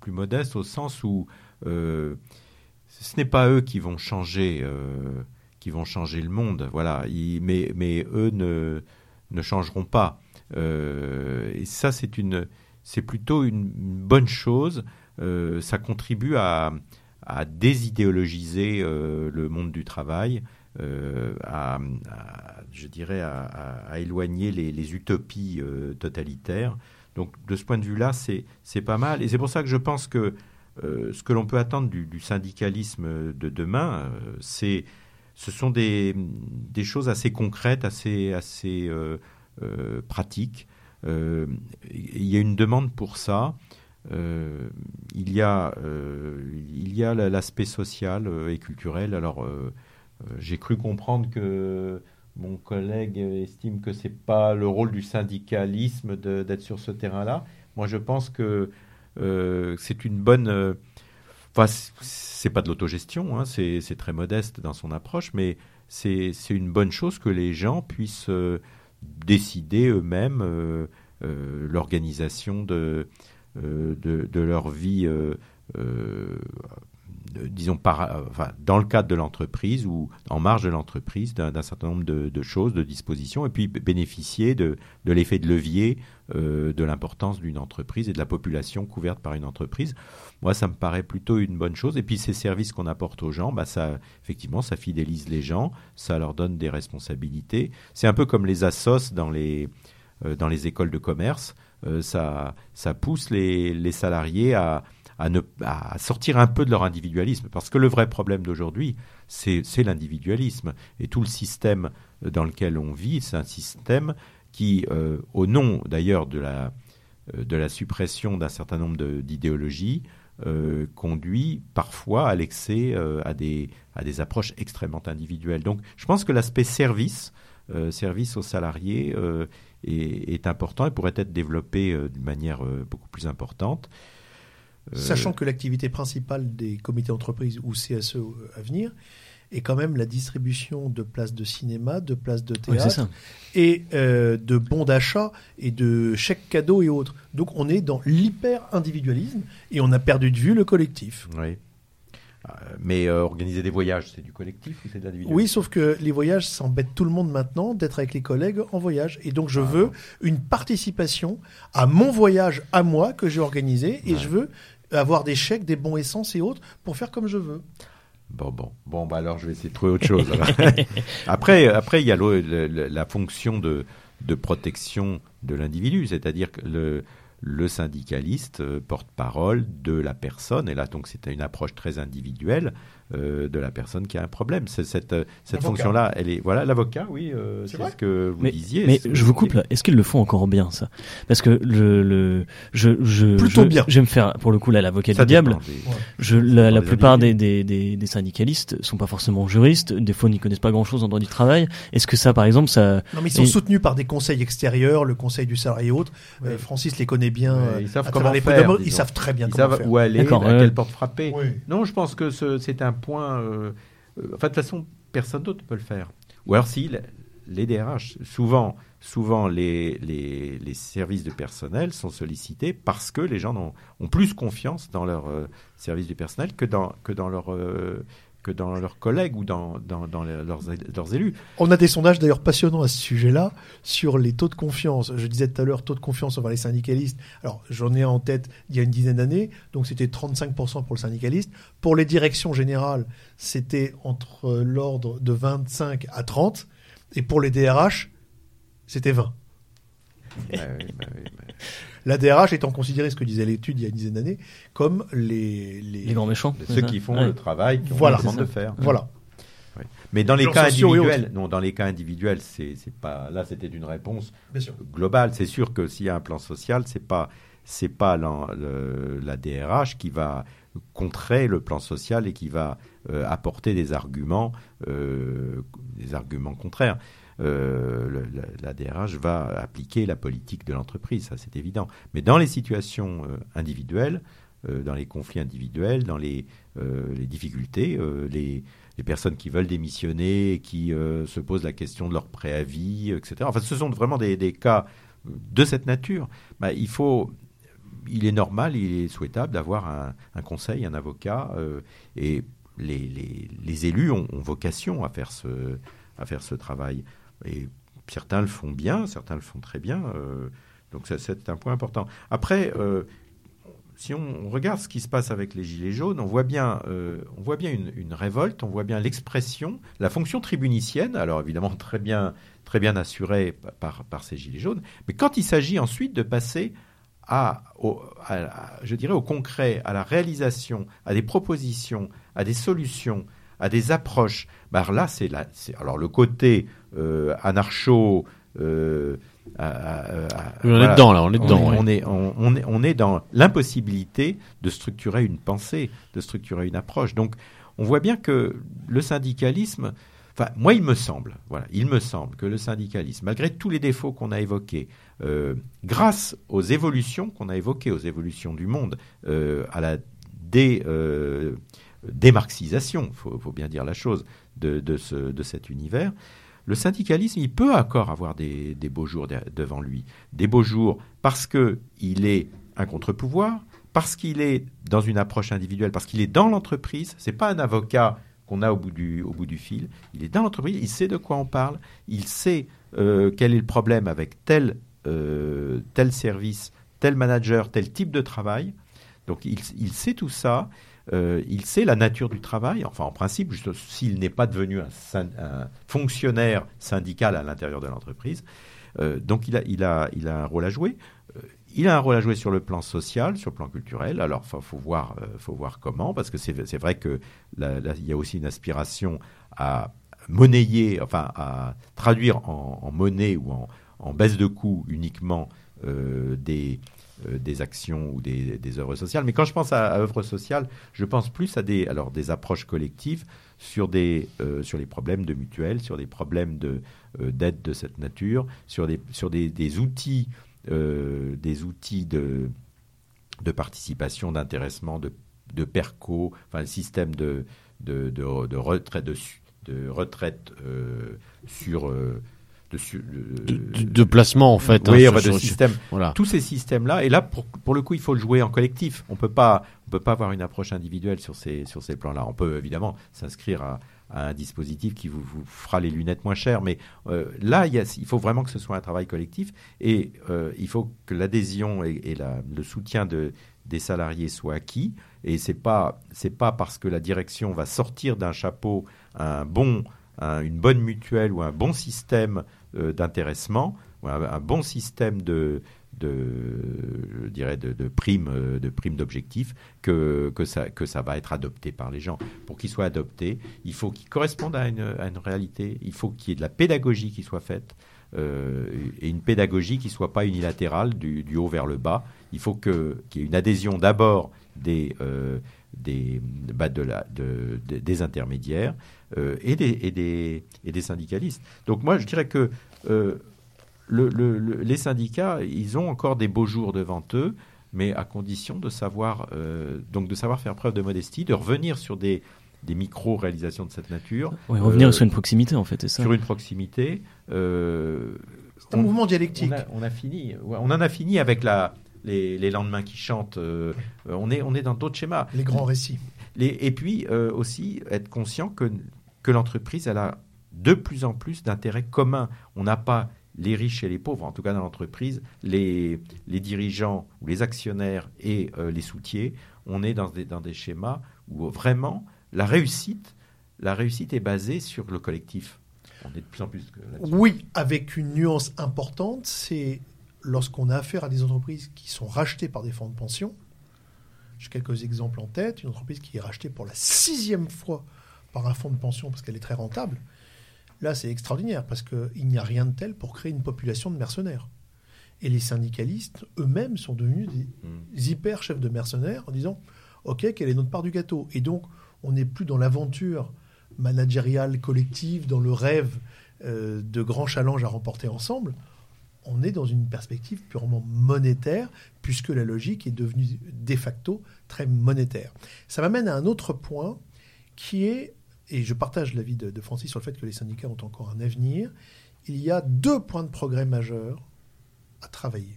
plus modestes au sens où euh, ce n'est pas eux qui vont changer, euh, le monde, voilà. mais, eux ne, changeront pas. Euh, et ça, c'est plutôt une, bonne chose. ça contribue à désidéologiser le monde du travail. À, je dirais, à, éloigner les, utopies totalitaires. Donc de ce point de vue-là, c'est pas mal. Et c'est pour ça que je pense que euh, ce que l'on peut attendre du, syndicalisme de demain, euh, c'est ce sont des, choses assez concrètes, assez, euh, pratiques. il y a une demande pour ça. il y a, il y a l'aspect social et culturel. Alors, j'ai cru comprendre que mon collègue estime que c'est pas le rôle du syndicalisme d'être sur ce terrain-là. Moi, je pense que euh, c'est une bonne. Euh, enfin, c'est pas de l'autogestion, hein, c'est très modeste dans son approche, mais c'est une bonne chose que les gens puissent euh, décider eux-mêmes l'organisation de, de, leur vie disons, par, enfin, dans le cadre de l'entreprise ou en marge de l'entreprise d'un certain nombre de, choses, de dispositions, et puis bénéficier de, de l'effet de levier euh, de l'importance d'une entreprise et de la population couverte par une entreprise. Moi, ça me paraît plutôt une bonne chose. Et puis ces services qu'on apporte aux gens, bah, ça, effectivement, ça fidélise les gens, ça leur donne des responsabilités. C'est un peu comme les assos dans les, euh, dans les écoles de commerce. Euh, ça, ça pousse les, les salariés à, à, ne, à sortir un peu de leur individualisme. Parce que le vrai problème d'aujourd'hui, c'est l'individualisme. Et tout le système dans lequel on vit, c'est un système qui, euh, au nom d'ailleurs de la, euh, de la suppression d'un certain nombre d'idéologies, euh, conduit parfois à l'excès, à, des, approches extrêmement individuelles. Donc je pense que l'aspect service service aux salariés est, important et pourrait être développé d'une manière beaucoup plus importante. Sachant que l'activité principale des comités d'entreprise ou CSE à venir est quand même la distribution de places de cinéma, de places de théâtre et euh, de bons d'achat et de chèques cadeaux et autres. Donc on est dans l'hyper-individualisme et on a perdu de vue le collectif. Oui. Euh, mais euh, organiser des voyages, c'est du collectif ou c'est de l'individuel Oui, sauf que les voyages, ça embête tout le monde maintenant d'être avec les collègues en voyage. Et donc je ah. veux une participation à mon voyage à moi que j'ai organisé et je veux avoir des chèques, des bons essences et autres pour faire comme je veux. Bon, bon, bon, bah alors je vais essayer de trouver autre chose. après, après, il y a la fonction de, de protection de l'individu, c'est-à-dire que le, le syndicaliste euh, porte-parole de la personne, et là donc c'est une approche très individuelle euh, de la personne qui a un problème. Cette, cette euh, fonction-là, elle est voilà l'avocat, oui, c'est ce que vous disiez. Mais je vous coupe là. Est-ce qu'ils le font encore bien ça? Parce que le, le je je plutôt je, bien. Je vais me faire pour le coup là l'avocat du diable. Je la, la plupart des, des, des, des, syndicalistes sont pas forcément juristes. Des fois, ils n'y connaissent pas grand-chose en droit du travail. Est-ce que ça, par exemple, ça Non, mais ils sont soutenus par des conseils extérieurs, le conseil du salarié et autres. Francis les connaît bien. ils savent comment faire. Ils savent très bien comment savent où aller, à quelle porte frapper. Non, je pense que c'est un point. Euh, euh, enfin, de toute façon, personne d'autre ne peut le faire. Ou alors, si, les DRH, souvent, souvent les, services de personnel sont sollicités parce que les gens ont, plus confiance dans leur euh, service du personnel que dans leur que dans leurs collègues ou dans, dans, dans leurs, leurs, élus. On a des sondages d'ailleurs passionnants à ce sujet-là sur les taux de confiance. Je disais tout à l'heure, taux de confiance envers les syndicalistes. Alors j'en ai en tête il y a une dizaine d'années, donc c'était 35% pour le syndicaliste. Pour les directions générales, c'était entre l'ordre de 25 à 30. Et pour les DRH, c'était 20. Bah bah la DRH étant considérée, ce que disait l'étude il y a une dizaine d'années, comme les, les, grands méchants. Ceux qui font le travail qu'on voilà, demande de faire. Voilà. Mais dans les, cas individuels, non, dans les cas individuels, c'est pas là, c'était une réponse globale. C'est sûr que s'il y a un plan social, c'est pas c'est pas la, la, DRH qui va contrer le plan social et qui va euh, apporter des arguments, euh, des arguments contraires. Euh, la, DRH va appliquer la politique de l'entreprise, ça c'est évident. Mais dans les situations euh, individuelles, euh, dans les conflits individuels, dans les, les difficultés, les, personnes qui veulent démissionner, qui se posent la question de leur préavis, etc. Enfin, ce sont vraiment des, cas de cette nature. Bah, il faut, il est normal, il est souhaitable d'avoir un, conseil, un avocat, et les, élus ont, vocation à faire ce travail. Et certains le font bien, certains le font très bien. Euh, donc c'est un point important. Après, euh, si on regarde ce qui se passe avec les Gilets jaunes, on voit bien, euh, on voit bien une, révolte, on voit bien l'expression, la fonction tribunicienne, alors évidemment très bien, très bien assurée par, ces Gilets jaunes, mais quand il s'agit ensuite de passer à, je dirais, au concret, à la réalisation, à des propositions, à des solutions, à des approches. Bah là, c'est alors le côté euh, anarcho. Euh, on est dedans là, on est dedans. On, est, on, est, on est dans l'impossibilité de structurer une pensée, de structurer une approche. Donc, on voit bien que le syndicalisme, enfin, moi, il me semble, voilà, il me semble que le syndicalisme, malgré tous les défauts qu'on a évoqués, euh, grâce aux évolutions qu'on a évoquées, aux évolutions du monde, à la dé, démarxisation, il faut, bien dire la chose, de, de, cet univers, le syndicalisme, il peut encore avoir des, beaux jours devant lui. Des beaux jours parce qu'il est un contre-pouvoir, parce qu'il est dans une approche individuelle, parce qu'il est dans l'entreprise. Ce n'est pas un avocat qu'on a au bout, du, fil. Il est dans l'entreprise, il sait de quoi on parle, il sait euh, quel est le problème avec tel, euh, tel service, tel manager, tel type de travail. Donc il sait tout ça euh, il sait la nature du travail, enfin en principe, s'il n'est pas devenu un, fonctionnaire syndical à l'intérieur de l'entreprise. Euh, donc il a, il, a, il a un rôle à jouer. Euh, il a un rôle à jouer sur le plan social, sur le plan culturel. Alors, il faut voir, faut voir comment, parce que c'est vrai qu'il y a aussi une aspiration à monnayer, enfin à traduire en, monnaie ou en, en baisse de coût uniquement des des actions ou des, œuvres sociales. Mais quand je pense à, œuvres sociales, je pense plus à des, alors, des approches collectives sur, des, sur les problèmes de mutuelles, sur des problèmes de, d'aide de cette nature, sur des, sur des, outils, des outils de, de participation, d'intéressement, de, de PERCO, enfin le système de, de, retraite, de, retraite euh, sur. De, de, placement en fait. Hein, oui, de système. Voilà. Tous ces systèmes-là, et là pour, pour le coup, il faut le jouer en collectif. On peut pas, on peut pas avoir une approche individuelle sur ces sur ces plans-là. On peut évidemment s'inscrire à, à, un dispositif qui vous, vous, fera les lunettes moins chères, mais euh, là, il, y a, il, faut vraiment que ce soit un travail collectif et euh, il faut que l'adhésion et, et la, le soutien de, des salariés soient acquis. Et c'est pas c'est pas parce que la direction va sortir d'un chapeau un bon une bonne mutuelle ou un bon système euh, d'intéressement ou un, bon système de de je dirais de, primes euh, de primes d'objectifs que que ça que ça va être adopté par les gens. Pour qu'il soit adopté il faut qu'il corresponde à une, à une réalité. Il faut qu'il y ait de la pédagogie qui soit faite euh, et une pédagogie qui soit pas unilatérale du, haut vers le bas. Il faut qu'il y ait une adhésion d'abord des, des, bah de la, de, des intermédiaires euh, et, des, et, des, et, des, syndicalistes. Donc moi, je dirais que euh, le, le, les syndicats, ils ont encore des beaux jours devant eux, mais à condition de savoir, donc de savoir faire preuve de modestie, de revenir sur des, des micro-réalisations de cette nature. revenir sur une proximité, en fait, c'est ça. Sur une proximité. c'est un mouvement dialectique. On a, fini, on en a fini avec la, les, lendemains qui chantent. Euh, on, est, on est dans d'autres schémas. Les grands récits. et puis euh, aussi être conscient que, que l'entreprise, elle a de plus en plus d'intérêts communs. On n'a pas les riches et les pauvres, en tout cas dans l'entreprise, les, les dirigeants ou les actionnaires et euh, les soutiers. On est dans des, dans des schémas où vraiment la réussite, la réussite est basée sur le collectif. On est de plus en plus. Oui, avec une nuance importante, c'est lorsqu'on a affaire à des entreprises qui sont rachetées par des fonds de pension, j'ai quelques exemples en tête, une entreprise qui est rachetée pour la sixième fois par un fonds de pension parce qu'elle est très rentable, là c'est extraordinaire parce qu'il n'y a rien de tel pour créer une population de mercenaires. Et les syndicalistes eux-mêmes sont devenus des hmm. hyper chefs de mercenaires en disant OK, quelle est notre part du gâteau? Et donc on n'est plus dans l'aventure managériale collective, dans le rêve euh, de grands challenges à remporter ensemble on est dans une perspective purement monétaire, puisque la logique est devenue de facto très monétaire. Ça m'amène à un autre point qui est, et je partage l'avis de, Francis sur le fait que les syndicats ont encore un avenir, il y a deux points de progrès majeurs à travailler.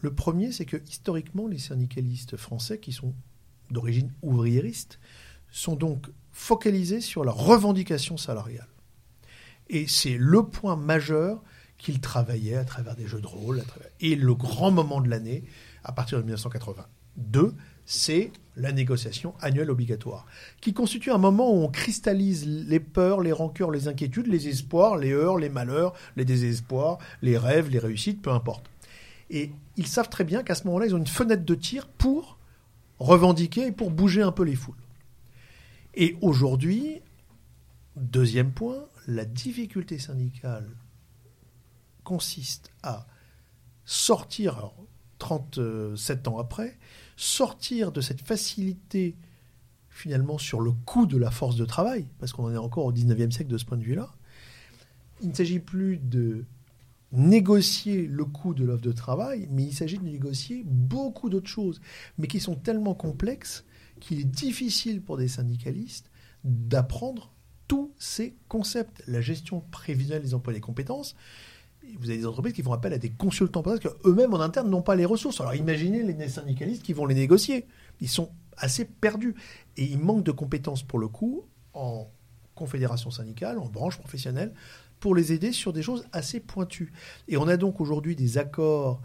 Le premier, c'est que historiquement, les syndicalistes français, qui sont d'origine ouvriériste, sont donc focalisés sur la revendication salariale. Et c'est le point majeur qu'il travaillait à travers des jeux de rôle. Et le grand moment de l'année, à partir de 1982, c'est la négociation annuelle obligatoire, qui constitue un moment où on cristallise les peurs, les rancœurs, les inquiétudes, les espoirs, les heurts, les malheurs, les désespoirs, les rêves, les réussites, peu importe. Et ils savent très bien qu'à ce moment-là, ils ont une fenêtre de tir pour revendiquer et pour bouger un peu les foules. Et aujourd'hui, deuxième point, la difficulté syndicale consiste à sortir, 37 ans après, sortir de cette facilité finalement sur le coût de la force de travail, parce qu'on en est encore au 19e siècle de ce point de vue-là. Il ne s'agit plus de négocier le coût de l'offre de travail, mais il s'agit de négocier beaucoup d'autres choses, mais qui sont tellement complexes qu'il est difficile pour des syndicalistes d'apprendre tous ces concepts. La gestion prévisionnelle des emplois et des compétences, vous avez des entreprises qui font appel à des consultants parce qu'eux-mêmes en interne n'ont pas les ressources. Alors imaginez les syndicalistes qui vont les négocier. Ils sont assez perdus. Et ils manquent de compétences pour le coup en confédération syndicale, en branche professionnelle, pour les aider sur des choses assez pointues. Et on a donc aujourd'hui des accords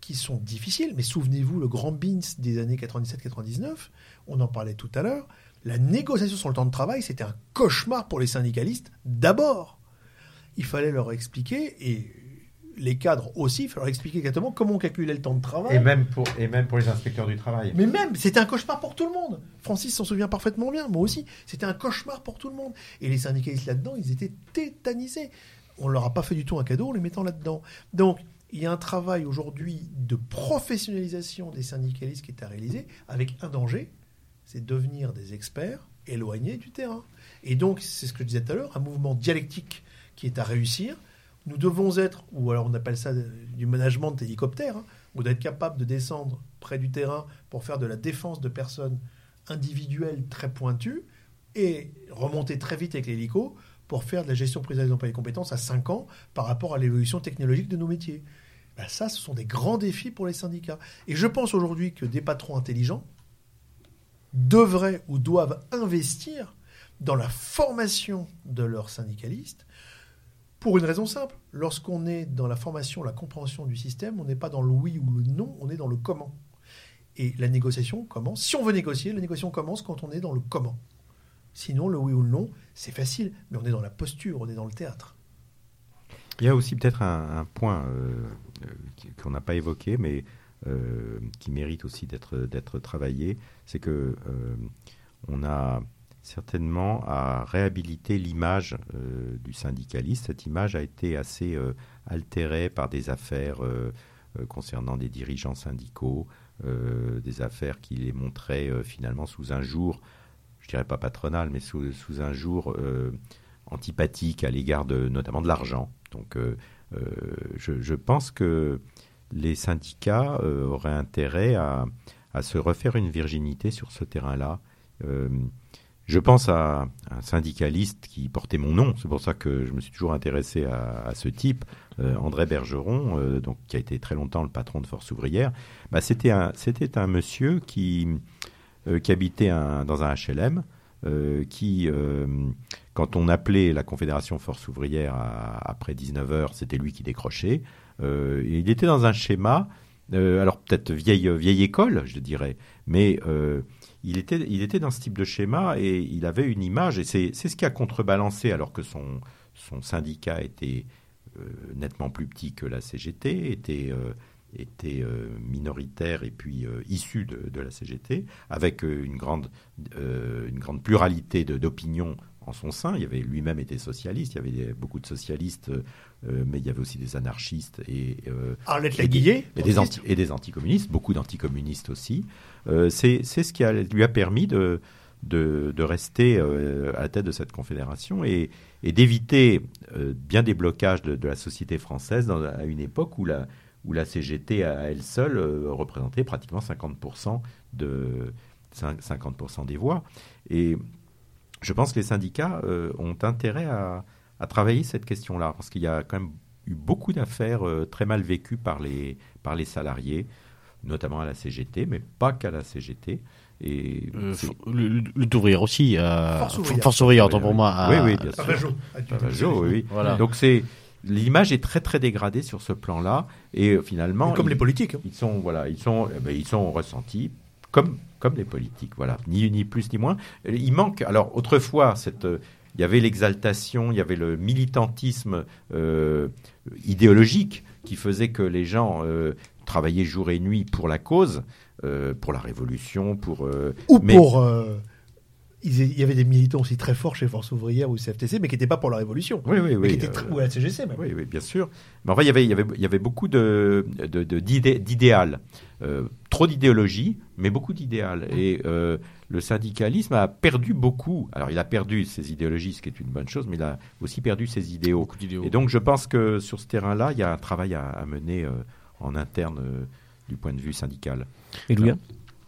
qui sont difficiles, mais souvenez-vous, le grand BINS des années 97-99, on en parlait tout à l'heure, la négociation sur le temps de travail, c'était un cauchemar pour les syndicalistes d'abord il fallait leur expliquer, et les cadres aussi, il fallait leur expliquer exactement comment on calculait le temps de travail. Et même pour, et même pour les inspecteurs du travail. Mais même, c'était un cauchemar pour tout le monde. Francis s'en souvient parfaitement bien, moi aussi. C'était un cauchemar pour tout le monde. Et les syndicalistes là-dedans, ils étaient tétanisés. On ne leur a pas fait du tout un cadeau en les mettant là-dedans. Donc, il y a un travail aujourd'hui de professionnalisation des syndicalistes qui est à réaliser avec un danger, c'est devenir des experts éloignés du terrain. Et donc, c'est ce que je disais tout à l'heure, un mouvement dialectique qui est à réussir. Nous devons être, ou alors on appelle ça du management d'hélicoptère, hein, ou d'être capable de descendre près du terrain pour faire de la défense de personnes individuelles très pointues et remonter très vite avec l'hélico pour faire de la gestion prise des emplois et compétences à 5 ans par rapport à l'évolution technologique de nos métiers. Ben ça, ce sont des grands défis pour les syndicats. Et je pense aujourd'hui que des patrons intelligents devraient ou doivent investir dans la formation de leurs syndicalistes pour une raison simple. Lorsqu'on est dans la formation, la compréhension du système, on n'est pas dans le oui ou le non, on est dans le comment. Et la négociation commence. Si on veut négocier, la négociation commence quand on est dans le comment. Sinon, le oui ou le non, c'est facile, mais on est dans la posture, on est dans le théâtre. Il y a aussi peut-être un, point euh, euh, qu'on n'a pas évoqué, mais euh, qui mérite aussi d'être travaillé, c'est que on a certainement à réhabiliter l'image du syndicaliste. Cette image a été assez altérée par des affaires concernant des dirigeants syndicaux, des affaires qui les montraient finalement sous un jour je dirais pas patronal, mais sous, un jour euh, antipathique à l'égard de notamment de l'argent. Donc, euh, euh, je, pense que les syndicats auraient intérêt à, se refaire une virginité sur ce terrain-là. Je pense à un syndicaliste qui portait mon nom, c'est pour ça que je me suis toujours intéressé à, ce type, André Bergeron, donc qui a été très longtemps le patron de Force ouvrière. Bah, c'était un, monsieur qui euh, habitait dans un HLM, euh, qui, euh, quand on appelait la Confédération Force Ouvrière après 19h, c'était lui qui décrochait. il était dans un schéma, alors peut-être vieille école, je dirais, mais il était, dans ce type de schéma et il avait une image, et c'est ce qui a contrebalancé alors que son, syndicat était nettement plus petit que la CGT, était était euh, minoritaire et puis euh, issu de, la CGT, avec euh, une grande pluralité d'opinions en son sein. Il y avait lui-même été socialiste, il y avait beaucoup de socialistes, mais il y avait aussi des anarchistes et, Arlette et, des, et, des, anti, et des anticommunistes, beaucoup d'anticommunistes aussi. C'est ce qui a, lui a permis de, de, de rester à la tête de cette confédération et, et d'éviter bien des blocages de, de, la société française dans, à une époque où la, où la CGT à elle seule euh, représentait pratiquement 50%, de, 50 des voix. Et je pense que les syndicats euh, ont intérêt à, travailler cette question-là, parce qu'il y a quand même eu beaucoup d'affaires euh, très mal vécues par les, par les salariés, notamment à la CGT, mais pas qu'à la CGT. Et le, ouvrier aussi, Force ouvrière, pour moi. oui, oui, bien sûr. oui, oui. Voilà. Donc c'est l'image est très très dégradée sur ce plan-là et euh, finalement comme les politiques hein. ils sont voilà ils sont eh ben, ils sont ressentis comme comme les politiques voilà. Ni ni plus ni moins. Il manque alors autrefois cette euh, il y avait l'exaltation, il y avait le militantisme euh, idéologique qui faisait que les gens travaillaient jour et nuit pour la cause, pour la révolution, pour ou pour il y avait des militants aussi très forts chez Force ouvrière ou CFTC, mais qui n'étaient pas pour la Révolution. Oui, oui, oui. Euh, ou à la CGC même. Oui, oui, bien sûr. Mais enfin, il y avait, il y avait, il y avait beaucoup de, d'idéal. Euh, trop d'idéologie, mais beaucoup d'idéal. Et euh, le syndicalisme a perdu beaucoup. Alors, il a perdu ses idéologies, ce qui est une bonne chose, mais il a aussi perdu ses idéaux. Et donc, je pense que sur ce terrain-là, il y a un travail à, mener en interne du point de vue syndical. Et Louis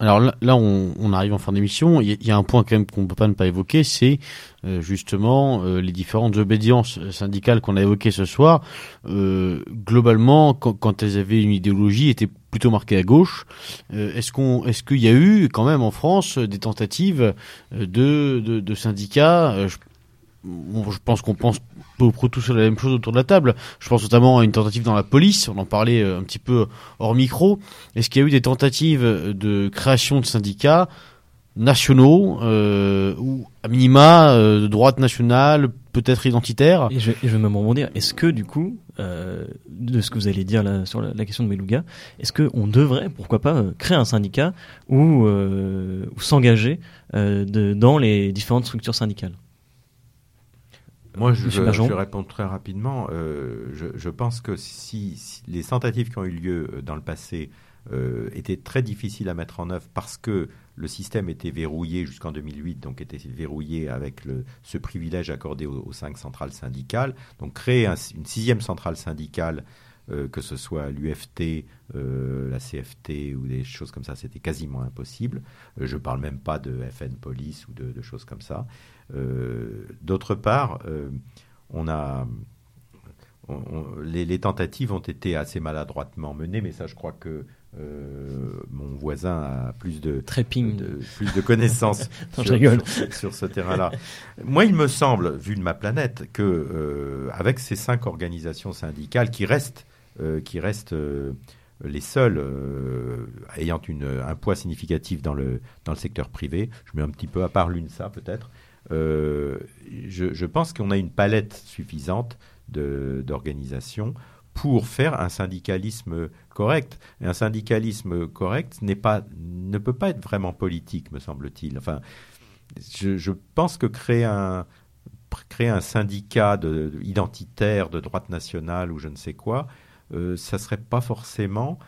alors là, on, arrive en fin d'émission. Il y, a un point quand même qu'on ne peut pas ne pas évoquer, c'est euh, justement euh, les différentes obédiences syndicales qu'on a évoquées ce soir. Euh, globalement, quand, elles avaient une idéologie, étaient plutôt marquées à gauche. est-ce qu'on, est-ce qu'il y a eu quand même en France des tentatives de, de, syndicats? Je pense qu'on pense peu tous la même chose autour de la table. Je pense notamment à une tentative dans la police, on en parlait euh, un petit peu hors micro. Est-ce qu'il y a eu des tentatives de création de syndicats nationaux euh, ou à minima euh, de droite nationale, peut-être identitaire? Et je, vais me rebondir. Est-ce que du coup, de ce que vous allez dire là, sur la, question de Melouga, est-ce qu'on devrait, pourquoi pas, créer un syndicat ou s'engager dans les différentes structures syndicales? Moi, je, je, réponds très rapidement. Euh, je, je, pense que si, si, les tentatives qui ont eu lieu dans le passé euh, étaient très difficiles à mettre en œuvre parce que le système était verrouillé jusqu'en 2008, donc était verrouillé avec le, ce privilège accordé aux, cinq centrales syndicales. Donc créer une sixième centrale syndicale euh, que ce soit l'UFT, euh, la CFT ou des choses comme ça, c'était quasiment impossible. Euh, je ne parle même pas de FN Police ou de, choses comme ça. D'autre part, on a, les, tentatives ont été assez maladroitement menées, mais ça, je crois que mon voisin a plus de, plus de connaissances sur, ce terrain-là. Moi, il me semble, vu de ma planète, que avec ces cinq organisations syndicales qui restent euh, qui restent euh, les seuls euh, ayant une, un poids significatif dans le, dans le secteur privé. Je mets un petit peu à part l'UNSA peut-être. Je, je, pense qu'on a une palette suffisante d'organisations pour faire un syndicalisme correct. Et un syndicalisme correct pas, ne peut pas être vraiment politique, me semble-t-il. Enfin, je, pense que créer un, créer un syndicat de, identitaire de droite nationale ou je ne sais quoi, euh, ça serait pas forcément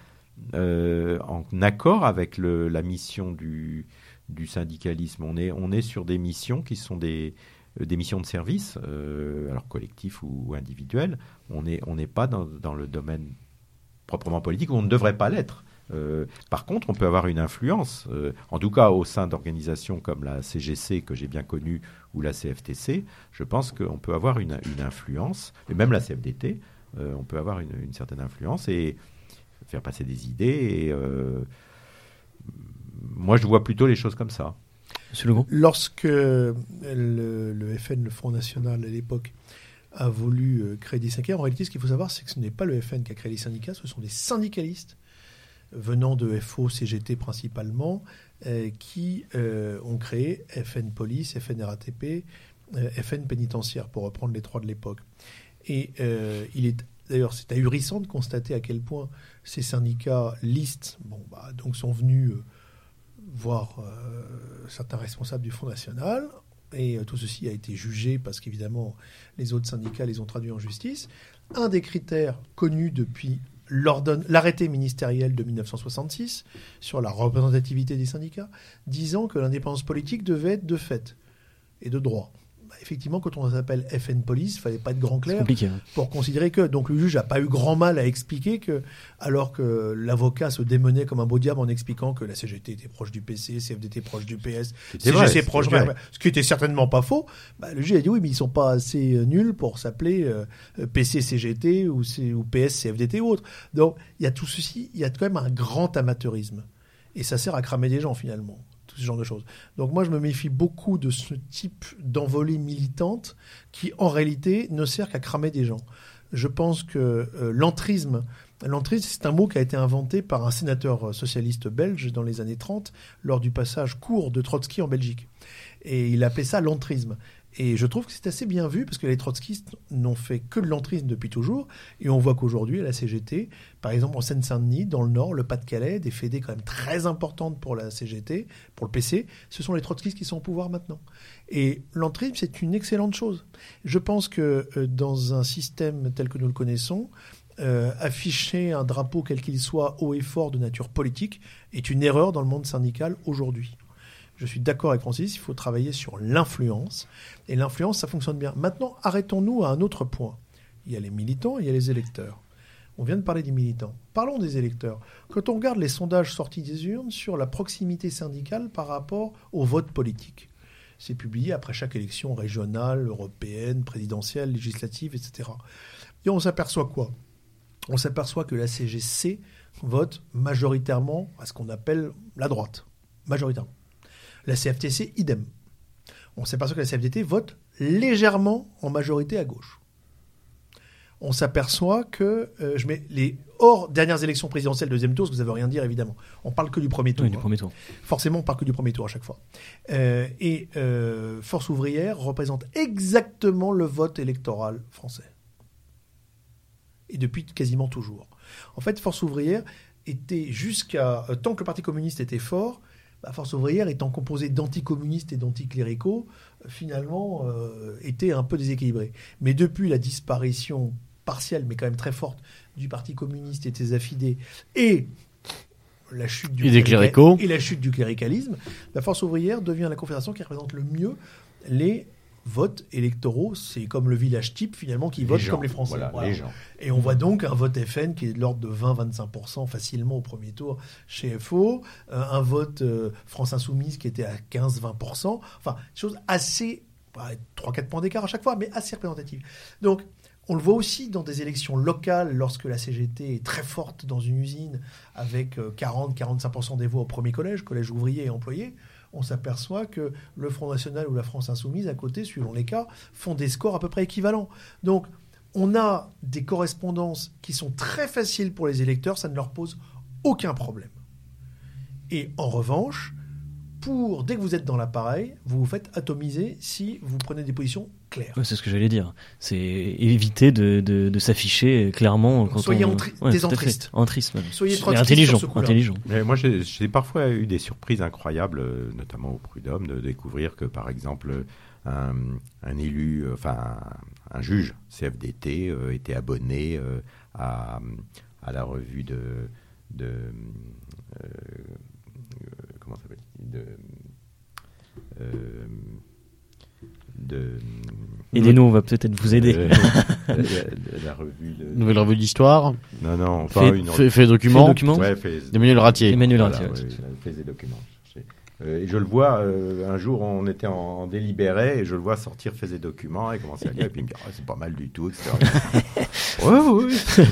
euh, en accord avec la mission du, du syndicalisme. On est, on est sur des missions qui sont des, euh, des missions de service, alors collectif ou, ou individuel. On n'est on pas dans, dans, le domaine proprement politique on ne devrait pas l'être. par contre, on peut avoir une influence, en tout cas au sein d'organisations comme la CGC que j'ai bien connue ou la CFTC, je pense qu'on peut avoir une, une, influence, et même la CFDT, euh, on peut avoir une, certaine influence et faire passer des idées. Et, euh, moi, je vois plutôt les choses comme ça. Lorsque le, FN, le Front National à l'époque, a voulu euh, créer des syndicats, en réalité, ce qu'il faut savoir, c'est que ce n'est pas le FN qui a créé les syndicats, ce sont des syndicalistes venant de FO, CGT principalement, qui ont créé FN Police, FN RATP, FN Pénitentiaire, pour reprendre les trois de l'époque. Et euh, il est d'ailleurs c'est ahurissant de constater à quel point ces syndicats listes bon, bah, donc sont venus euh, voir euh, certains responsables du Front National. Et tout ceci a été jugé parce qu'évidemment, les autres syndicats les ont traduits en justice. Un des critères connus depuis l'arrêté ministériel de 1966 sur la représentativité des syndicats, disant que l'indépendance politique devait être de fait et de droit. Effectivement, quand on s'appelle FN Police, il fallait pas être grand clair hein. pour considérer que. Donc le juge n'a pas eu grand mal à expliquer que, alors que l'avocat se démenait comme un beau diable en expliquant que la CGT était proche du PC, CFDT proche du PS, CGC proche du ce qui était certainement pas faux. Bah, le juge a dit oui, mais ils sont pas assez euh, nuls pour s'appeler euh, PC, CGT ou, ou PS, CFDT ou autre. Donc il y a tout ceci, il y a quand même un grand amateurisme. Et ça sert à cramer des gens finalement genre de choses. Donc moi, je me méfie beaucoup de ce type d'envolée militante qui, en réalité, ne sert qu'à cramer des gens. Je pense que euh, l'entrisme, l'entrisme, c'est un mot qui a été inventé par un sénateur socialiste belge dans les années 30 lors du passage court de Trotsky en Belgique. Et il appelait ça l'entrisme. Et je trouve que c'est assez bien vu parce que les trotskistes n'ont fait que de l'entrisme depuis toujours. Et on voit qu'aujourd'hui, à la CGT, par exemple en Seine-Saint-Denis, dans le Nord, le Pas-de-Calais, des fédés quand même très importantes pour la CGT, pour le PC, ce sont les trotskistes qui sont au pouvoir maintenant. Et l'entrisme, c'est une excellente chose. Je pense que euh, dans un système tel que nous le connaissons, euh, afficher un drapeau quel qu'il soit haut et fort de nature politique est une erreur dans le monde syndical aujourd'hui. Je suis d'accord avec Francis, il faut travailler sur l'influence. Et l'influence, ça fonctionne bien. Maintenant, arrêtons-nous à un autre point. Il y a les militants il y a les électeurs. On vient de parler des militants. Parlons des électeurs. Quand on regarde les sondages sortis des urnes sur la proximité syndicale par rapport au vote politique, c'est publié après chaque élection régionale, européenne, présidentielle, législative, etc. Et on s'aperçoit quoi? On s'aperçoit que la CGC vote majoritairement à ce qu'on appelle la droite. Majoritairement. La CFTC, idem. On s'aperçoit que la CFDT vote légèrement en majorité à gauche. On s'aperçoit que, euh, je mets les hors dernières élections présidentielles, deuxième tour, ce que ça veut rien dire évidemment. On parle que du premier tour. Oui, du premier tour. Forcément, on parle que du premier tour à chaque fois. Euh, et euh, Force ouvrière représente exactement le vote électoral français. Et depuis quasiment toujours. En fait, Force ouvrière était jusqu'à tant que le Parti communiste était fort, la Force ouvrière étant composée d'anticommunistes et d'anticléricaux, finalement, était un peu déséquilibrée. Mais depuis la disparition partielle, mais quand même très forte, du Parti communiste et de ses affidés, et la chute du et, et la chute du cléricalisme, la Force ouvrière devient la confédération qui représente le mieux les votes électoraux. C'est comme le village type finalement qui vote comme les Français. Et on voit donc un vote FN qui est de l'ordre de 20-25% facilement au premier tour chez FO, euh, un vote euh, France Insoumise qui était à 15-20%. Enfin, chose assez 3-4 points d'écart à chaque fois, mais assez représentative. Donc, on le voit aussi dans des élections locales, lorsque la CGT est très forte dans une usine, avec 40-45% euh, des voix au premier collège, collège ouvrier et employé, on s'aperçoit que le Front National ou la France Insoumise, à côté, suivant les cas, font des scores à peu près équivalents. Donc, on a des correspondances qui sont très faciles pour les électeurs, ça ne leur pose aucun problème. Et en revanche, pour, dès que vous êtes dans l'appareil, vous vous faites atomiser si vous prenez des positions c'est ce que j'allais dire. C'est éviter de, de, clairement clairement. Quand soyez on... des entristes. Soyez intelligent. intelligent. Mais moi, j'ai parfois eu des surprises incroyables, euh, notamment au Prud'homme, de découvrir que, par exemple, un, un élu, euh, enfin, un, juge CFDT euh, était abonné à, à la revue de. de comment ça s'appelle? De, de Aidez-nous, on va peut-être vous aider. Euh, la, revue de... Nouvelle revue d'histoire Non, non, fait, une... fait, fait document. Fait document ouais, Emmanuel Ratier. Emmanuel Ratier, fait des documents. Euh, et je le vois, euh, un jour on était en, délibéré et je le vois sortir, faire des documents et commencer à lire et puis il me dit oh, c'est pas mal du tout, etc. oui, oui,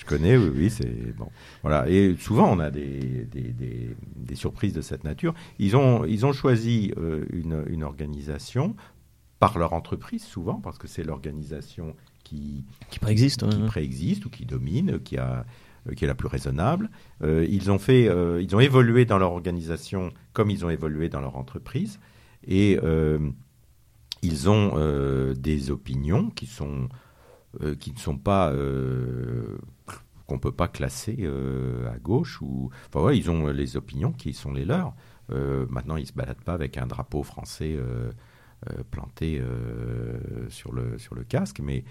je connais, oui, oui, c'est bon. Voilà. Et souvent on a des, des, des, des, surprises de cette nature. Ils ont, ils ont choisi euh, une, une organisation par leur entreprise souvent parce que c'est l'organisation qui, qui préexiste, qui préexiste ou qui domine, qui a euh, qui est la plus raisonnable. Euh, ils ont fait, euh, ils ont évolué dans leur organisation comme ils ont évolué dans leur entreprise, et ils ont des opinions qui sont qui ne sont pas qu'on peut pas classer à gauche ou enfin ouais, ils ont les opinions qui sont les leurs. maintenant, ils se baladent pas avec un drapeau français planté sur le sur le casque, mais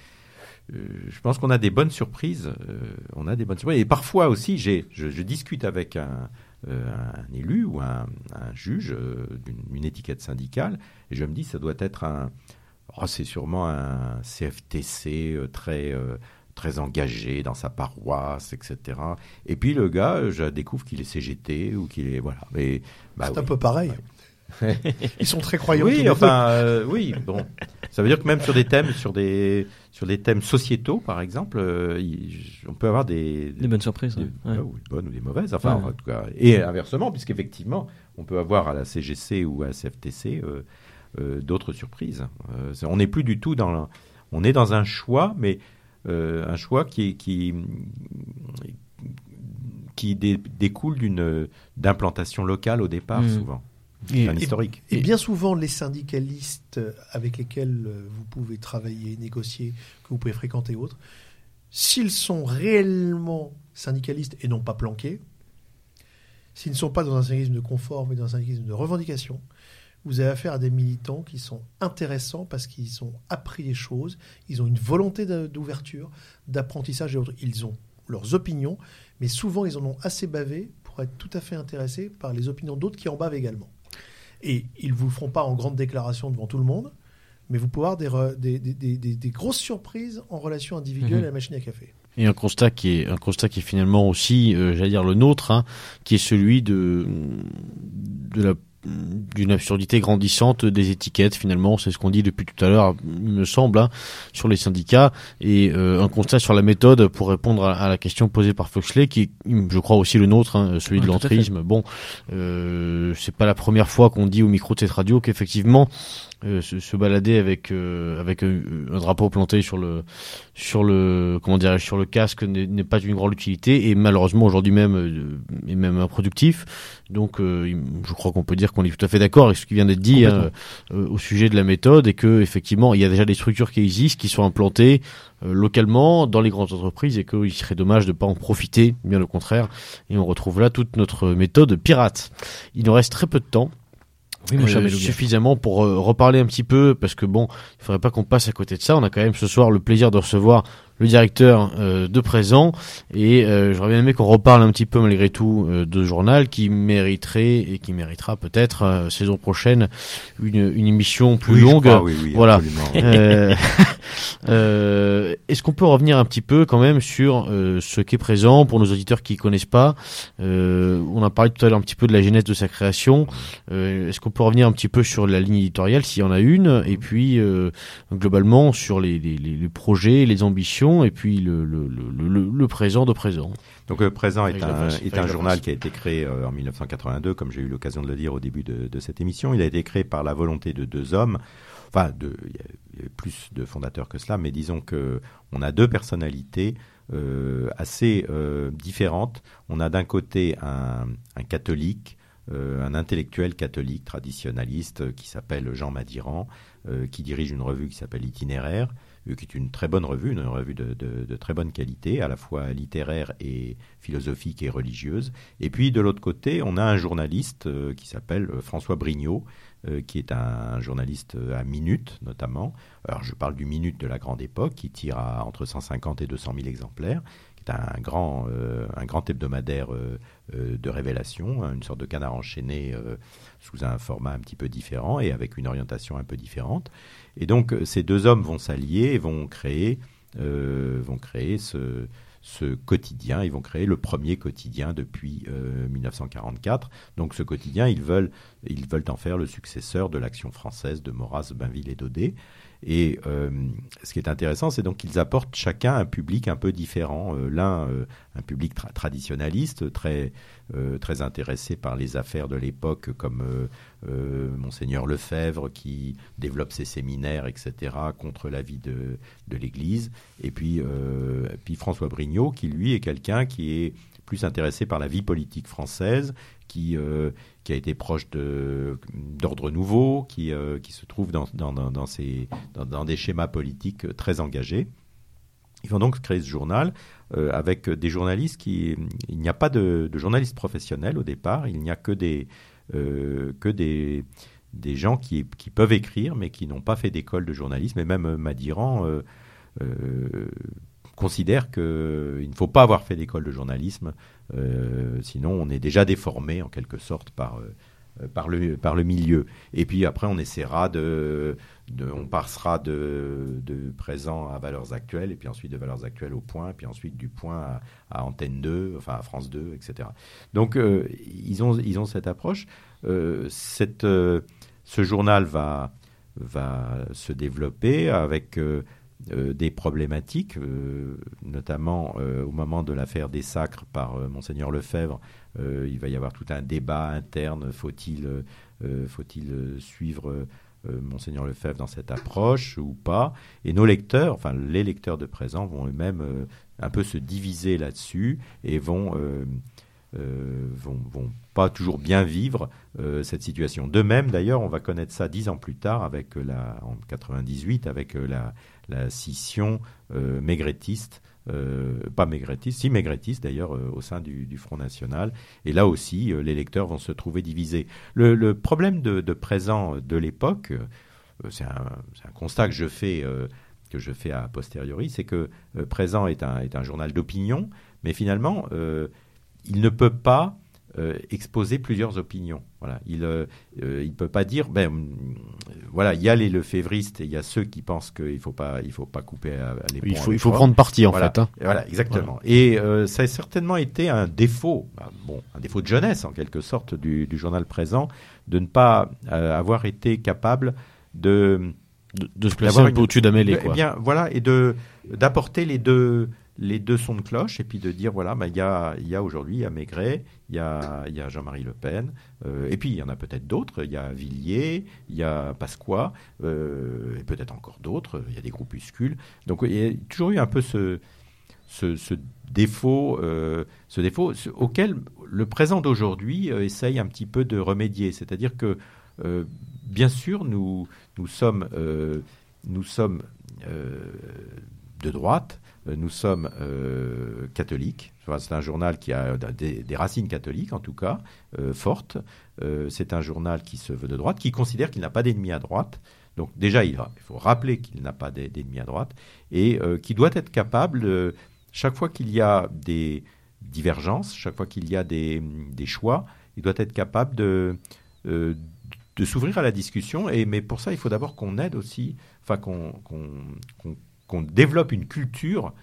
euh, je pense qu'on a des bonnes surprises. Euh, on a des bonnes surprises. Et parfois aussi, je, je, discute avec un, euh, un élu ou un, un juge d'une étiquette syndicale, et je me dis, ça doit être un. Oh, c'est sûrement un CFTC très très engagé dans sa paroisse, etc. Et puis le gars, je découvre qu'il est CGT ou qu'il est voilà. Mais bah c'est un peu pareil. Ils sont très croyants. Oui, enfin, euh, oui, bon. Ça veut dire que même sur des thèmes, sur des, sur des thèmes sociétaux, par exemple, euh, on peut avoir des, des, bonnes surprises. Des, bonnes ou des mauvaises. Enfin, en tout cas. Et inversement, puisqu'effectivement, on peut avoir à la CGC ou à la CFTC euh, d'autres surprises. on n'est plus du tout dans. on est dans un choix, mais un choix qui, qui, qui découle d'une d'implantation locale au départ, mmh. souvent. Et, historique. Et, bien souvent, les syndicalistes avec lesquels euh, vous pouvez travailler, négocier, que vous pouvez fréquenter autres, s'ils sont réellement syndicalistes et non pas planqués, s'ils ne sont pas dans un syndicalisme de confort, mais dans un syndicalisme de revendication, vous avez affaire à des militants qui sont intéressants parce qu'ils ont appris des choses, ils ont une volonté d'ouverture, d'apprentissage et autres. Ils ont leurs opinions, mais souvent ils en ont assez bavé pour être tout à fait intéressés par les opinions d'autres qui en bavent également. Et ils ne vous le feront pas en grande déclaration devant tout le monde, mais vous pouvez avoir des, des, grosses surprises en relation individuelle mhm. à la machine à café. Et un constat qui est un constat qui est finalement aussi, euh, j'allais dire le nôtre, hein, qui est celui de de la d'une absurdité grandissante des étiquettes finalement c'est ce qu'on dit depuis tout à l'heure il me semble hein, sur les syndicats. Et euh, un constat sur la méthode pour répondre à, la question posée par Foxley qui je crois aussi le nôtre hein, celui de l'entrisme. Bon euh, c'est pas la première fois qu'on dit au micro de cette radio qu'effectivement euh, se, balader avec euh, avec un, drapeau planté sur le sur le comment dirais sur le casque n'est pas d'une grande utilité et malheureusement aujourd'hui même est même improductif donc je crois qu'on peut dire dire qu'on est tout à fait d'accord avec ce qui vient d'être dit hein, au sujet de la méthode et que effectivement il y a déjà des structures qui existent, qui sont implantées localement dans les grandes entreprises et qu'il serait dommage de ne pas en profiter, bien au contraire. Et on retrouve là toute notre méthode pirate. Il nous reste très peu de temps. Oui, euh, suffisamment pour euh, reparler un petit peu parce que bon, il faudrait pas qu'on passe à côté de ça. On a quand même ce soir le plaisir de recevoir le directeur euh, de présent et euh, j'aurais bien aimé qu'on reparle un petit peu malgré tout euh, de journal qui mériterait et qui méritera peut-être saison prochaine une, une émission plus longue. oui, oui, voilà. Est-ce qu'on peut revenir un petit peu quand même sur ce qu'est présent pour nos auditeurs qui connaissent pas? On a parlé tout à l'heure un petit peu de la genèse de sa création. Est-ce qu'on peut revenir un petit peu sur la ligne éditoriale s'il y en a une? Et puis globalement sur les, les, les projets, les ambitions et puis le, le, le, le présent de présent. Donc le présent est un, est un journal qui a été créé euh, en 1982, comme j'ai eu l'occasion de le dire au début de, de, cette émission. Il a été créé par la volonté de deux hommes. Enfin, de, il y a plus de fondateurs que cela, mais disons que on a deux personnalités euh, assez euh, différentes. On a d'un côté un, un catholique, euh, un intellectuel catholique traditionnaliste qui s'appelle Jean Madiran, euh, qui dirige une revue qui s'appelle Itinéraire qui est une très bonne revue, une revue de, très bonne qualité, à la fois littéraire et philosophique et religieuse. Et puis de l'autre côté, on a un journaliste euh, qui s'appelle euh, François Brignot, euh, qui est un, journaliste à Minute notamment. Alors je parle du Minute de la grande époque, qui tire à entre 150 et 200 000 exemplaires, qui est un grand, un grand hebdomadaire de révélation, hein, une sorte de canard enchaîné sous un format un petit peu différent et avec une orientation un peu différente. Et donc euh, ces deux hommes vont s'allier et vont créer, euh, vont créer ce, ce quotidien. Ils vont créer le premier quotidien depuis 1944. Euh, Donc ce quotidien, ils veulent, ils veulent en faire le successeur de l'action française de Maurras, Bainville et Daudet. Et euh, ce qui est intéressant, c'est donc qu'ils apportent chacun un public un peu différent. Euh, l'un, euh, un public traditionnaliste, très, très intéressé par les affaires de l'époque, comme Monseigneur Lefebvre, qui développe ses séminaires, etc., contre la vie de, de l'Église. Et puis, puis François Brignot, qui lui est quelqu'un qui est plus intéressé par la vie politique française, qui, qui a été proche d'ordre nouveau, qui, euh, se trouve dans, des schémas politiques très engagés. Ils vont donc créer ce journal euh, avec des journalistes qui. Il n'y a pas de, journalistes professionnels au départ, il n'y a que des, des gens qui, peuvent écrire mais qui n'ont pas fait d'école de journalisme. Et même Madiran considère qu'il ne faut pas avoir fait d'école de journalisme, euh, sinon on est déjà déformé en quelque sorte par, euh, par, le, par le milieu. Et puis après on essaiera de, on passera de, de, présent à valeurs actuelles, et puis ensuite de valeurs actuelles au point, et puis ensuite du point à, Antenne 2, enfin à France 2, etc. Donc euh, ils, ont, ils ont cette approche. cette, ce journal va, va se développer avec euh, des problématiques, euh, notamment euh, au moment de l'affaire des sacres par monseigneur Lefebvre. il va y avoir tout un débat interne. Faut-il faut-il suivre monseigneur Lefebvre dans cette approche ou pas? Et nos lecteurs, enfin les lecteurs de présent, vont eux-mêmes un peu se diviser là-dessus et vont vont, vont, pas toujours bien vivre cette situation. De même, d'ailleurs, on va connaître ça dix ans plus tard, avec la, en 98, avec la, la scission euh, maigretiste, euh, pas maigretiste, si maigretiste d'ailleurs euh, au sein du, Front National. Et là aussi, les lecteurs vont se trouver divisés. Le, problème de, présent de l'époque, c'est un, constat que je fais que je fais a posteriori, c'est que Présent est un, est un journal d'opinion, mais finalement, il ne peut pas euh, exposer plusieurs opinions. Voilà, il ne euh, euh, peut pas dire ben voilà, il y a les lefévristes et il y a ceux qui pensent qu'il faut pas il faut pas couper les ponts. Il faut il faut prendre parti en fait. Hein. Voilà, exactement. Et ça a certainement été un défaut, ben, bon, un défaut de jeunesse en quelque sorte du, du journal présent de ne pas avoir été capable de de, se placer un peu au-dessus d'Amélie. Eh bien, voilà, et de d'apporter les deux les deux sons de cloche et puis de dire voilà, bah, il y a, y a aujourd'hui, il y a Maigret, il y a, y a Jean-Marie Le Pen, euh, et puis il y en a peut-être d'autres, il y a Villiers, il y a Pasqua, euh, et peut-être encore d'autres, il y a des groupuscules. Donc il y a toujours eu un peu ce, ce, défaut, ce défaut auquel le présent d'aujourd'hui essaye un petit peu de remédier. C'est-à-dire que, bien sûr, nous, nous sommes, nous sommes de droite, nous sommes catholiques, c'est un journal qui a des, racines catholiques, en tout cas, euh, fortes. Euh, c'est un journal qui se veut de droite, qui considère qu'il n'a pas d'ennemis à droite. Donc déjà, il, faut rappeler qu'il n'a pas d'ennemis à droite et euh, qui doit être capable, chaque fois qu'il y a des divergences, chaque fois qu'il y a des, choix, il doit être capable de, de s'ouvrir à la discussion. Et, mais pour ça, il faut d'abord qu'on aide aussi, enfin qu'on développe une culture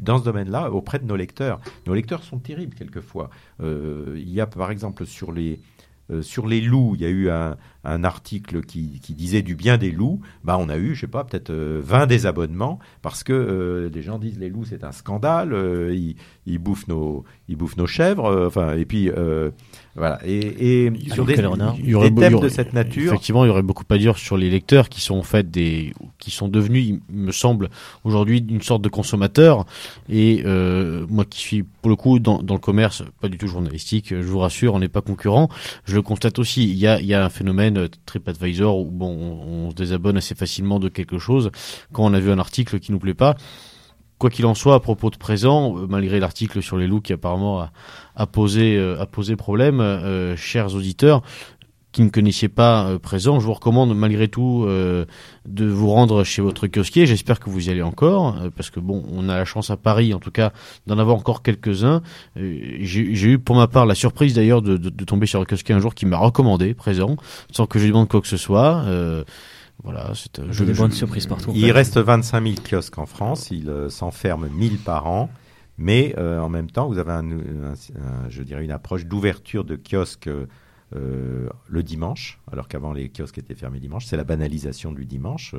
dans ce domaine-là auprès de nos lecteurs. Nos lecteurs sont terribles quelquefois. Euh, il y a par exemple euh, sur les loups, il y a eu un, un article qui, qui, disait du bien des loups. Bah, on a eu, je sais pas, peut-être 20 euh, désabonnements parce que les gens disent les loups c'est un scandale, ils, ils, bouffent nos, ils bouffent nos chèvres. enfin, et puis voilà. Et, et sur des, il y aurait, thèmes de cette nature. Effectivement, il y aurait beaucoup à dire sur les lecteurs qui sont en fait des, qui sont devenus, il me semble, aujourd'hui une sorte de consommateurs. Et euh, moi qui suis pour le coup dans, dans, le commerce, pas du tout journalistique, je vous rassure, on n'est pas concurrent. Je le constate aussi. Il y a, il y a un phénomène TripAdvisor où on, se désabonne assez facilement de quelque chose quand on a vu un article qui nous plaît pas. Quoi qu'il en soit, à propos de présent, euh, malgré l'article sur les loups qui apparemment a, euh, posé problème, euh, chers auditeurs qui ne connaissiez pas présent, je vous recommande malgré tout de vous rendre chez votre kiosquier. J'espère que vous y allez encore, parce que bon, on a la chance à Paris, en tout cas, d'en avoir encore quelques-uns. J'ai eu pour ma part la surprise d'ailleurs de, de, de, tomber sur un kiosquier un jour qui m'a recommandé présent, sans que je lui demande quoi que ce soit. Voilà, c'est un jeu de bonnes surprises partout. Il reste 25 000 kiosques en France, il euh, s'enferme 1000 par an, mais euh, en même temps, vous avez un, je dirais une approche d'ouverture de kiosques euh, le dimanche, alors qu'avant les kiosques étaient fermés dimanche. C'est la banalisation du dimanche.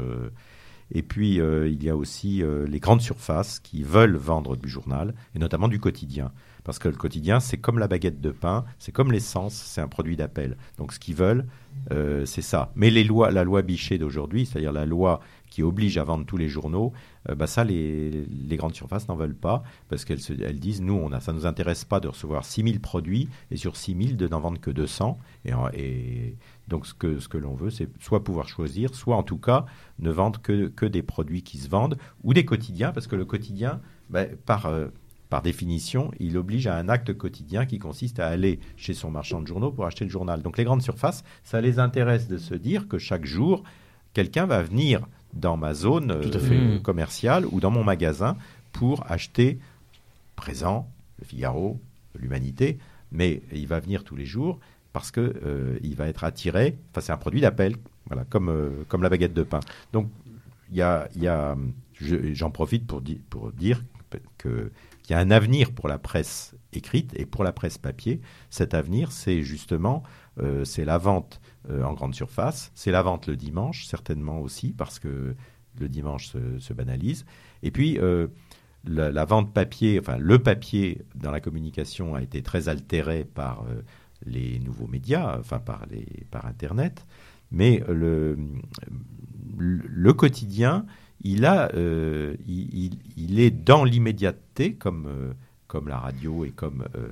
et puis, il y a aussi les grandes surfaces qui veulent vendre du journal, et notamment du quotidien. Parce que le quotidien, c'est comme la baguette de pain, c'est comme l'essence, c'est un produit d'appel. Donc ce qu'ils veulent, euh, c'est ça. Mais les lois, la loi Bichet d'aujourd'hui, c'est-à-dire la loi qui oblige à vendre tous les journaux, euh, bah ça, les, grandes surfaces n'en veulent pas parce qu'elles elles disent, nous, on a, ça ne nous intéresse pas de recevoir 6000 produits et sur 6000 de n'en vendre que 200. Et, et donc ce que, ce que l'on veut, c'est soit pouvoir choisir, soit en tout cas ne vendre que, que des produits qui se vendent ou des quotidiens parce que le quotidien, bah, par... Euh, par définition, il oblige à un acte quotidien qui consiste à aller chez son marchand de journaux pour acheter le journal. Donc les grandes surfaces, ça les intéresse de se dire que chaque jour, quelqu'un va venir dans ma zone euh, commerciale ou dans mon magasin pour acheter présent, le Figaro, l'Humanité, mais il va venir tous les jours parce que euh, il va être attiré. Enfin, c'est un produit d'appel, voilà, comme euh, comme la baguette de pain. Donc, il y a, y a j'en profite pour, pour dire que il y a un avenir pour la presse écrite et pour la presse papier. Cet avenir, c'est justement euh, c'est la vente euh, en grande surface, c'est la vente le dimanche, certainement aussi, parce que le dimanche se, banalise. Et puis, euh, la, vente papier, enfin le papier dans la communication a été très altéré par les nouveaux médias, enfin par, les, par Internet. Mais le, le quotidien, il, a, euh, il, est dans l'immédiateté, comme, euh, comme la radio et comme, euh,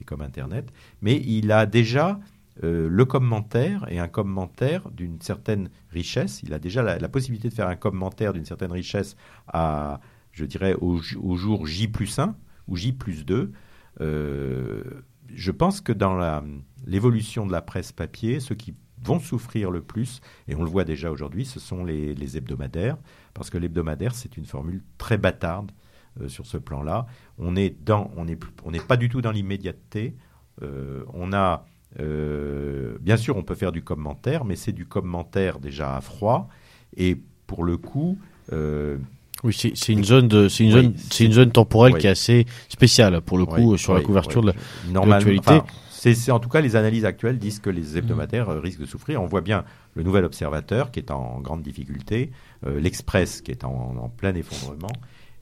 et comme Internet, mais il a déjà le commentaire et un commentaire d'une certaine richesse. Il a déjà la, possibilité de faire un commentaire d'une certaine richesse à, je dirais, au, jour J plus 1 ou J plus 2. je pense que dans l'évolution de la presse papier, ce qui vont souffrir le plus, et on le voit déjà aujourd'hui, ce sont les, hebdomadaires, parce que l'hebdomadaire, c'est une formule très bâtarde euh, sur ce plan-là. On n'est on pas du tout dans l'immédiateté. Euh, on a, euh, bien sûr, on peut faire du commentaire, mais c'est du commentaire déjà à froid, et pour le coup. oui, c'est une zone de, c'est une zone, c'est une zone temporelle qui est assez spéciale pour le coup sur la couverture de l'actualité. C'est en tout cas les analyses actuelles disent que les hebdomadaires euh, risquent de souffrir. On voit bien le Nouvel Observateur qui est en grande difficulté, euh, l'Express qui est en, plein effondrement.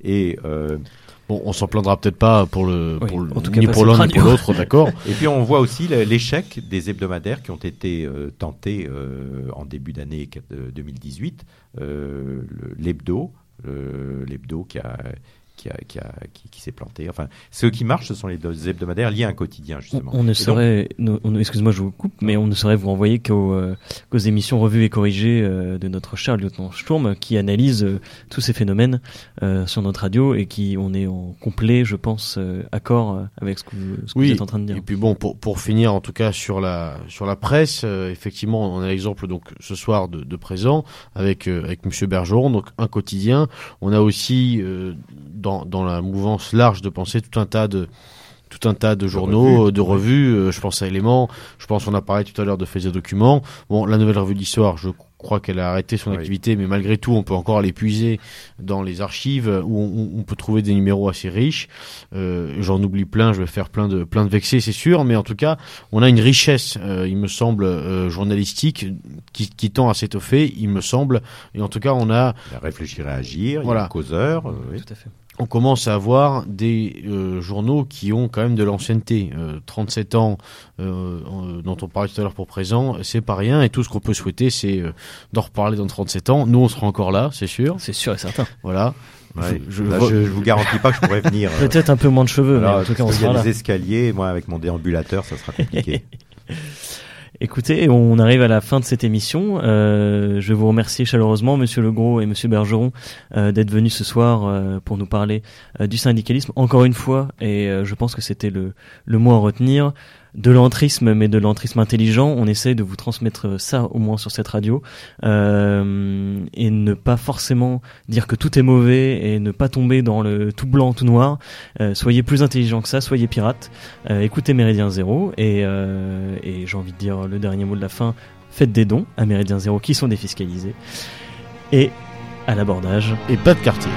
Et euh, bon, on s'en plaindra peut-être pas pour le, ni pour l'un ni pour l'autre, d'accord. Et puis on voit aussi l'échec des hebdomadaires qui ont été tentés en début d'année 2018. L'hebdo, l'hebdo qui a qui, a, qui, a, qui, s'est planté. Enfin, ceux qui marchent, ce sont les deux hebdomadaires liés à un quotidien, justement. On, ne saurait, excuse-moi, je vous coupe, mais on ne saurait vous renvoyer qu'aux, euh, qu'aux émissions revues et corrigées euh, de notre cher lieutenant Sturm, qui analyse euh, tous ces phénomènes sur notre radio et qui, on est en complet, je pense, accord avec ce que, ce que vous êtes en train de dire. Et puis bon, pour, pour finir, en tout cas, sur la, sur la presse, effectivement, on a l'exemple, donc, ce soir de, de présent, avec, avec Monsieur Bergeron, donc un quotidien. On a aussi, dans, dans la mouvance large de penser tout un tas de tout un tas de journaux, de revues. Euh, je pense à Éléments. Je pense, on a parlé tout à l'heure de Faits et Documents. Bon, la nouvelle revue d'histoire, je crois qu'elle a arrêté son activité, mais malgré tout, on peut encore aller puiser dans les archives où on, peut trouver des numéros assez riches. Euh, J'en oublie plein, je vais faire plein de plein de vexés, c'est sûr, mais en tout cas, on a une richesse, euh, il me semble, euh, journalistique qui, qui, tend à s'étoffer, il me semble. Et en tout cas, on a réfléchir à agir, voilà. il y a un causeur. Oui. Tout à fait on commence à avoir des euh, journaux qui ont quand même de l'ancienneté. 37 euh, ans, euh, dont on parlait tout à l'heure pour présent, c'est pas rien. Et tout ce qu'on peut souhaiter, c'est d'en reparler dans 37 ans. Nous, on sera encore là, c'est sûr. C'est sûr et certain. Voilà. je, je, vous garantis pas que je pourrais venir. Peut-être un peu moins de cheveux, mais en tout cas, on sera Il y a des escaliers, moi, avec mon déambulateur, ça sera compliqué. Écoutez, on arrive à la fin de cette émission. Euh, je vous remercier chaleureusement, Monsieur Legros et Monsieur Bergeron, euh, d'être venus ce soir euh, pour nous parler du syndicalisme. Encore une fois, et je pense que c'était le, le mot à retenir, de l'entrisme, mais de l'entrisme intelligent. On essaie de vous transmettre ça au moins sur cette radio euh, et ne pas forcément dire que tout est mauvais et ne pas tomber dans le tout blanc, tout noir. Euh, soyez plus intelligent que ça, soyez pirates. Euh, écoutez Méridien Zéro et, euh, et j'ai envie de dire le dernier mot de la fin. Faites des dons à Méridien Zéro qui sont défiscalisés et à l'abordage et pas de quartier.